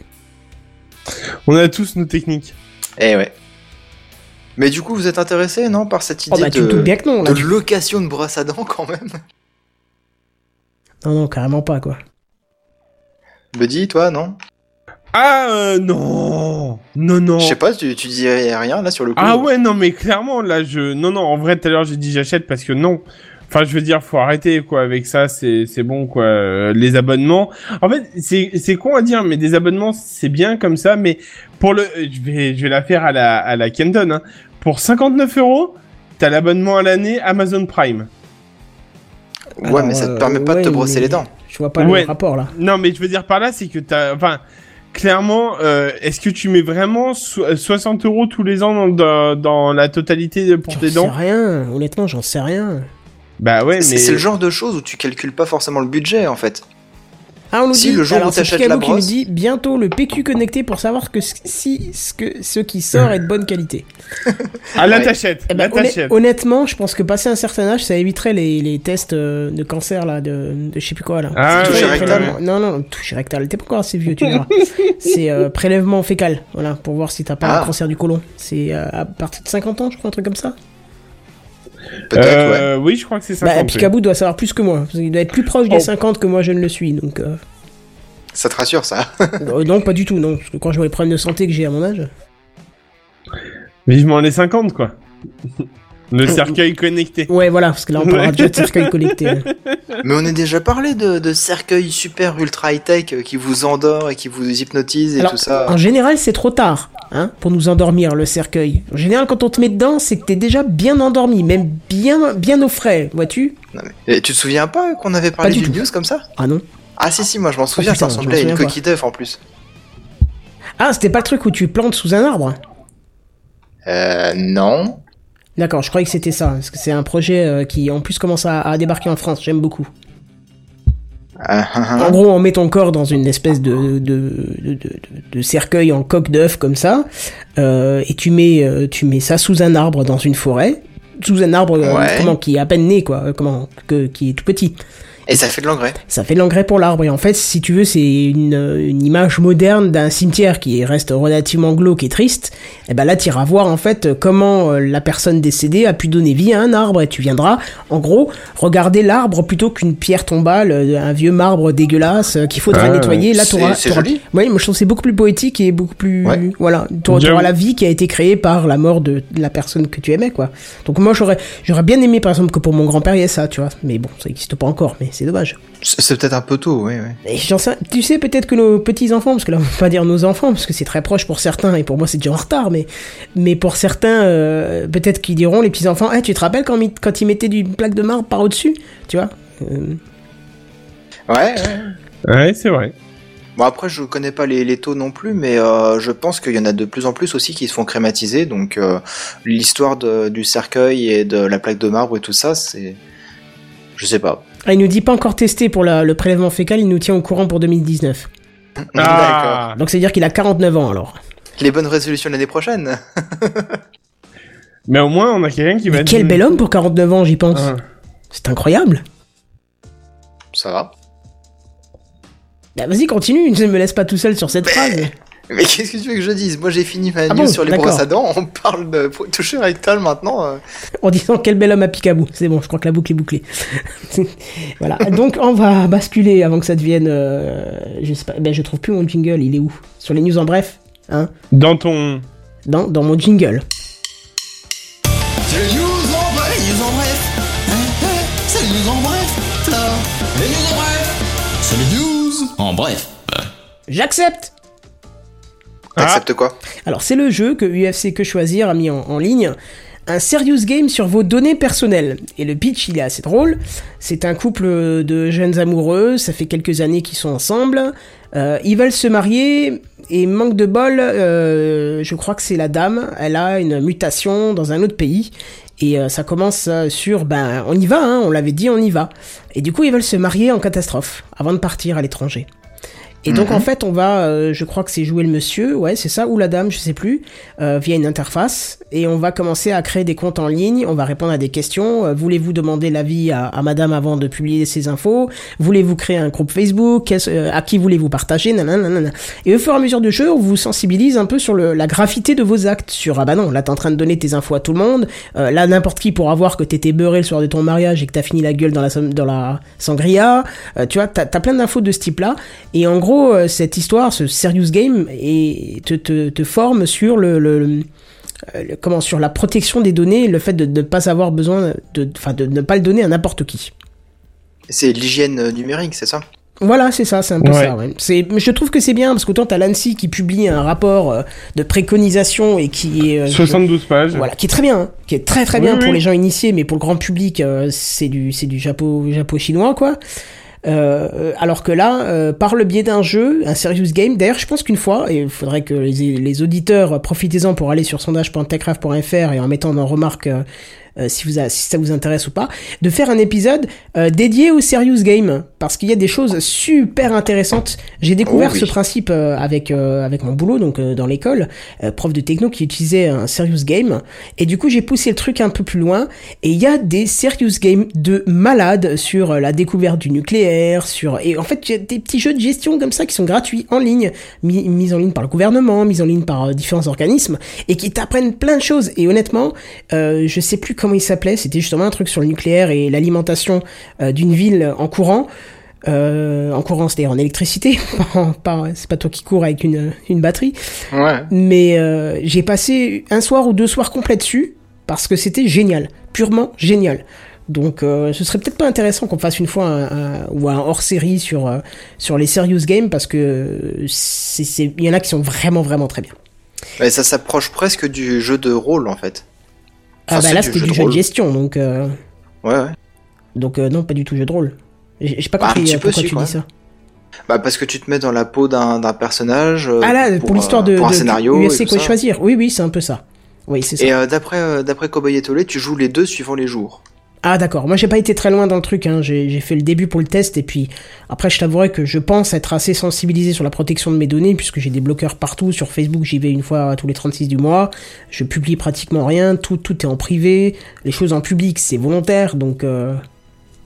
On a tous nos techniques. Eh ouais. Mais du coup, vous êtes intéressé, non, par cette Oh idée bah de, doutes bien que non, là. de location de brosse à dents quand même? Non, non, carrément pas, quoi. Buddy, toi, non? Ah, euh, non Non, non Je sais pas, tu, tu dirais rien là sur le coup Ah ouais, non, mais clairement, là, je... Non, non, en vrai, tout à l'heure, j'ai dit j'achète parce que non. Enfin, je veux dire, faut arrêter, quoi, avec ça, c'est, c'est bon, quoi. Euh, les abonnements... En fait, c'est, c'est con à dire, mais des abonnements, c'est bien comme ça, mais pour le... euh, Je vais, je vais la faire à la, à la Kenton, hein. Pour 59 euros, t'as l'abonnement à l'année Amazon Prime. Ouais, Alors, mais ça te euh, permet pas de te brosser les dents. Je vois pas Ouais. le rapport, là. Non, mais je veux dire par là, c'est que t'as... Enfin, clairement, euh, est-ce que tu mets vraiment so- 60 euros tous les ans dans, dans, dans la totalité de- pour J'en tes sais dents rien, honnêtement, j'en sais rien. Bah ouais, mais... C'est c'est le genre de choses où tu calcules pas forcément le budget en fait. Ah, on nous Si, dit, le jour alors, où c'est t'achètes la qui nous brosse- dit bientôt le PQ connecté pour savoir que si ce, que, ce qui sort est de bonne qualité. Ah là, Ouais. t'achètes. Eh ben, honnêtement, je pense que passer un certain âge, ça éviterait les, les tests euh, de cancer là, de, de je sais plus quoi là. Ah, C'est Toucher rectal. Non, non, toucher rectal. T'es pas encore assez vieux, tu verras. c'est euh, prélèvement fécal, voilà, pour voir si t'as pas Ah. un cancer du côlon. C'est euh, à partir de 50 ans, je crois, un truc comme ça. Peut-être, ouais. Euh, Oui, je crois que c'est 50. Bah. Picaboo doit savoir plus que moi. Il doit être plus proche des Oh. 50 que moi je ne le suis, donc. Euh... Ça te rassure ça euh, non, pas du tout, non. Parce que quand je vois les problèmes de santé que j'ai à mon âge. Vivement les 50, quoi. Le cercueil connecté. Ouais, voilà, parce que là on parlera déjà de cercueil connecté. Mais on a déjà parlé de, de cercueils super ultra high-tech euh, qui vous endort et qui vous hypnotise et Alors, tout ça. En général, c'est trop tard hein, pour nous endormir, le cercueil. En général, quand on te met dedans, c'est que t'es déjà bien endormi, même bien, bien au frais, vois-tu? Mais- tu te souviens pas qu'on avait parlé Pas du d'une tout. news comme ça? Ah non Ah si si, moi je m'en souviens, putain, ça ressemblait à une souviens coquille d'œuf en plus. Ah, c'était pas le truc où tu plantes sous un arbre? Euh non. D'accord, je croyais que c'était ça, parce que c'est un projet euh, qui en plus commence à, à débarquer en France, j'aime beaucoup. Ah, ah, ah. En gros, on met ton corps dans une espèce de, de, de, cercueil en coque d'œuf comme ça, euh, et tu mets, euh, tu mets ça sous un arbre dans une forêt, sous un arbre Ouais. comment, qui est à peine né, quoi, comment, que, qui est tout petit. Et ça fait de l'engrais. Ça fait de l'engrais pour l'arbre. Et en fait, si tu veux, c'est une, une image moderne d'un cimetière qui reste relativement glauque et triste. Et ben là, tu iras voir en fait comment euh, la personne décédée a pu donner vie à un arbre. Et tu viendras, en gros, regarder l'arbre plutôt qu'une pierre tombale, euh, un vieux marbre dégueulasse euh, qu'il faudrait Ah, nettoyer. Là, t'auras- joli. Oui, moi je trouve que c'est beaucoup plus poétique et beaucoup plus. Ouais. Voilà. J'avoue. t'auras la vie qui a été créée par la mort de la personne que tu aimais, quoi. Donc moi, j'aurais j'aurais bien aimé, par exemple, que pour mon grand-père, il y ait ça, tu vois. Mais bon, ça n'existe pas encore, mais c'est dommage. C'est peut-être un peu tôt, oui, oui. Et j'en sais- tu sais peut-être que nos petits enfants, parce que là on peut pas dire nos enfants, parce que c'est très proche pour certains et pour moi c'est déjà en retard, mais mais pour certains euh, peut-être qu'ils diront les petits enfants, Eh, tu te rappelles quand, ils mettaient du plaque de marbre par au dessus, tu vois Euh, Ouais, ouais. Ouais, c'est vrai. Bon après je connais pas les, les taux non plus, mais euh, je pense qu'il y en a de plus en plus aussi qui se font crématiser, donc euh, l'histoire de- du cercueil et de la plaque de marbre et tout ça, c'est... Je sais pas. Ah, il nous dit pas encore testé pour la- le prélèvement fécal, il nous tient au courant pour 2019. Ah, Donc c'est à dire qu'il a 49 ans alors. Les bonnes résolutions l'année prochaine mais au moins on a quelqu'un qui va. Mais quel bel homme pour 49 ans, j'y pense. Ah. C'est incroyable. Ça va. Bah, vas-y, continue, ne me laisse pas tout seul sur cette phrase. Mais qu'est-ce que tu veux que je dise? Moi j'ai fini ma Ah news bon, sur les brosses à dents, on parle de toucher rectal maintenant. euh. en disant quel bel homme à Picaboo. C'est bon, je crois que la boucle est bouclée. voilà. Donc on va basculer avant que ça devienne. euh, je sais pas. Ben je trouve plus mon jingle. Il est où? Sur les news en bref. Hein Dans ton. dans, dans mon jingle. C'est les news en bref, les news en bref. Hein, hein, C'est les news en bref, là. Les news en bref. C'est les news en bref. J'accepte. Ah. T'acceptes quoi? Alors c'est le jeu que UFC Que Choisir a mis en, en ligne. Un serious game sur vos données personnelles. Et le pitch, il est assez drôle. C'est un couple de jeunes amoureux, ça fait quelques années qu'ils sont ensemble. Euh, ils veulent se marier et manque de bol, euh, je crois que c'est la dame, elle a une mutation dans un autre pays. Et euh, ça commence sur, ben on y va, hein, on l'avait dit, on y va. Et du coup, ils veulent se marier en catastrophe, avant de partir à l'étranger. Et donc Mhm. en fait on va, euh, je crois que c'est jouer le monsieur, ouais c'est ça, ou la dame, je sais plus, euh, via une interface, et on va commencer à créer des comptes en ligne, on va répondre à des questions, euh, voulez-vous demander l'avis à, à madame avant de publier ces infos, voulez-vous créer un groupe Facebook, euh, à qui voulez-vous partager, nanana. Et au fur et à mesure du jeu, on vous sensibilise un peu sur le, la gravité de vos actes, sur ah bah non, là t'es en train de donner tes infos à tout le monde, euh, là n'importe qui pourra voir que t'étais beurré le soir de ton mariage et que t'as fini la gueule dans la, dans la sangria, euh, tu vois, t'as as plein d'infos de ce type-là, et en gros, euh, cette histoire, ce serious game, et te, te, te forme sur le, le- le- euh, le- comment sur la protection des données, le fait de ne pas avoir besoin de, enfin, de ne pas le donner à n'importe qui. C'est l'hygiène euh, numérique, c'est ça? Voilà, c'est ça, c'est un peu Ouais. ça. Ouais. C'est, mais je trouve que c'est bien parce qu'autant t'as l'ANSI qui publie un rapport de préconisation et qui est euh, 72 pages. voilà, qui est très bien, hein, qui est très très Oui, bien oui. pour les gens initiés, mais pour le grand public, euh, c'est du c'est du japo japo chinois quoi. Euh, alors que là, euh, par le biais d'un jeu, un serious game. D'ailleurs, je pense qu'une fois, et il faudrait que les, auditeurs euh, profitez-en pour aller sur sondage.techcraft.fr et en mettant en remarque euh, si, vous a- si ça vous intéresse ou pas, de faire un épisode euh, dédié au serious game parce qu'il y a des choses super intéressantes. J'ai découvert Oh oui. ce principe euh, avec euh, avec mon boulot donc euh, dans l'école, euh, prof de techno qui utilisait un serious game et du coup j'ai poussé le truc un peu plus loin et il y a des serious games de malades sur la découverte du nucléaire, sur et en fait il y a des petits jeux de gestion comme ça qui sont gratuits en ligne, mis, mis en ligne par le gouvernement, mis en ligne par différents organismes et qui t'apprennent plein de choses et honnêtement euh, je sais plus comment il s'appelait, c'était justement un truc sur le nucléaire et l'alimentation euh, d'une ville en courant. Euh, en courant, c'est-à-dire en électricité, c'est pas toi qui cours avec une, une batterie, Ouais. mais euh, j'ai passé un soir ou deux soirs complets dessus parce que c'était génial, purement génial. Donc euh, ce serait peut-être pas intéressant qu'on fasse une fois un, un- ou un hors-série sur sur les serious games parce que c'est il y en a qui sont vraiment vraiment très bien. Mais ça s'approche presque du jeu de rôle en fait. Ah Enfin, bah là c'était du jeu de gestion donc euh, Ouais, ouais. donc euh, non pas du tout jeu de rôle. J'ai pas Bah, compris euh, pourquoi si, tu dis ça. Bah parce que tu te mets dans la peau d'un personnage. euh, Ah là pour, l'histoire de, pour un de scénario. et UFC tout quoi ça. choisir. Oui oui c'est un peu ça. Oui c'est ça. Et d'après d'après Cowboy et Tolé, tu joues les deux suivant les jours. Ah d'accord, moi j'ai pas été très loin dans le truc, hein. j'ai fait le début pour le test et puis après je t'avouerai que je pense être assez sensibilisé sur la protection de mes données puisque j'ai des bloqueurs partout, sur Facebook j'y vais une fois tous les 36 du mois, je publie pratiquement rien, tout, tout est en privé, les choses en public c'est volontaire donc euh,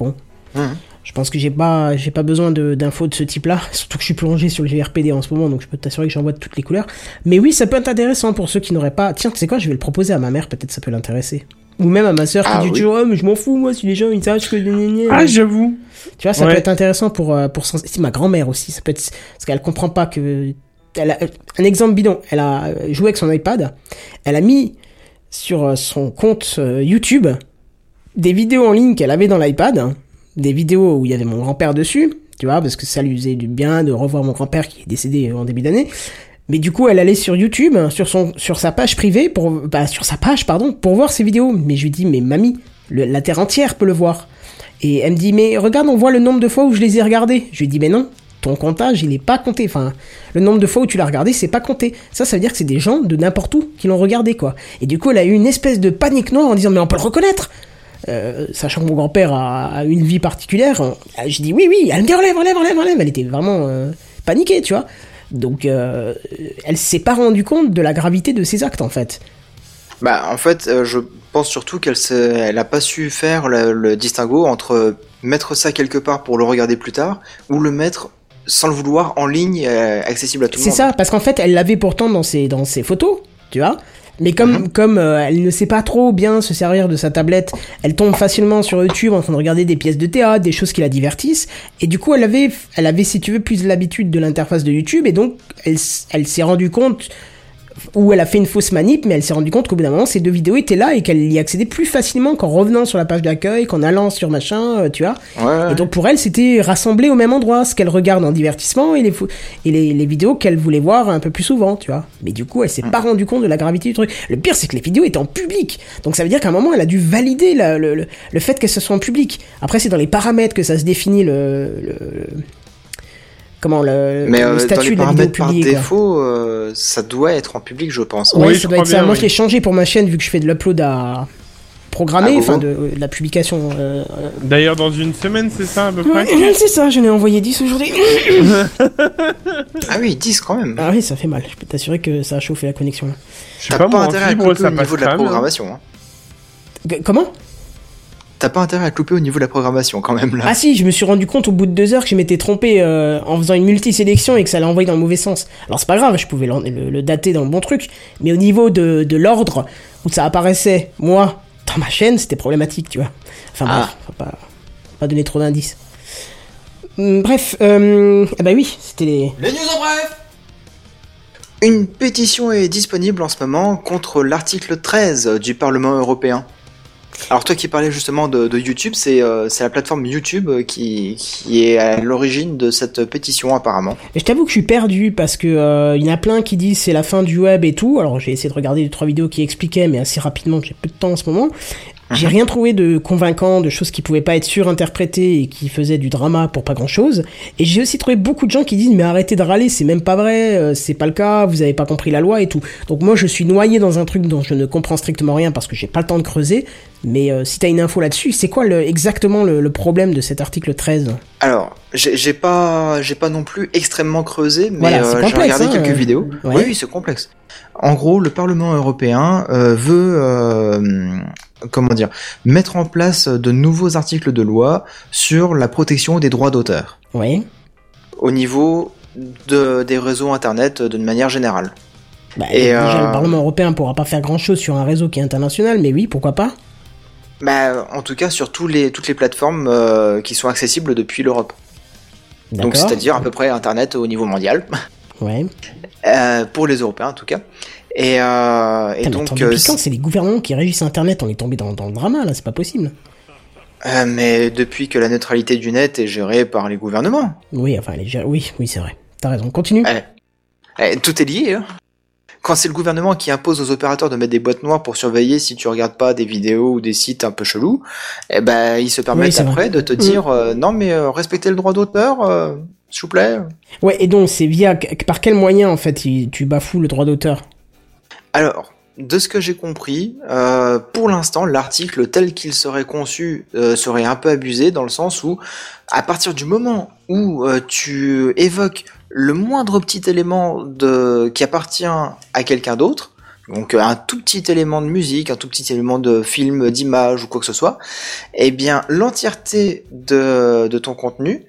bon. Mhm. Je pense que j'ai pas, j'ai pas besoin de- d'infos de, ce type-là. Surtout que je suis plongé sur le GRPD en ce moment, donc je peux t'assurer que j'en vois de toutes les couleurs. Mais oui, ça peut être intéressant pour ceux qui n'auraient pas. Tiens, tu sais quoi, je vais le proposer à ma mère, peut-être ça peut l'intéresser. Ou même à ma sœur Ah qui dit oui. toujours, oh, mais je m'en fous, moi, si les gens ils sachent que. gna, gna, gna. Ah, j'avoue. Tu vois, ça Ouais. peut être intéressant pour, euh, pour sens- si ma grand-mère aussi. Ça peut être, parce qu'elle comprend pas que, elle a, un exemple bidon. Elle a euh, joué avec son iPad. Elle a mis sur euh, son compte euh, YouTube des vidéos en ligne qu'elle avait dans l'iPad. Des vidéos où il y avait mon grand-père dessus. Tu vois, parce que ça lui faisait du bien de revoir mon grand-père qui est décédé en début d'année. Mais du coup, elle allait sur YouTube, sur sa page privée, pour, bah, sur sa page, pardon, pour voir ses vidéos. Mais je lui dis, mais mamie, la terre entière peut le voir. Et elle me dit, mais regarde, on voit le nombre de fois où je les ai regardés. Je lui dis, mais non, ton comptage, il est pas compté. Enfin, le nombre de fois où tu l'as regardé, c'est pas compté. Ça, ça veut dire que c'est des gens de n'importe où qui l'ont regardé, quoi. Et du coup, elle a eu une espèce de panique noire en disant, mais on peut le reconnaître. Euh, sachant que mon grand-père a, a une vie particulière, euh, je dis oui, oui, elle me dit enlève, enlève, enlève, enlève. Elle était vraiment euh, paniquée, tu vois. Donc, euh, elle s'est pas rendue compte de la gravité de ses actes, en fait. Bah, en fait, euh, je pense surtout qu'elle elle a pas su faire le, le distinguo entre mettre ça quelque part pour le regarder plus tard ou le mettre sans le vouloir en ligne, euh, accessible à tout le C'est monde. ça, parce qu'en fait, elle l'avait pourtant dans ses, dans ses photos, tu vois. Mais comme, Mhm. comme euh, elle ne sait pas trop bien se servir de sa tablette, elle tombe facilement sur YouTube en train de regarder des pièces de théâtre, des choses qui la divertissent. Et du coup, elle avait, elle avait, si tu veux, plus l'habitude de l'interface de YouTube. Et donc, elle, elle s'est rendue compte, ou elle a fait une fausse manip, mais elle s'est rendue compte qu'au bout d'un moment, ces deux vidéos étaient là et qu'elle y accédait plus facilement qu'en revenant sur la page d'accueil, qu'en allant sur machin, euh, tu vois. Ouais. Et donc pour elle, c'était rassemblé au même endroit, ce qu'elle regarde en divertissement et les, et les, les vidéos qu'elle voulait voir un peu plus souvent, tu vois. Mais du coup, elle s'est pas rendu compte de la gravité du truc. Le pire, c'est que les vidéos étaient en public. Donc ça veut dire qu'à un moment, elle a dû valider la- le, le, le fait que ce soit en public. Après, c'est dans les paramètres que ça se définit le... le- comment le, Mais le euh, dans statut les de la vidéo par quoi. défaut, euh, ça doit être en public, je pense. Ouais, Oui, ça je doit être ça. Moi, je l'ai changé pour ma chaîne vu que je fais de l'upload à programmer, Ah, enfin de, de la publication. euh, D'ailleurs, dans une semaine, c'est ça à peu près Ouais, c'est ça, j'en ai envoyé 10 aujourd'hui. Ah oui, 10 quand même. Ah oui, ça fait mal. Je peux t'assurer que ça a chauffé la connexion. là. Je sais T'as pas, pas, intérêt à couper ça au niveau de la programmation. Hein. Comment? T'as pas intérêt à couper au niveau de la programmation quand même là. Ah si, je me suis rendu compte au bout de deux heures que je m'étais trompé euh, en faisant une multisélection et que ça allait envoyer dans le mauvais sens. Alors c'est pas grave, je pouvais le, le- le dater dans le bon truc. Mais au niveau de, de l'ordre où ça apparaissait, moi, dans ma chaîne, c'était problématique, tu vois. Enfin Ah. bref, faut pas, pas donner trop d'indices. Hum, Bref, euh, ah bah oui, c'était les... Les news en bref Une pétition est disponible en ce moment contre l'article 13 du Parlement européen. Alors toi qui parlais justement de, de YouTube, c'est euh, la plateforme YouTube euh, qui, qui est à l'origine de cette pétition apparemment. Je t'avoue que je suis perdu parce que euh, il y en a plein qui disent c'est la fin du web et tout. Alors j'ai essayé de regarder deux trois vidéos qui expliquaient, mais assez rapidement, j'ai peu de temps en ce moment. J'ai rien trouvé de convaincant, de choses qui pouvaient pas être surinterprétées et qui faisaient du drama pour pas grand chose. Et j'ai aussi trouvé beaucoup de gens qui disent mais arrêtez de râler, c'est même pas vrai, euh, c'est pas le cas, vous avez pas compris la loi et tout. Donc moi je suis noyé dans un truc dont je ne comprends strictement rien parce que j'ai pas le temps de creuser. Mais euh, si t'as une info là-dessus, c'est quoi le, exactement le, le problème de cet article 13 Alors, j'ai pas, j'ai pas non plus extrêmement creusé, mais Voilà, euh, j'ai regardé hein, quelques euh, vidéos. ouais. Oui, oui, c'est complexe. En gros, le Parlement européen veut, comment dire, mettre en place de nouveaux articles de loi sur la protection des droits d'auteur Ouais. au niveau de, des réseaux internet euh, d'une manière générale. Bah, Et, déjà, euh, le Parlement européen pourra pas faire grand chose sur un réseau qui est international, mais oui, pourquoi pas Bah, en tout cas, sur tous les, toutes les plateformes euh, qui sont accessibles depuis l'Europe. Donc, c'est-à-dire à peu près Internet au niveau mondial, Ouais. euh, pour les Européens en tout cas. Et, euh, et donc, euh, c'est les gouvernements qui régissent Internet. On est tombé dans, dans le drama, là, c'est pas possible. euh, mais depuis que la neutralité du net est gérée par les gouvernements, Oui, enfin, les... oui, oui, c'est vrai. T'as raison, continue. eh, eh, tout est lié. Hein. Quand c'est le gouvernement qui impose aux opérateurs de mettre des boîtes noires pour surveiller si tu regardes pas des vidéos ou des sites un peu chelous, eh ben ils se permettent après de te dire euh, non mais euh, respectez le droit d'auteur, euh, s'il vous plaît. Ouais, et donc, c'est via. Par quel moyen, en fait, tu bafoues le droit d'auteur? Alors, de ce que j'ai compris, euh, pour l'instant, l'article tel qu'il serait conçu euh, serait un peu abusé dans le sens où, à partir du moment où euh, tu évoques le moindre petit élément qui appartient à quelqu'un d'autre, donc un tout petit élément de musique, un tout petit élément de film, d'image ou quoi que ce soit, eh bien l'entièreté de, ton contenu,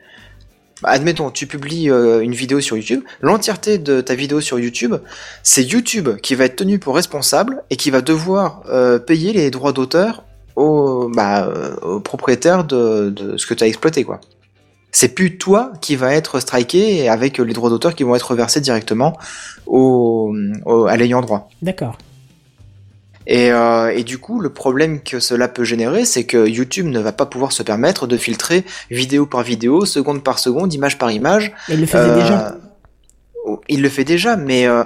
admettons, tu publies euh, une vidéo sur YouTube, l'entièreté de ta vidéo sur YouTube, c'est YouTube qui va être tenu pour responsable et qui va devoir euh, payer les droits d'auteur au, bah, euh, au propriétaire de, ce que tu as exploité, quoi. C'est plus toi qui va être striké avec les droits d'auteur qui vont être versés directement à l'ayant droit. D'accord. Et, euh, et du coup, le problème que cela peut générer, c'est que YouTube ne va pas pouvoir se permettre de filtrer vidéo par vidéo, seconde par seconde, image par image. Mais il le faisait Euh, déjà. oh, Il le fait déjà, mais euh,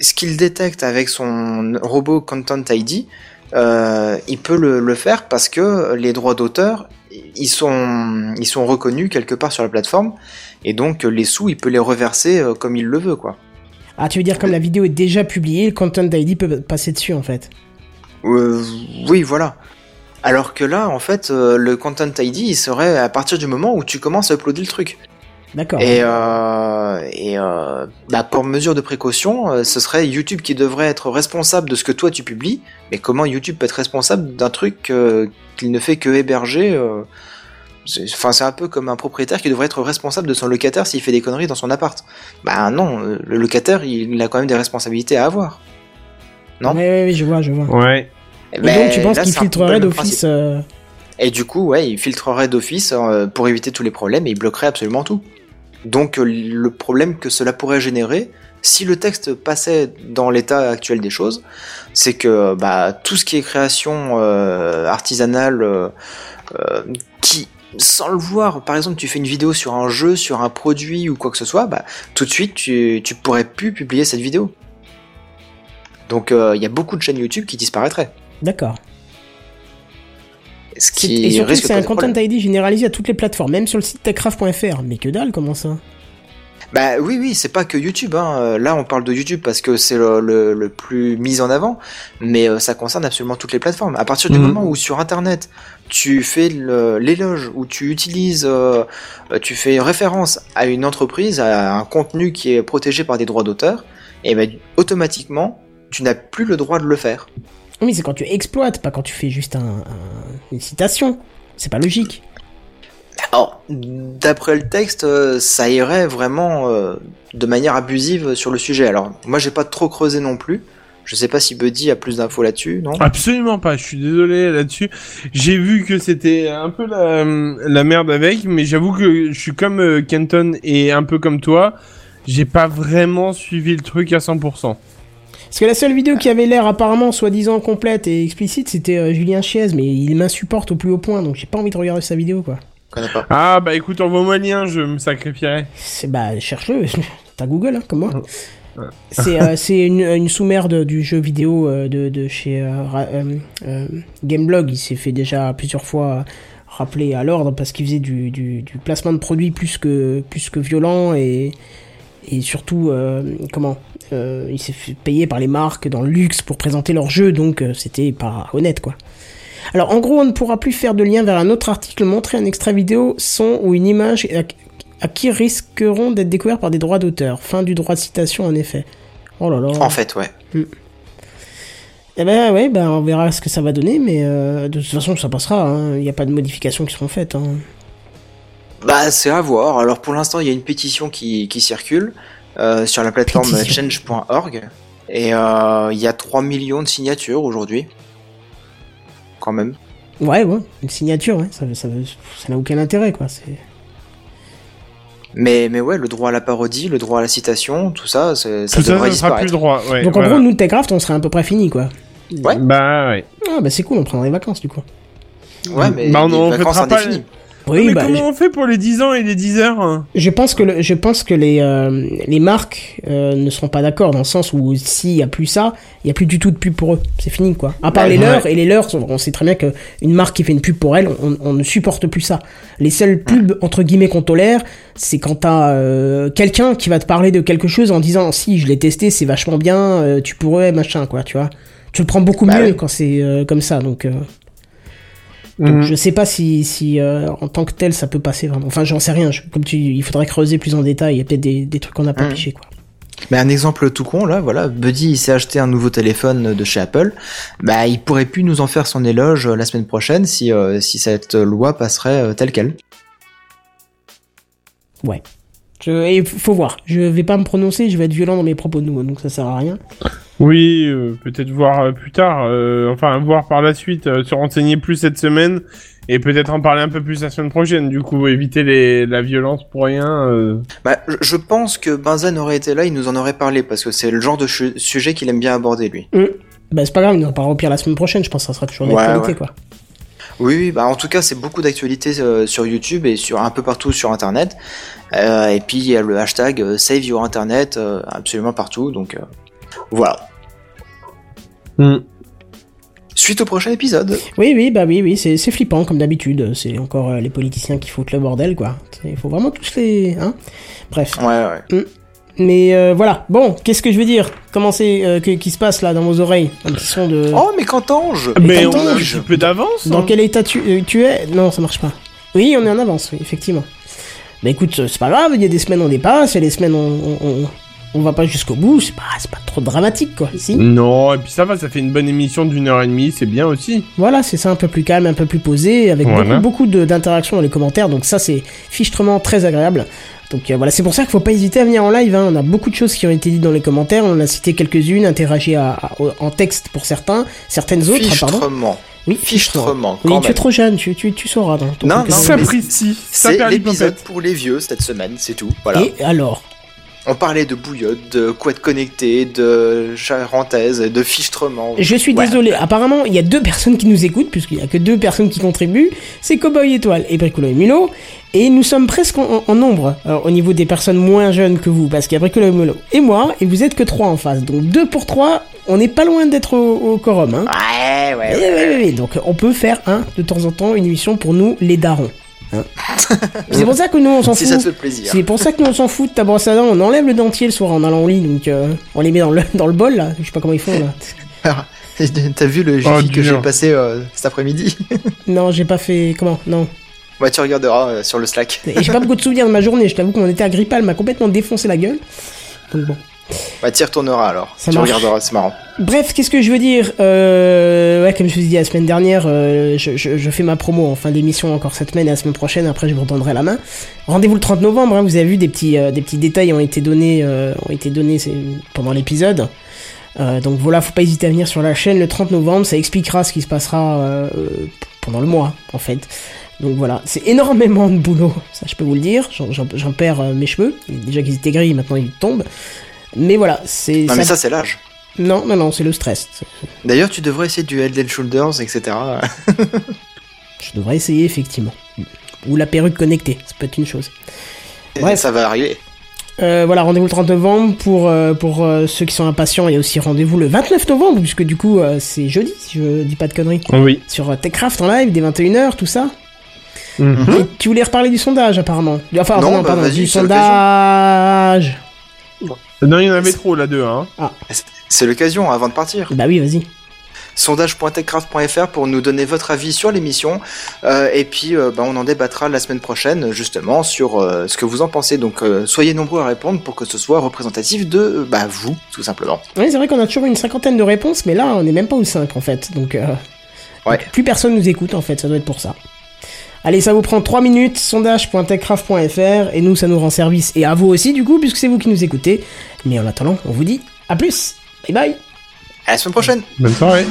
ce qu'il détecte avec son robot Content ID, euh, il peut le, le faire parce que les droits d'auteur, ils sont, ils sont reconnus quelque part sur la plateforme, et donc les sous, il peut les reverser euh, comme il le veut, quoi. Ah, tu veux dire comme la vidéo est déjà publiée, le Content ID peut passer dessus en fait. Euh, oui, voilà. Alors que là, en fait, euh, le Content ID, il serait à partir du moment où tu commences à uploader le truc. D'accord. Et, euh, et euh, bah, pour mesure de précaution, ce serait YouTube qui devrait être responsable de ce que toi tu publies. Mais comment YouTube peut être responsable d'un truc qu'il ne fait que héberger Enfin, c'est un peu comme un propriétaire qui devrait être responsable de son locataire s'il fait des conneries dans son appart. Bah non, le locataire, il, a quand même des responsabilités à avoir. non? Ouais, ouais, ouais, je vois, je vois. Ouais. Et donc tu penses là, qu'il filtrerait d'office euh, Et du coup, ouais, il filtrerait d'office euh, pour éviter tous les problèmes et il bloquerait absolument tout. Donc euh, le problème que cela pourrait générer, si le texte passait dans l'état actuel des choses, c'est que bah, tout ce qui est création euh, artisanale, euh, qui sans le voir, par exemple, tu fais une vidéo sur un jeu, sur un produit ou quoi que ce soit, bah, tout de suite, tu, tu pourrais plus publier cette vidéo. Donc euh, il y a beaucoup de chaînes YouTube qui disparaîtraient. D'accord. Ce qui Et surtout c'est un Content. ID généralisé à toutes les plateformes, même sur le site techcraft.fr. Mais que dalle, comment ça? Bah oui, oui, c'est pas que YouTube. Hein. Euh, Là, on parle de YouTube parce que c'est le, le- le plus mis en avant, mais euh, ça concerne absolument toutes les plateformes. À partir du Mhm. moment où sur Internet, tu fais l'éloge, où tu utilises, euh, tu fais référence à une entreprise, à un contenu qui est protégé par des droits d'auteur, et ben automatiquement, tu n'as plus le droit de le faire. Oui, c'est quand tu exploites, pas quand tu fais juste un, un- une citation. C'est pas logique. Alors, d'après le texte, euh, ça irait vraiment euh, de manière abusive sur le sujet. Alors, moi, j'ai pas trop creusé non plus. Je sais pas si Buddy a plus d'infos là-dessus, non? Absolument pas, je suis désolé là-dessus. J'ai vu que c'était un peu la, la merde avec, mais j'avoue que je suis comme euh, Kenton et un peu comme toi. J'ai pas vraiment suivi le truc à 100%. Parce que la seule vidéo qui avait l'air apparemment soi-disant complète et explicite, c'était euh, Julien Chiez, mais il m'insupporte au plus haut point, donc j'ai pas envie de regarder sa vidéo, quoi. Pas. Ah bah écoute, envoie-moi le lien, je me sacrifierai. C'est bah cherche-le, t'as Google hein, comme moi. C'est euh, c'est une, une sous-merde du jeu vidéo euh, de, de chez euh, Gameblog. Il s'est fait déjà plusieurs fois rappeler à l'ordre parce qu'il faisait du, du, du placement de produits plus que plus que violent et et surtout comment euh, il s'est fait payer par les marques dans le luxe pour présenter leur jeu donc euh, c'était pas honnête quoi. Alors en gros on ne pourra plus faire de lien vers un autre article, montrer un extrait vidéo, son ou une image qui risqueront d'être découverts par des droits d'auteur? Fin du droit de citation en effet. Oh là là. En fait, ouais. Eh ben ouais, ben on verra ce que ça va donner, mais euh, de toute façon ça passera. hein. Il n'y a pas de modifications qui seront faites. hein. Bah, c'est à voir. Alors, pour l'instant, il y a une pétition qui, qui circule euh, sur la plateforme change.org. Et euh, il y a 3 millions de signatures aujourd'hui. Quand même. Ouais, ouais, une signature, ouais, ça ça veut- ça n'a aucun intérêt quoi. C'est Mais, mais ouais, le droit à la parodie, le droit à la citation, tout ça, c'est- ça Tout ça, devrait ça sera plus disparaître. droit. Ouais, donc en voilà. gros nous Techcraft on serait à peu près fini quoi. Ouais. Bah ouais. Ah bah c'est cool, on prendra les vacances du coup. Ouais, mais Bah, on- on vacances pas mais bah, comment on fait pour les 10 ans et les 10 heures je pense que le- je pense que les euh, les marques euh, ne seront pas d'accord dans le sens où s'il y a plus ça, il y a plus du tout de pub pour eux. C'est fini quoi. À part les ouais. leurs et les leurs, on sait très bien que une marque qui fait une pub pour elle, on, on ne supporte plus ça. Les seules pubs entre guillemets qu'on tolère, c'est quand t'as euh, quelqu'un qui va te parler de quelque chose en disant si je l'ai testé, c'est vachement bien, tu pourrais machin quoi, tu vois. Tu le prends beaucoup Bah mieux quand c'est comme ça donc. Donc Mhm. je sais pas si, si euh, en tant que tel ça peut passer vraiment. Enfin j'en sais rien. Je- comme tu, il faudrait creuser plus en détail. Il y a peut-être des, des trucs qu'on n'a pas piché quoi. Mais un exemple tout con, là, voilà, Buddy, il s'est acheté un nouveau téléphone de chez Apple. Bah, il pourrait plus nous en faire son éloge euh, la semaine prochaine si, euh, si cette loi passerait telle quelle. Ouais. Je, et faut voir. Je vais pas me prononcer, je vais être violent dans mes propos de nouveau, donc ça sert à rien. Oui, euh, peut-être voir euh, plus tard, euh, enfin voir par la suite, euh, se renseigner plus cette semaine et peut-être en parler un peu plus la semaine prochaine. Du coup, éviter les, la violence pour rien. euh. Bah, je- pense que Benzen aurait été là, il nous en aurait parlé, parce que c'est le genre de sujet qu'il aime bien aborder, lui. Bah c'est pas grave, il en parlera au pire la semaine prochaine, je pense que ça sera toujours d'actualité ouais. quoi. Oui, oui, bah en tout cas, c'est beaucoup d'actualités euh, sur YouTube et sur un peu partout sur Internet. Euh, et puis il y a le hashtag euh, Save Your Internet euh, absolument partout. Donc euh, voilà. Suite au prochain épisode. Oui, oui, bah oui, oui, c'est c'est flippant comme d'habitude. C'est encore euh, les politiciens qui foutent le bordel, quoi. Il faut vraiment tous les. Hein Bref. Ouais, ouais. Mais euh, voilà. Bon, qu'est-ce que je veux dire? Comment c'est euh, que- qui se passe là dans vos oreilles? Un petit son de. Oh, mais qu'entends-je? Mais quand on a un petit peu d'avance. Dans hein. quel état tu, euh, tu es? Non, ça marche pas. Oui, on est en avance, oui, effectivement. Bah écoute, c'est pas grave, il y a des semaines on dépasse, il y a des semaines on, on, on, on va pas jusqu'au bout, c'est pas, c'est pas trop dramatique quoi, si Non, et puis ça va, ça fait une bonne émission d'une heure et demie, c'est bien aussi. Voilà, c'est ça, un peu plus calme, un peu plus posé, avec Voilà. beaucoup, beaucoup de- d'interactions dans les commentaires, donc ça c'est fichtrement très agréable. Donc euh, voilà, c'est pour ça qu'il faut pas hésiter à venir en live, hein. on a beaucoup de choses qui ont été dites dans les commentaires, on en a cité quelques-unes, interagi à- à- en texte pour certains, certaines autres, pardon. Fichtrement. Oui, Fichtrement, Oui, tu es trop jeune, tu, tu, tu sauras. Dans ton Non, non, C'est l'épisode pour les vieux cette semaine, c'est tout. Voilà. Et alors? On parlait de bouillotte, de couette connectée, de charentaise, de fichtrement. Je suis Ouais. désolé, apparemment il y a deux personnes qui nous écoutent, puisqu'il y a que deux personnes qui contribuent, c'est Cowboy Étoile et Bricolo et Milo, et nous sommes presque en, en nombre euh, au niveau des personnes moins jeunes que vous, parce qu'il y a Bricolo et Milo et moi, et vous êtes que trois en face, donc deux pour trois, on n'est pas loin d'être au, au quorum, hein. Ouais, ouais, Eh ouais. oui, oui, oui, donc on peut faire hein, de temps en temps une émission pour nous les darons. Hein. c'est pour ça que nous on s'en Si fout. ça te fait plaisir. C'est pour ça que nous on s'en fout de ta brosse à dents, on enlève le dentier le soir en allant au lit, donc euh, on les met dans le, dans le bol là, je sais pas comment ils font là. T'as vu le Oh, jiffy que j'ai passé euh, cet après-midi? Non, j'ai pas fait. Comment? Non. Ouais, tu regarderas euh, sur le Slack. Et j'ai pas beaucoup de souvenirs de ma journée. Je t'avoue qu'on était à Grippa, elle m'a complètement défoncé la gueule. Donc bon. Ouais, t'y retourneras alors. Ça tu marche. regarderas, c'est marrant. Bref, qu'est-ce que je veux dire? Euh, Ouais, comme je vous ai dit la semaine dernière, euh, je, je, je fais ma promo en fin d'émission encore cette semaine et la semaine prochaine. Après, je vous redonnerai la main. Rendez-vous le 30 novembre. hein, vous avez vu des petits euh, des petits détails ont été donnés ont été donnés pendant l'épisode. Donc voilà, faut pas hésiter à venir sur la chaîne le 30 novembre. Ça expliquera ce qui se passera pendant le mois, en fait. Donc voilà, c'est énormément de boulot, ça je peux vous le dire. J'en- perds mes cheveux. Déjà qu'ils étaient gris, maintenant ils tombent. Mais voilà, c'est. Non, mais ça, c'est l'âge. Non, non, non, c'est le stress. D'ailleurs, tu devrais essayer du Head and Shoulders, etc. Je devrais essayer, effectivement. Ou la perruque connectée, ça peut être une chose. Et Bref. Ça va arriver. Euh, voilà, rendez-vous le 30 novembre pour, euh, pour euh, ceux qui sont impatients. Il y a aussi rendez-vous le 29 novembre, puisque du coup, euh, c'est jeudi, si je dis pas de conneries. Oui. Sur euh, TechCraft en live, dès 21h, tout ça. Mhm. Et tu voulais reparler du sondage, apparemment. Enfin, Non, non, bah, pardon, vas-y, du sondage. Non, il y en avait trop là deux, hein. C'est l'occasion avant de partir. Bah oui, vas-y. sondage.techcraft.fr pour nous donner votre avis sur l'émission Euh, et puis euh, bah, on en débattra la semaine prochaine justement sur euh, ce que vous en pensez donc euh, soyez nombreux à répondre pour que ce soit représentatif de euh, bah, vous tout simplement Oui, c'est vrai qu'on a toujours une cinquantaine de réponses, mais là, on n'est même pas aux 5 en fait. Donc, euh, Ouais. donc, plus personne nous écoute en fait, ça doit être pour ça. Allez, ça vous prend 3 minutes, sondage.techcraft.fr, et nous, ça nous rend service. Et à vous aussi, du coup, puisque c'est vous qui nous écoutez. Mais en attendant, on vous dit à plus. Bye bye. à la semaine prochaine Bonne soirée.